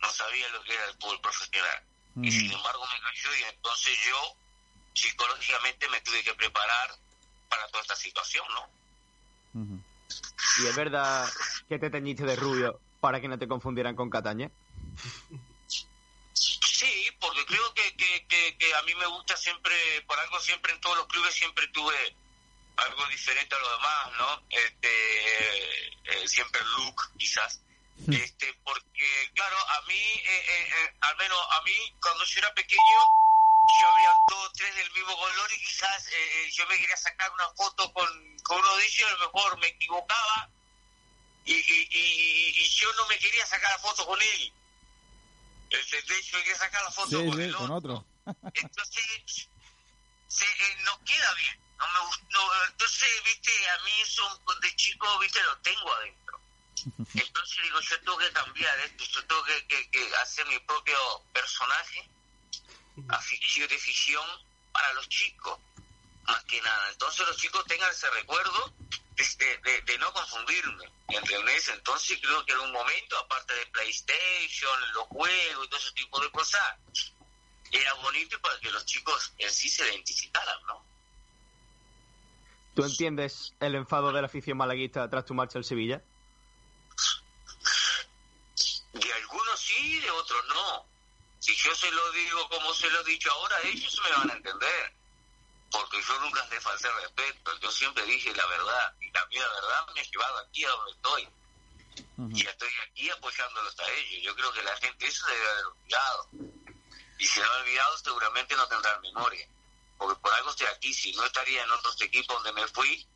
No sabía lo que era el fútbol profesional. Y sin embargo me cayó y entonces yo psicológicamente me tuve que preparar para toda esta situación, ¿no? ¿Y es verdad que te teñiste de rubio para que no te confundieran con Cataña? Sí, porque creo que, que, que, que a mí me gusta siempre, por algo siempre en todos los clubes siempre tuve algo diferente a lo demás, ¿no? Este, eh, siempre el look, quizás. Este, porque, claro, a mí, eh, eh, eh, al menos a mí, cuando yo era pequeño, yo había dos, tres del mismo color y quizás eh, eh, yo me quería sacar una foto con, con uno de ellos, a lo mejor me equivocaba y, y, y, y yo no me quería sacar la foto con él. ¿Entendés? Yo me quería sacar la foto Sí, con sí, el con otro. Entonces, se, eh, no queda bien. No me entonces, viste, a mí eso de chico, viste, lo tengo adentro. Entonces digo, yo tengo que cambiar esto, yo tengo que, que- que hacer mi propio personaje, de ficción, para los chicos, más que nada. Entonces los chicos tengan ese recuerdo de, de- de- de no confundirme, ¿entendés? Entonces creo que en un momento, aparte de PlayStation, los juegos y todo ese tipo de cosas, era bonito para que los chicos en sí se identificaran, ¿no? ¿Tú entiendes el enfado de la afición malaguista tras tu marcha al Sevilla? De algunos sí, de otros no. Si yo se lo digo como se lo he dicho ahora, ellos me van a entender. Porque yo nunca les falté respeto. Yo siempre dije la verdad. Y la mía verdad me ha llevado aquí a donde estoy. Y estoy aquí apoyándolos a ellos. Yo creo que la gente eso debe haber olvidado. Y si no ha olvidado, seguramente no tendrán memoria. Porque por algo estoy aquí. Si no estaría en otros equipos donde me fui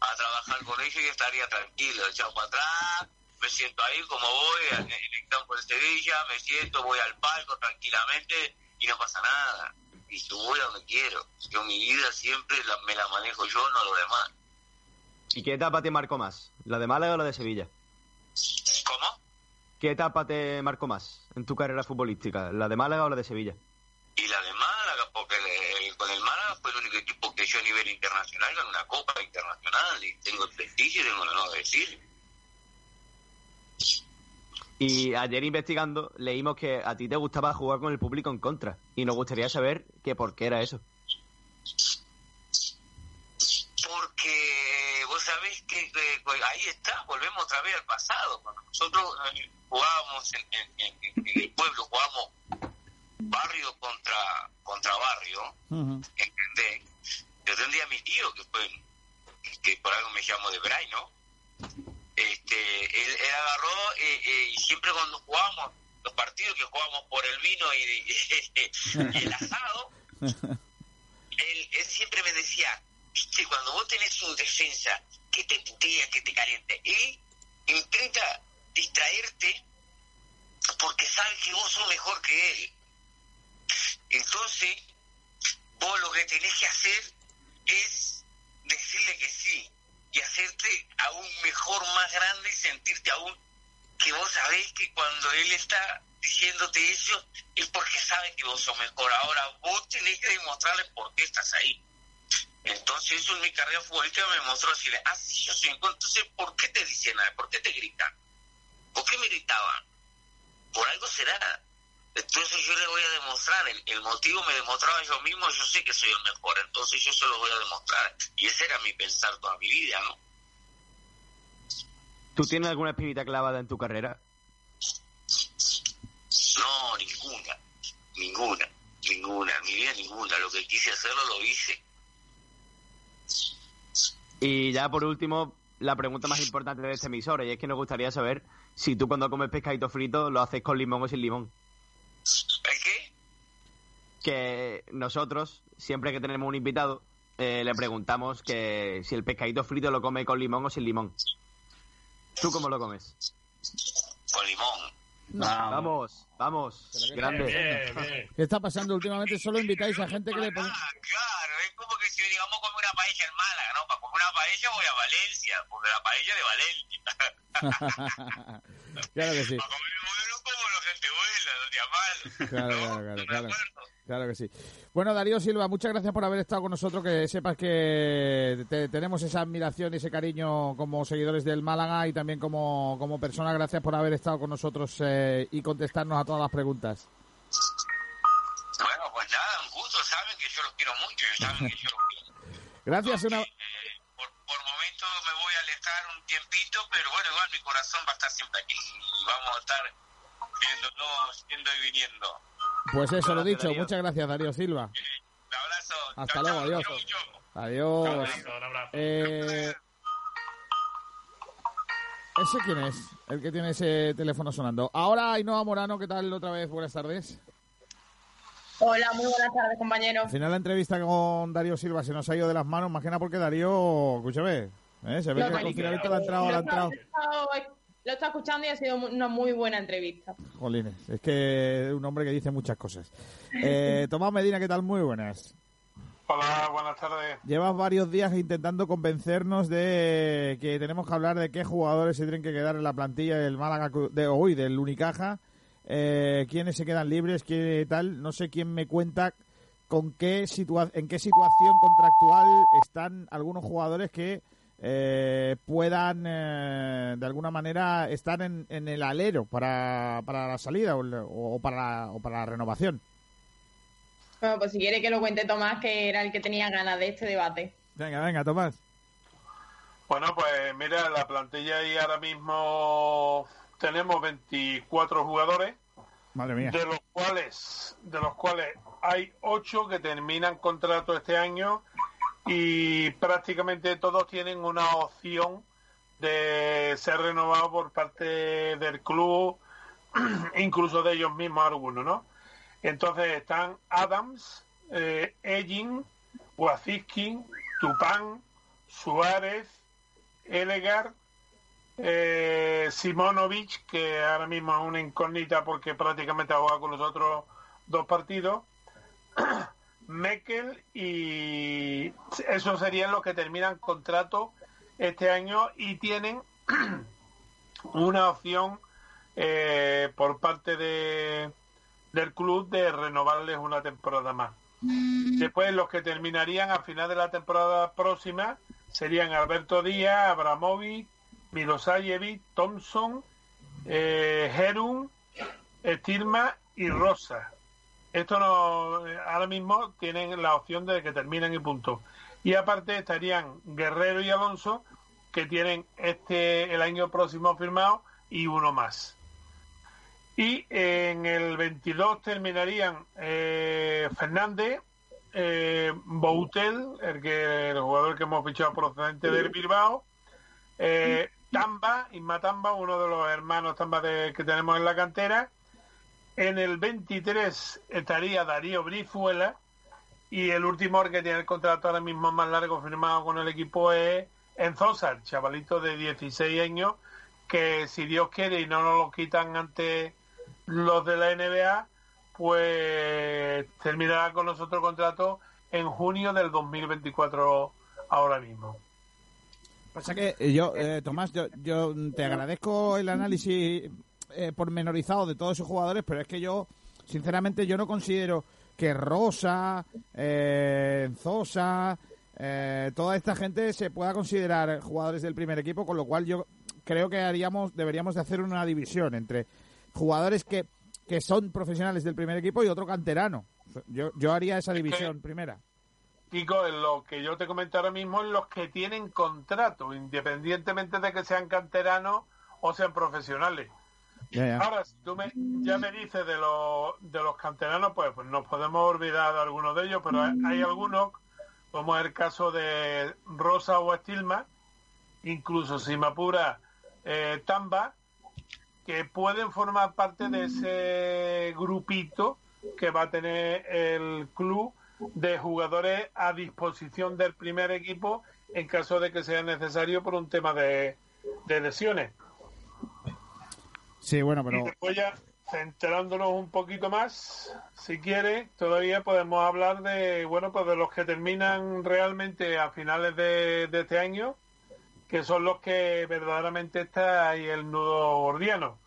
a trabajar con ellos, yo estaría tranquilo, echado para atrás, me siento ahí como voy, en en el campo de Sevilla, me siento, voy al palco tranquilamente y no pasa nada. Y yo voy a donde quiero. Yo mi vida siempre la- me la manejo yo, no lo demás. ¿Y qué etapa te marcó más? ¿La de Málaga o la de Sevilla? ¿Cómo? ¿Qué etapa te marcó más en tu carrera futbolística? ¿La de Málaga o la de Sevilla? Y la de Málaga, porque el- el- con el Málaga fue el único equipo que yo a nivel internacional gané una copa internacional y tengo el prestigio y tengo el honor de decir. Y ayer investigando leímos que a ti te gustaba jugar con el público en contra. Y nos gustaría saber que por qué era eso. Porque vos sabés que, que- que ahí está, volvemos otra vez al pasado. Cuando nosotros eh, jugábamos en, en- en- en el pueblo, jugábamos barrio contra contra barrio, ¿entendés? Yo tendría a mi tío, que fue, que por algo me llamo de Bray, ¿no? Este, él, agarró eh, eh, y siempre cuando jugábamos, los partidos que jugábamos por el vino y, <laughs> el asado, él, siempre me decía, cuando vos tenés un defensa que te putea, que te calienta, él intenta distraerte porque sabe que vos sos mejor que él. Entonces, vos lo que tenés que hacer es decirle que sí y hacerte aún mejor, más grande y sentirte aún que vos sabés que cuando él está diciéndote eso es porque sabe que vos sos mejor. Ahora vos tenés que demostrarle por qué estás ahí. Entonces eso en mi carrera futbolística me mostró decirle, ah, sí, yo soy. Entonces, ¿por qué te dicen nada? ¿Por qué te gritan? ¿Por qué me gritaban? Por algo será. Entonces yo le voy a demostrar, el, el motivo me demostraba yo mismo, yo sé que soy el mejor, entonces yo se lo voy a demostrar. Y ese era mi pensar toda mi vida, ¿no? ¿Tú tienes alguna espinita clavada en tu carrera? No, ninguna, ninguna, ninguna, mi vida ninguna. Lo que quise hacerlo lo hice. Y ya por último, la pregunta más importante de este emisor, y es que nos gustaría saber si tú cuando comes pescadito frito lo haces con limón o sin limón. ¿El qué? Que nosotros, siempre que tenemos un invitado, eh, le preguntamos que si el pescadito frito lo come con limón o sin limón. ¿Tú cómo lo comes? Con limón. Vamos, vamos, grande. ¿Qué está pasando últimamente? Solo invitáis a gente que le pone... Claro, es como que si digamos comer una paella en Málaga, ¿no? Para comer una paella voy a Valencia, porque la paella de Valencia. <laughs> claro que sí. Como malo. Claro, claro, claro, claro. Claro que sí. Bueno, Darío Silva, muchas gracias por haber estado con nosotros. Que sepas que te- tenemos esa admiración y ese cariño como seguidores del Málaga y también como, como persona. Gracias por haber estado con nosotros eh, y contestarnos a todas las preguntas. Bueno, pues nada, un gusto. Saben que yo los quiero mucho. Saben que yo los quiero. Gracias. Una... Por momento me voy a alejar un tiempito, pero bueno, igual mi corazón va a estar siempre aquí. Y vamos a estar viéndonos, yendo y viniendo. Pues eso, lo dicho. Darío. Muchas gracias, Darío Silva. Un abrazo. Hasta Chao, luego, chao, adiós. chao, chao. Adiós. Un abrazo, un abrazo. Eh, ¿Ese quién es? El que tiene ese teléfono sonando. Ahora Ainhoa Morano, ¿qué tal otra vez? Buenas tardes. Hola, muy buenas tardes, compañeros. Al final la entrevista con Darío Silva se nos ha ido de las manos, más que nada porque Darío, escúchame, ¿eh? se ve Lo que el confinamiento le ha entrado, le ha entrado. Lo estado escuchando y ha sido una muy buena entrevista. Jolines, es que es un hombre que dice muchas cosas. Eh, <laughs> Tomás Medina, ¿qué tal? Muy buenas. Hola, buenas tardes. Llevas varios días intentando convencernos de que tenemos que hablar de qué jugadores se tienen que quedar en la plantilla del Málaga, de hoy, del Unicaja, eh, quiénes se quedan libres, qué tal. No sé quién me cuenta con qué situa en qué situación contractual están algunos jugadores que eh, puedan eh, de alguna manera estar en, en el alero para, para la salida o, o para la, o para la renovación. Bueno, pues si quiere que lo cuente Tomás, que era el que tenía ganas de este debate. Venga, venga, Tomás. Bueno, pues mira, la plantilla ahí ahora mismo tenemos 24 jugadores, Madre mía. de los cuales de los cuales hay 8 que terminan contrato este año y prácticamente todos tienen una opción de ser renovados por parte del club, <clears throat> incluso de ellos mismos algunos, ¿no? Entonces están Adams, eh, Egin, Waziski, Tupán, Suárez, Elegar, eh, Simonovic, que ahora mismo es una incógnita porque prácticamente ha jugado con nosotros dos partidos, <clears throat> Mekel y esos serían los que terminan contrato este año y tienen <clears throat> una opción eh, por parte de, del club de renovarles una temporada más. Después los que terminarían a final de la temporada próxima serían Alberto Díaz, Abramovic, Milosayevic, Thompson, eh, Herum, Estilma y Rosa. Esto no, eh, ahora mismo tienen la opción de que terminen y punto. Y aparte estarían Guerrero y Alonso, que tienen este el año próximo firmado y uno más. Y en el 22 terminarían eh, Fernández, eh, Boutel, el, que, el jugador que hemos fichado procedente del Bilbao, eh, Tamba, Isma Tamba, uno de los hermanos Tamba de- que tenemos en la cantera. En el 23 estaría Darío Brizuela y el último el que tiene el contrato ahora mismo más largo firmado con el equipo es Enzosa, el chavalito de 16 años que si Dios quiere y no nos lo quitan ante los de la NBA, pues terminará con nosotros contrato en junio del 2024 ahora mismo. Pasa que eh, yo, eh, Tomás, yo te agradezco el análisis eh, pormenorizado de todos esos jugadores, pero es que yo, sinceramente, yo no considero que Rosa, eh, Enzosa, eh, toda esta gente se pueda considerar jugadores del primer equipo, con lo cual yo creo que haríamos, deberíamos de hacer una división entre jugadores que, que son profesionales del primer equipo y otro canterano. Yo, yo haría esa división primera. Kiko, en lo que yo te comento ahora mismo, en los que tienen contrato, independientemente de que sean canteranos o sean profesionales. Ahora, si tú me, ya me dices de los, de los canteranos, pues, pues nos podemos olvidar de algunos de ellos, pero hay, algunos, como el caso de Rosa o Estilma, incluso si eh, Tamba, que pueden formar parte de ese grupito que va a tener el club de jugadores a disposición del primer equipo en caso de que sea necesario por un tema de, de lesiones. Sí, bueno, Y pero... después ya centrándonos un poquito más, si quiere, todavía podemos hablar de, bueno, pues de los que terminan realmente a finales de, este año, que son los que verdaderamente está ahí el nudo gordiano.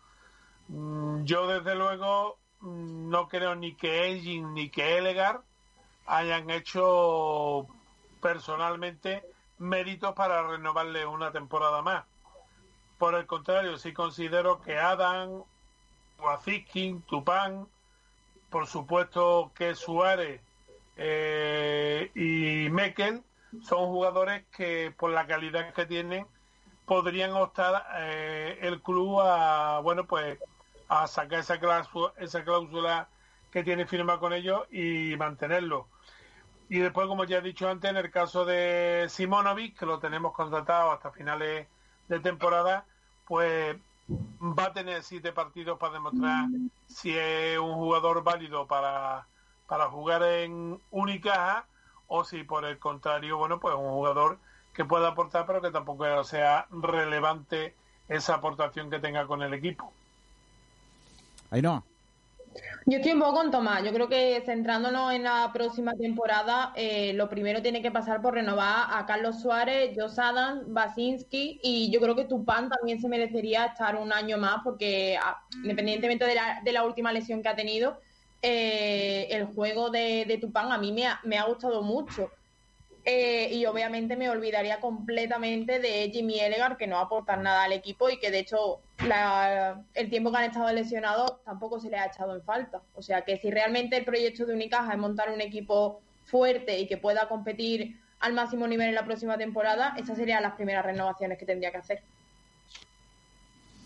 Mm, Yo desde luego mm, no creo ni que Egin ni que Elegar hayan hecho personalmente méritos para renovarle una temporada más. Por el contrario, sí considero que Adam, Waziskin, Tupán, por supuesto que Suárez eh, y Mekel son jugadores que por la calidad que tienen podrían optar eh, el club a bueno pues a sacar esa cláusula, esa cláusula que tiene firma con ellos y mantenerlo. Y después, como ya he dicho antes, en el caso de Simonovic, que lo tenemos contratado hasta finales de temporada, pues va a tener siete partidos para demostrar si es un jugador válido para, para jugar en Unicaja o si por el contrario, bueno, pues un jugador que pueda aportar pero que tampoco sea relevante esa aportación que tenga con el equipo. Ahí no. Yo estoy un poco con Tomás. Yo creo que centrándonos en la próxima temporada, eh, lo primero tiene que pasar por renovar a Carlos Suárez, Josh Adam, Basinski y yo creo que Tupán también se merecería estar un año más porque ah, independientemente de la, de la última lesión que ha tenido, eh, el juego de, de Tupán a mí me ha, me ha gustado mucho. Eh, y obviamente me olvidaría completamente de Jimmy Elegar, que no aporta nada al equipo y que de hecho el tiempo que han estado lesionados tampoco se le ha echado en falta. O sea que si realmente el proyecto de Unicaja es montar un equipo fuerte y que pueda competir al máximo nivel en la próxima temporada, esas serían las primeras renovaciones que tendría que hacer.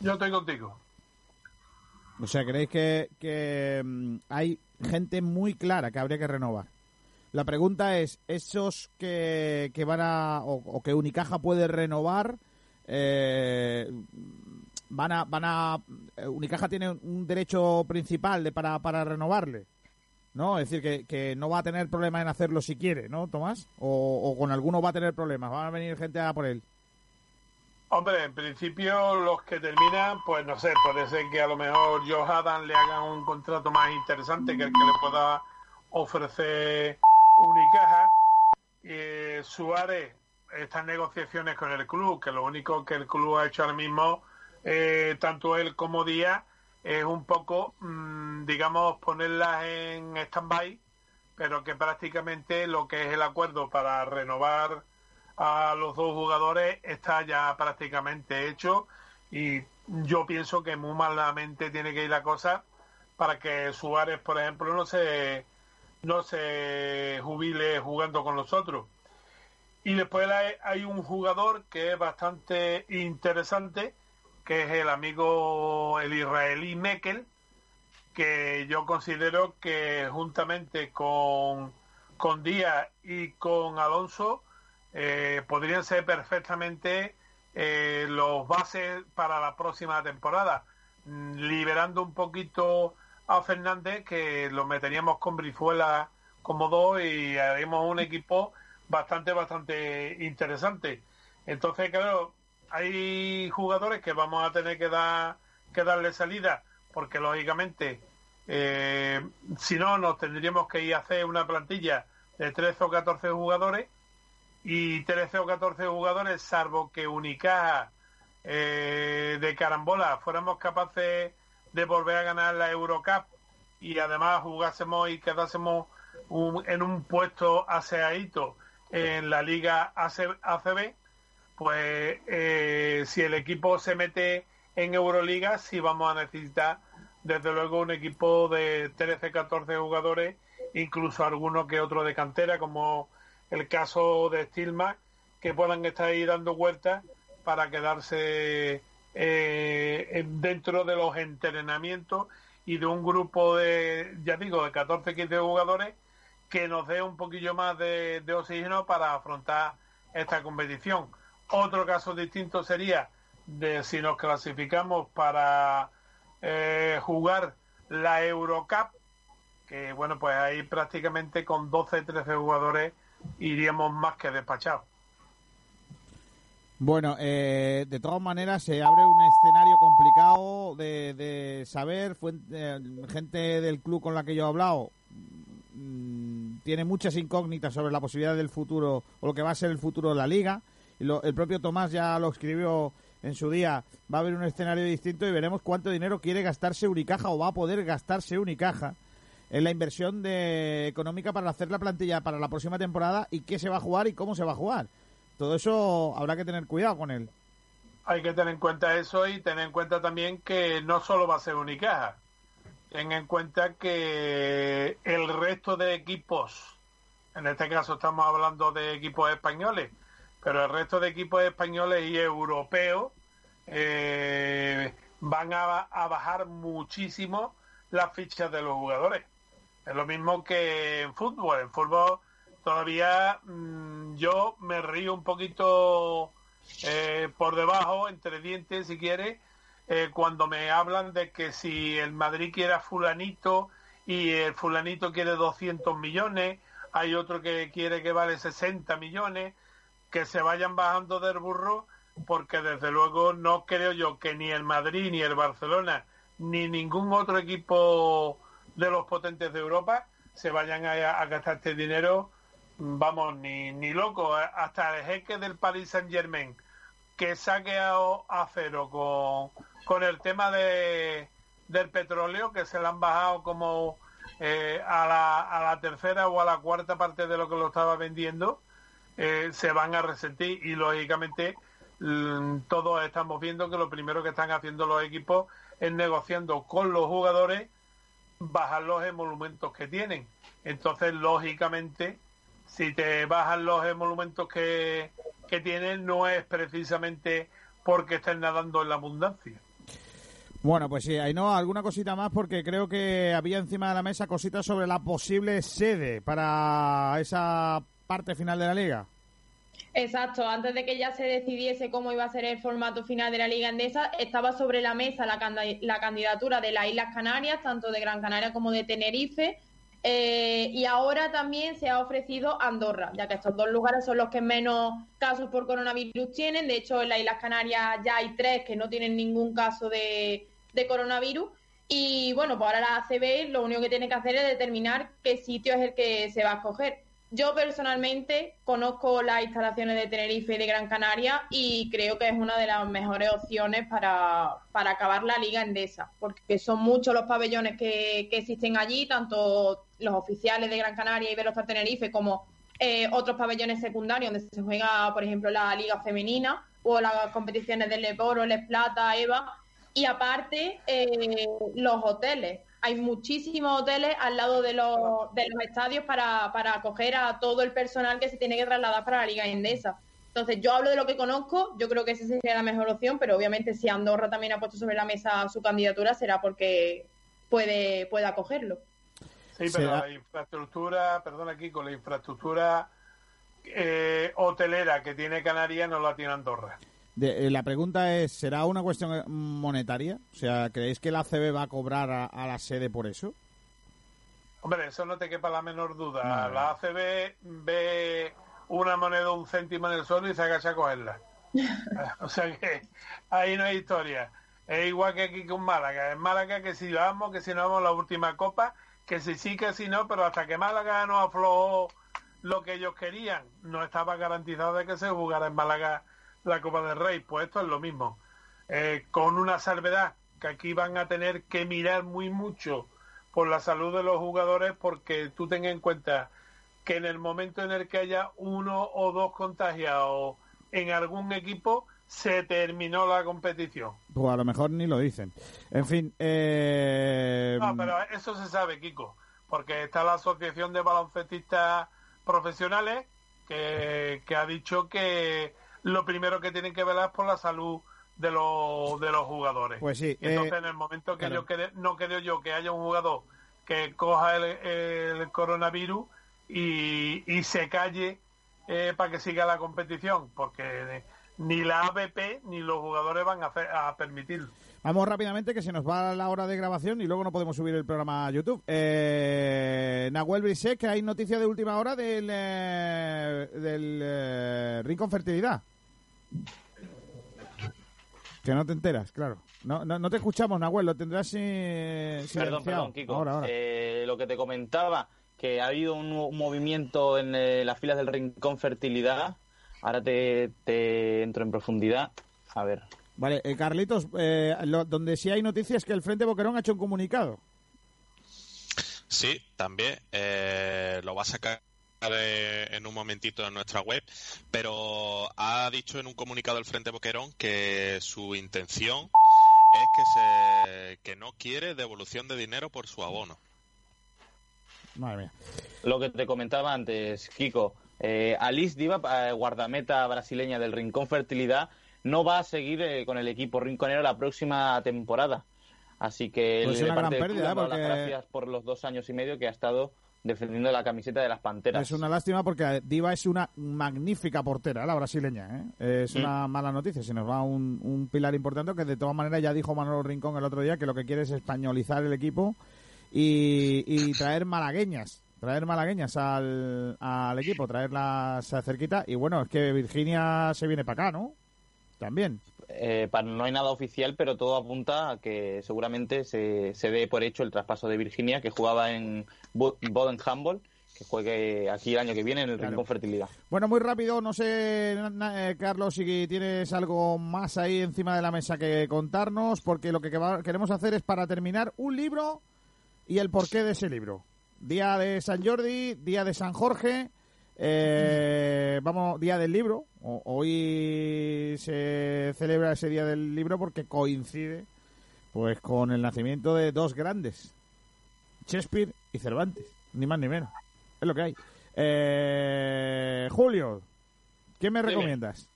Yo estoy contigo. O sea, ¿creéis que, que mm, hay gente muy clara que habría que renovar? La pregunta es, ¿esos que, que van a, o, que Unicaja puede renovar, eh, van a, van a, Unicaja tiene un derecho principal de, para, para renovarle? ¿no? Es decir, que, que, no va a tener problema en hacerlo si quiere, ¿no, Tomás? O, con alguno va a tener problemas, van a venir gente a por él. Hombre, en principio los que terminan, pues no sé, puede ser que a lo mejor Joe Adam le hagan un contrato más interesante que el que le pueda ofrecer Unicaja. Eh, Suárez estas negociaciones con el club, que lo único que el club ha hecho ahora mismo, eh, tanto él como Díaz, es un poco, mm, digamos, ponerlas en stand-by, pero que prácticamente lo que es el acuerdo para renovar a los dos jugadores está ya prácticamente hecho y yo pienso que muy malamente tiene que ir la cosa para que Suárez, por ejemplo, no se no se jubile jugando con nosotros. Y después hay un jugador que es bastante interesante, que es el amigo, el israelí Mekel, que yo considero que juntamente con, con Díaz y con Alonso eh, podrían ser perfectamente eh, los bases para la próxima temporada, liberando un poquito a Fernández, que lo meteríamos con Brizuela como dos y haríamos un equipo bastante, bastante interesante. Entonces, claro, hay jugadores que vamos a tener que dar que darle salida, porque lógicamente, eh, si no, nos tendríamos que ir a hacer una plantilla de 13 o 14 jugadores y 13 o 14 jugadores, salvo que Unicaja eh, de carambola fuéramos capaces de volver a ganar la Eurocup y además jugásemos y quedásemos en un puesto aseadito en la liga ACB, pues eh, si el equipo se mete en Euroliga, sí vamos a necesitar desde luego un equipo de 13, 14 jugadores, incluso alguno que otro de cantera, como el caso de Stilma, que puedan estar ahí dando vueltas para quedarse eh, dentro de los entrenamientos y de un grupo de, ya digo, de 14, 15 jugadores que nos dé un poquillo más de, oxígeno para afrontar esta competición. Otro caso distinto sería de si nos clasificamos para eh, jugar la Eurocup, que bueno, pues ahí prácticamente con 12, 13 jugadores iríamos más que despachados. Bueno, eh, de todas maneras se abre un escenario complicado de, saber. Eh, gente del club con la que yo he hablado mm, tiene muchas incógnitas sobre la posibilidad del futuro o lo que va a ser el futuro de la liga. Y el propio Tomás ya lo escribió en su día va a haber un escenario distinto y veremos cuánto dinero quiere gastarse Unicaja o va a poder gastarse Unicaja en la inversión de económica para hacer la plantilla para la próxima temporada y qué se va a jugar y cómo se va a jugar. Todo eso habrá que tener cuidado con él. Hay que tener en cuenta eso y tener en cuenta también que no solo va a ser Unicaja. Ten en cuenta que el resto de equipos, en este caso estamos hablando de equipos españoles, pero el resto de equipos españoles y europeos eh, van a, a bajar muchísimo las fichas de los jugadores. Es lo mismo que en fútbol. En fútbol todavía mm, yo me río un poquito eh, por debajo, entre dientes si quiere, eh, cuando me hablan de que si el Madrid quiere a fulanito y el fulanito quiere 200 millones, hay otro que quiere que vale 60 millones, que se vayan bajando del burro, porque desde luego no creo yo que ni el Madrid ni el Barcelona ni ningún otro equipo de los potentes de Europa se vayan a, gastar este dinero, vamos, ni, ni loco, hasta el jeque del Paris Saint Germain que saque a, a cero con, con el tema de, del petróleo, que se le han bajado como eh, a, la, a la tercera o a la cuarta parte de lo que lo estaba vendiendo, eh, se van a resentir y lógicamente mm, todos estamos viendo que lo primero que están haciendo los equipos es negociando con los jugadores bajar los emolumentos que tienen. Entonces, lógicamente, si te bajan los emolumentos que, que tienen, no es precisamente porque estén nadando en la abundancia. Bueno, pues sí, no alguna cosita más porque creo que había encima de la mesa cositas sobre la posible sede para esa parte final de la liga. Exacto, antes de que ya se decidiese cómo iba a ser el formato final de la Liga Endesa, estaba sobre la mesa la, candidatura de las Islas Canarias, tanto de Gran Canaria como de Tenerife, eh, y ahora también se ha ofrecido Andorra, ya que estos dos lugares son los que menos casos por coronavirus tienen. De hecho, en las Islas Canarias ya hay tres que no tienen ningún caso de, de coronavirus. Y bueno, pues ahora la ACB lo único que tiene que hacer es determinar qué sitio es el que se va a escoger. Yo personalmente conozco las instalaciones de Tenerife y de Gran Canaria y creo que es una de las mejores opciones para, para acabar la liga endesa, porque son muchos los pabellones que, que existen allí, tanto los oficiales de Gran Canaria y Velozar Tenerife como eh, otros pabellones secundarios donde se juega, por ejemplo, la liga femenina o las competiciones del Leboro, Les Plata, Eva, y aparte eh, los hoteles hay muchísimos hoteles al lado de los, de los estadios para, para acoger a todo el personal que se tiene que trasladar para la Liga Endesa. Entonces, yo hablo de lo que conozco, yo creo que esa sería la mejor opción, pero obviamente si Andorra también ha puesto sobre la mesa su candidatura será porque puede, puede acogerlo. Sí, pero la infraestructura, perdona aquí, con la infraestructura eh, hotelera que tiene Canarias no la tiene Andorra. De- eh, la pregunta es, ¿será una cuestión eh, monetaria? O sea, ¿creéis que la ACB va a cobrar a, a la sede por eso? Hombre, eso no te quepa la menor duda. La ACB ve una moneda un céntimo en el suelo y se agacha a cogerla. <laughs> o sea que ahí no hay historia. Es igual que aquí con Málaga. En Málaga que si vamos, que si no vamos a la última copa, que si sí, que si no, pero hasta que Málaga no aflojó lo que ellos querían, no estaba garantizado de que se jugara en Málaga la Copa del Rey. Pues esto es lo mismo. Eh, con una salvedad que aquí van a tener que mirar muy mucho por la salud de los jugadores porque tú ten en cuenta que en el momento en el que haya uno o dos contagiados en algún equipo se terminó la competición. Pues a lo mejor ni lo dicen. En fin, eh, No, pero eso se sabe, Kiko, porque está la Asociación de Baloncestistas Profesionales que, que ha dicho que lo primero que tienen que velar es por la salud de los, de los jugadores. Pues sí, entonces, eh, en el momento que claro. yo quede- no creo yo que haya un jugador que coja el, el coronavirus y, y se calle eh, para que siga la competición, porque ni la ABP ni los jugadores van a, hacer- a permitirlo. vamos rápidamente que se nos va la hora de grabación y luego no podemos subir el programa a YouTube. Eh, Nahuel Brisset, que hay noticia de última hora del, eh, del Rincón Fertilidad. Que no te enteras, claro. No, no, no te escuchamos, Nahuel, lo tendrás eh, Perdón, perdón, Kiko. Ahora, ahora. Eh, lo que te comentaba, que ha habido un, un movimiento en eh, las filas del Rincón Fertilidad. Ahora te, te entro en profundidad. A ver, Vale, eh, Carlitos, eh, lo- donde sí hay noticias que el Frente Boquerón ha hecho un comunicado. Sí, también eh, lo va a sacar en un momentito en nuestra web, pero ha dicho en un comunicado el Frente Boquerón que su intención es que se que no quiere devolución de dinero por su abono. Madre mía. Lo que te comentaba antes, Kiko, eh, Alice Diva, eh, guardameta brasileña del Rincón Fertilidad, no va a seguir eh, con el equipo rinconero la próxima temporada. Así que Pues de una gran pérdida, le damos las porque- gracias por los dos años y medio que ha estado defendiendo la camiseta de las Panteras. Es una lástima porque Diva es una magnífica portera, la brasileña. ¿eh? Es Mm. una mala noticia. Se nos va un, un pilar importante que de todas maneras ya dijo Manolo Rincón el otro día que lo que quiere es españolizar el equipo y, y traer malagueñas. Traer malagueñas al, al equipo, traerlas cerquita. Y bueno, es que Virginia se viene para acá, ¿no? También. Eh, no hay nada oficial, pero todo apunta a que seguramente se, se dé por hecho el traspaso de Virginia, que jugaba en Bo- Boden Humboldt, que juegue aquí el año que viene en el Claro. Rincón Fertilidad. Bueno, muy rápido, no sé, eh, Carlos, si tienes algo más ahí encima de la mesa que contarnos, porque lo que que- queremos hacer es para terminar un libro y el porqué de ese libro. Día de San Jordi, día de San Jorge, eh, vamos, día del libro. O- hoy se celebra ese día del libro porque coincide, pues, con el nacimiento de dos grandes, Shakespeare y Cervantes, ni más ni menos. Es lo que hay. Eh, Julio, ¿qué me Dime. recomiendas?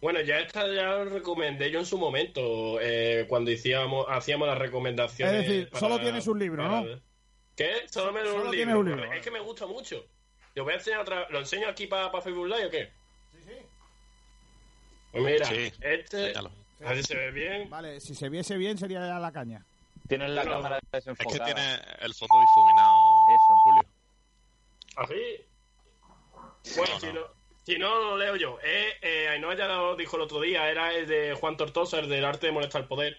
Bueno, ya esta ya lo recomendé yo en su momento, eh, cuando hacíamos, hacíamos las recomendaciones. Es decir, solo tienes un libro, ¿no? ¿Qué? Solo me Solo un tienes libro. un libro, Es que me gusta mucho. Yo voy a enseñar otra ¿Lo enseño aquí para Facebook Live o qué? Sí, sí. Pues mira, Sí, este. enséñalo. A ver si se ve bien. Vale, si se viese bien sería la caña. Tienes la Bueno, cámara Es que desenfocada. tiene el fondo difuminado, Julio. ¿Así? Bueno, si no, si no, lo leo yo. Eh, eh, Ainhoa ya lo dijo el otro día, era el de Juan Tortosa, el del arte de molestar al poder.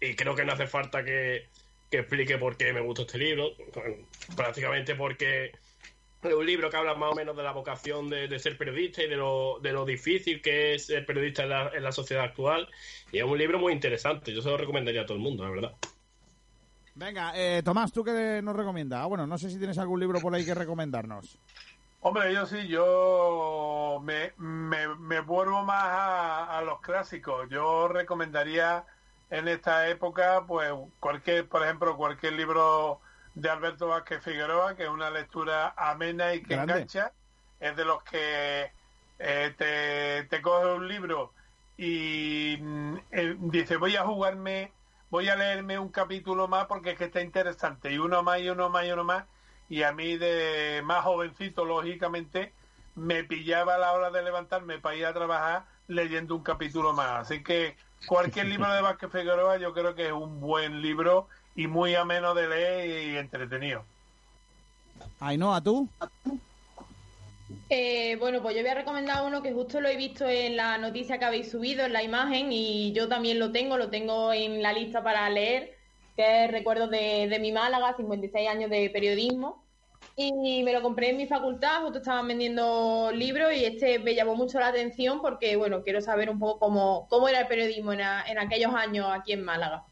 Y creo que no hace falta que, que explique por qué me gusta este libro. Prácticamente porque es un libro que habla más o menos de la vocación de, de ser periodista y de lo, de lo difícil que es ser periodista en la, en la sociedad actual. Y es un libro muy interesante. Yo se lo recomendaría a todo el mundo, la verdad. Venga, eh, Tomás, ¿tú qué nos recomiendas? Ah, bueno, no sé si tienes algún libro por ahí que recomendarnos. Hombre, yo sí, yo me, me, me vuelvo más a, a los clásicos. Yo recomendaría en esta época, pues, cualquier, por ejemplo, cualquier libro de Alberto Vázquez Figueroa, que es una lectura amena y que Grande. engancha. Es de los que eh, te, te coge un libro y mm, eh, dice, voy a jugarme, voy a leerme un capítulo más porque es que está interesante. Y uno más, y uno más, y uno más. Y a mí de más jovencito, lógicamente, me pillaba a la hora de levantarme para ir a trabajar leyendo un capítulo más. Así que cualquier libro de Vázquez Figueroa yo creo que es un buen libro y muy ameno de leer y entretenido. Ainhoa, ¿tú? Eh, bueno, pues yo voy a recomendar uno que justo lo he visto en la noticia que habéis subido, en la imagen, y yo también lo tengo, lo tengo en la lista para leer, que es Recuerdos de, de mi Málaga, 56 años de periodismo. Y me lo compré en mi facultad, justo estaban vendiendo libros y este me llamó mucho la atención porque, bueno, quiero saber un poco cómo, cómo era el periodismo en, a- en aquellos años aquí en Málaga.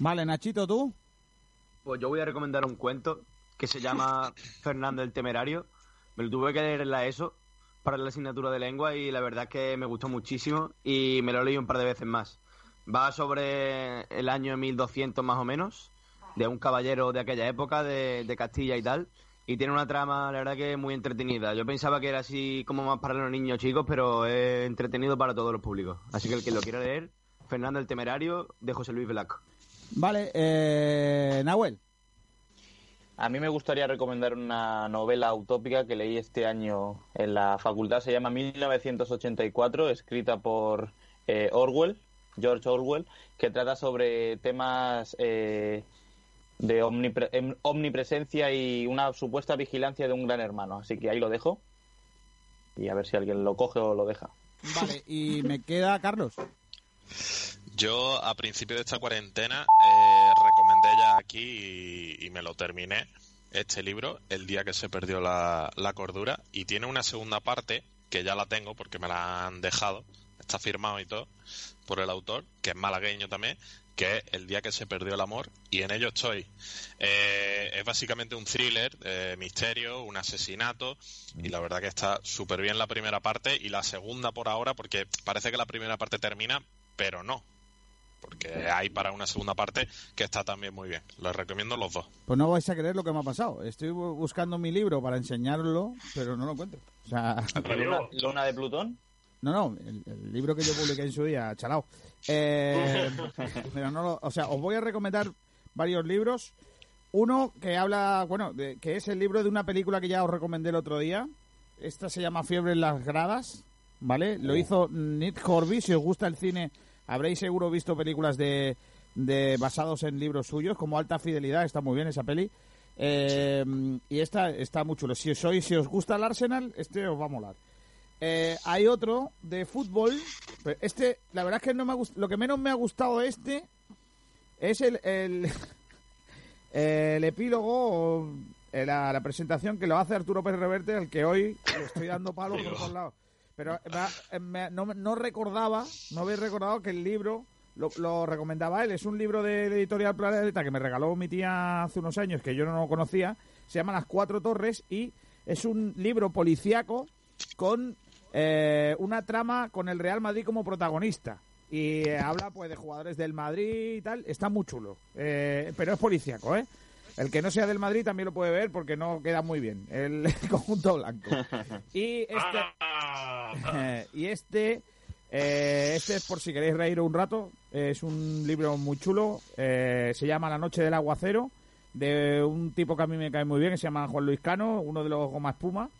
Vale, Nachito, ¿tú? Pues yo voy a recomendar un cuento que se llama <laughs> Fernando el Temerario. Me lo tuve que leer en la ESO para la asignatura de lengua y la verdad es que me gustó muchísimo y me lo he leído un par de veces más. Va sobre el año 1200 más o menos, de un caballero de aquella época, de, de Castilla y tal, y tiene una trama, la verdad que muy entretenida. Yo pensaba que era así como más para los niños chicos, pero es entretenido para todos los públicos. Así que el que lo quiera leer, Fernando el Temerario, de José Luis Velasco. Vale, eh, Nahuel. A mí me gustaría recomendar una novela utópica que leí este año en la facultad. Se llama 1984, escrita por eh, Orwell, George Orwell, que trata sobre temas eh, de omnipre- em- omnipresencia y una supuesta vigilancia de un gran hermano. Así que ahí lo dejo. Y a ver si alguien lo coge o lo deja. Vale, y me queda Carlos. <laughs> Yo a principio de esta cuarentena eh, recomendé ya aquí y, me lo terminé este libro, El día que se perdió la, la cordura, y tiene una segunda parte que ya la tengo porque me la han dejado está firmado y todo por el autor, que es malagueño también, que es El día que se perdió el amor, y en ello estoy. Eh, es básicamente un thriller, eh, misterio, un asesinato, y la verdad que está súper bien la primera parte y la segunda por ahora, porque parece que la primera parte termina, pero no. Porque hay para una segunda parte que está también muy bien. Les recomiendo los dos. Pues no vais a creer lo que me ha pasado. Estoy bu- buscando mi libro para enseñarlo, pero no lo encuentro. O sea, <laughs> ¿Luna, Luna de Plutón? no, no, el, el libro que yo publiqué en su día, chalao. Eh, <laughs> pero no lo, o sea, os voy a recomendar varios libros. Uno que habla, bueno, de- que es el libro de una película que ya os recomendé el otro día. Esta se llama Fiebre en las gradas, ¿vale? Lo hizo Nick Horby. Si os gusta el cine, habréis seguro visto películas de, de basados en libros suyos, como Alta Fidelidad, está muy bien esa peli. Eh, y esta está muy chulo. Si sois, si os gusta el Arsenal, este os va a molar. Eh, hay otro de fútbol. pero Este, la verdad es que no me ha lo que menos me ha gustado de este es el, el, <laughs> el epílogo, eh, la, la presentación que lo hace Arturo Pérez Reverte, al que hoy le estoy dando palos por todos lados. Pero eh, me- no, recordaba, no había recordado que el libro lo, recomendaba él. Es un libro de, de Editorial Planeta que me regaló mi tía hace unos años, que yo no lo conocía. Se llama Las Cuatro Torres y es un libro policíaco con eh, una trama con el Real Madrid como protagonista. Y eh, habla pues de jugadores del Madrid y tal. Está muy chulo. Eh, pero es policíaco, ¿eh? El que no sea del Madrid también lo puede ver porque no queda muy bien. El <laughs> conjunto blanco. Y este... <laughs> Y este, eh, este es por si queréis reír un rato, es un libro muy chulo, eh, se llama La noche del aguacero, de un tipo que a mí me cae muy bien, que se llama Juan Luis Cano, uno de los goma espuma,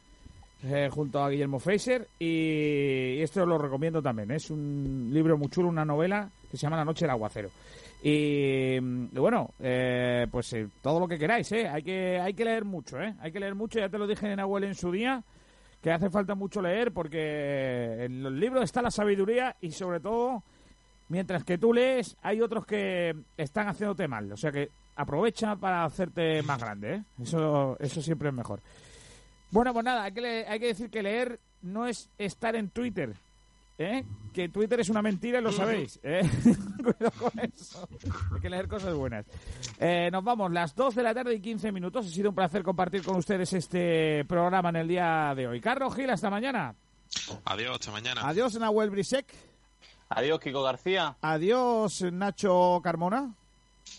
eh, junto a Guillermo Fraser, y, y esto os lo recomiendo también, es un libro muy chulo, una novela que se llama La noche del aguacero. Y, mm, y bueno, eh, pues eh, todo lo que queráis, ¿eh? Hay que, hay que leer mucho, ¿eh? Hay que leer mucho, ya te lo dije en Abuelo en su día, que hace falta mucho leer porque en los libros está la sabiduría y sobre todo, mientras que tú lees, hay otros que están haciéndote mal. O sea que aprovecha para hacerte más grande, ¿eh? Eso, eso siempre es mejor. Bueno, pues nada, hay que, hay que decir que leer no es estar en Twitter. ¿Eh? Que Twitter es una mentira y lo sabéis. ¿eh? <laughs> Cuidado con eso. Hay que leer cosas buenas. Eh, nos vamos, las 2 de la tarde y 15 minutos. Ha sido un placer compartir con ustedes este programa en el día de hoy. Carlos Gil, hasta mañana. Adiós, hasta mañana. Adiós, Nahuel Brisek. Adiós, Kiko García. Adiós, Nacho Carmona.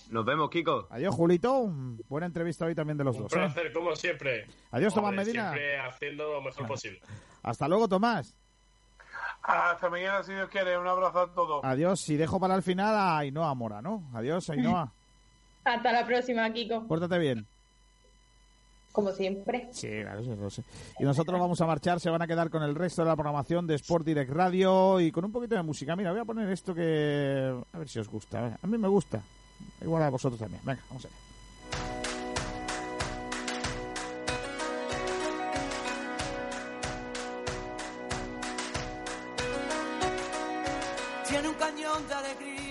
Nos vemos, Kiko. Adiós, Julito. Buena entrevista hoy también de los Un dos. ¿eh? placer, como siempre. Adiós, Tomás Hombre, Medina. Siempre haciendo lo mejor posible. Hasta luego, Tomás. Hasta mañana, si Dios quiere. Un abrazo a todos. Adiós. Y dejo para el final a Ainhoa Mora, ¿no? Adiós, Ainhoa. <laughs> Hasta la próxima, Kiko. Pórtate bien. Como siempre. Sí, claro, sí, lo sé. Y nosotros vamos a marchar, se van a quedar con el resto de la programación de Sport Direct Radio y con un poquito de música. Mira, voy a poner esto que... A ver si os gusta. A, ver, a mí me gusta. Igual a vosotros también. Venga, vamos allá.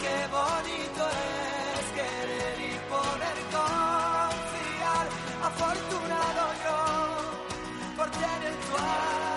Qué bonito es querer y poder confiar. Afortunado yo por tener tu amistad.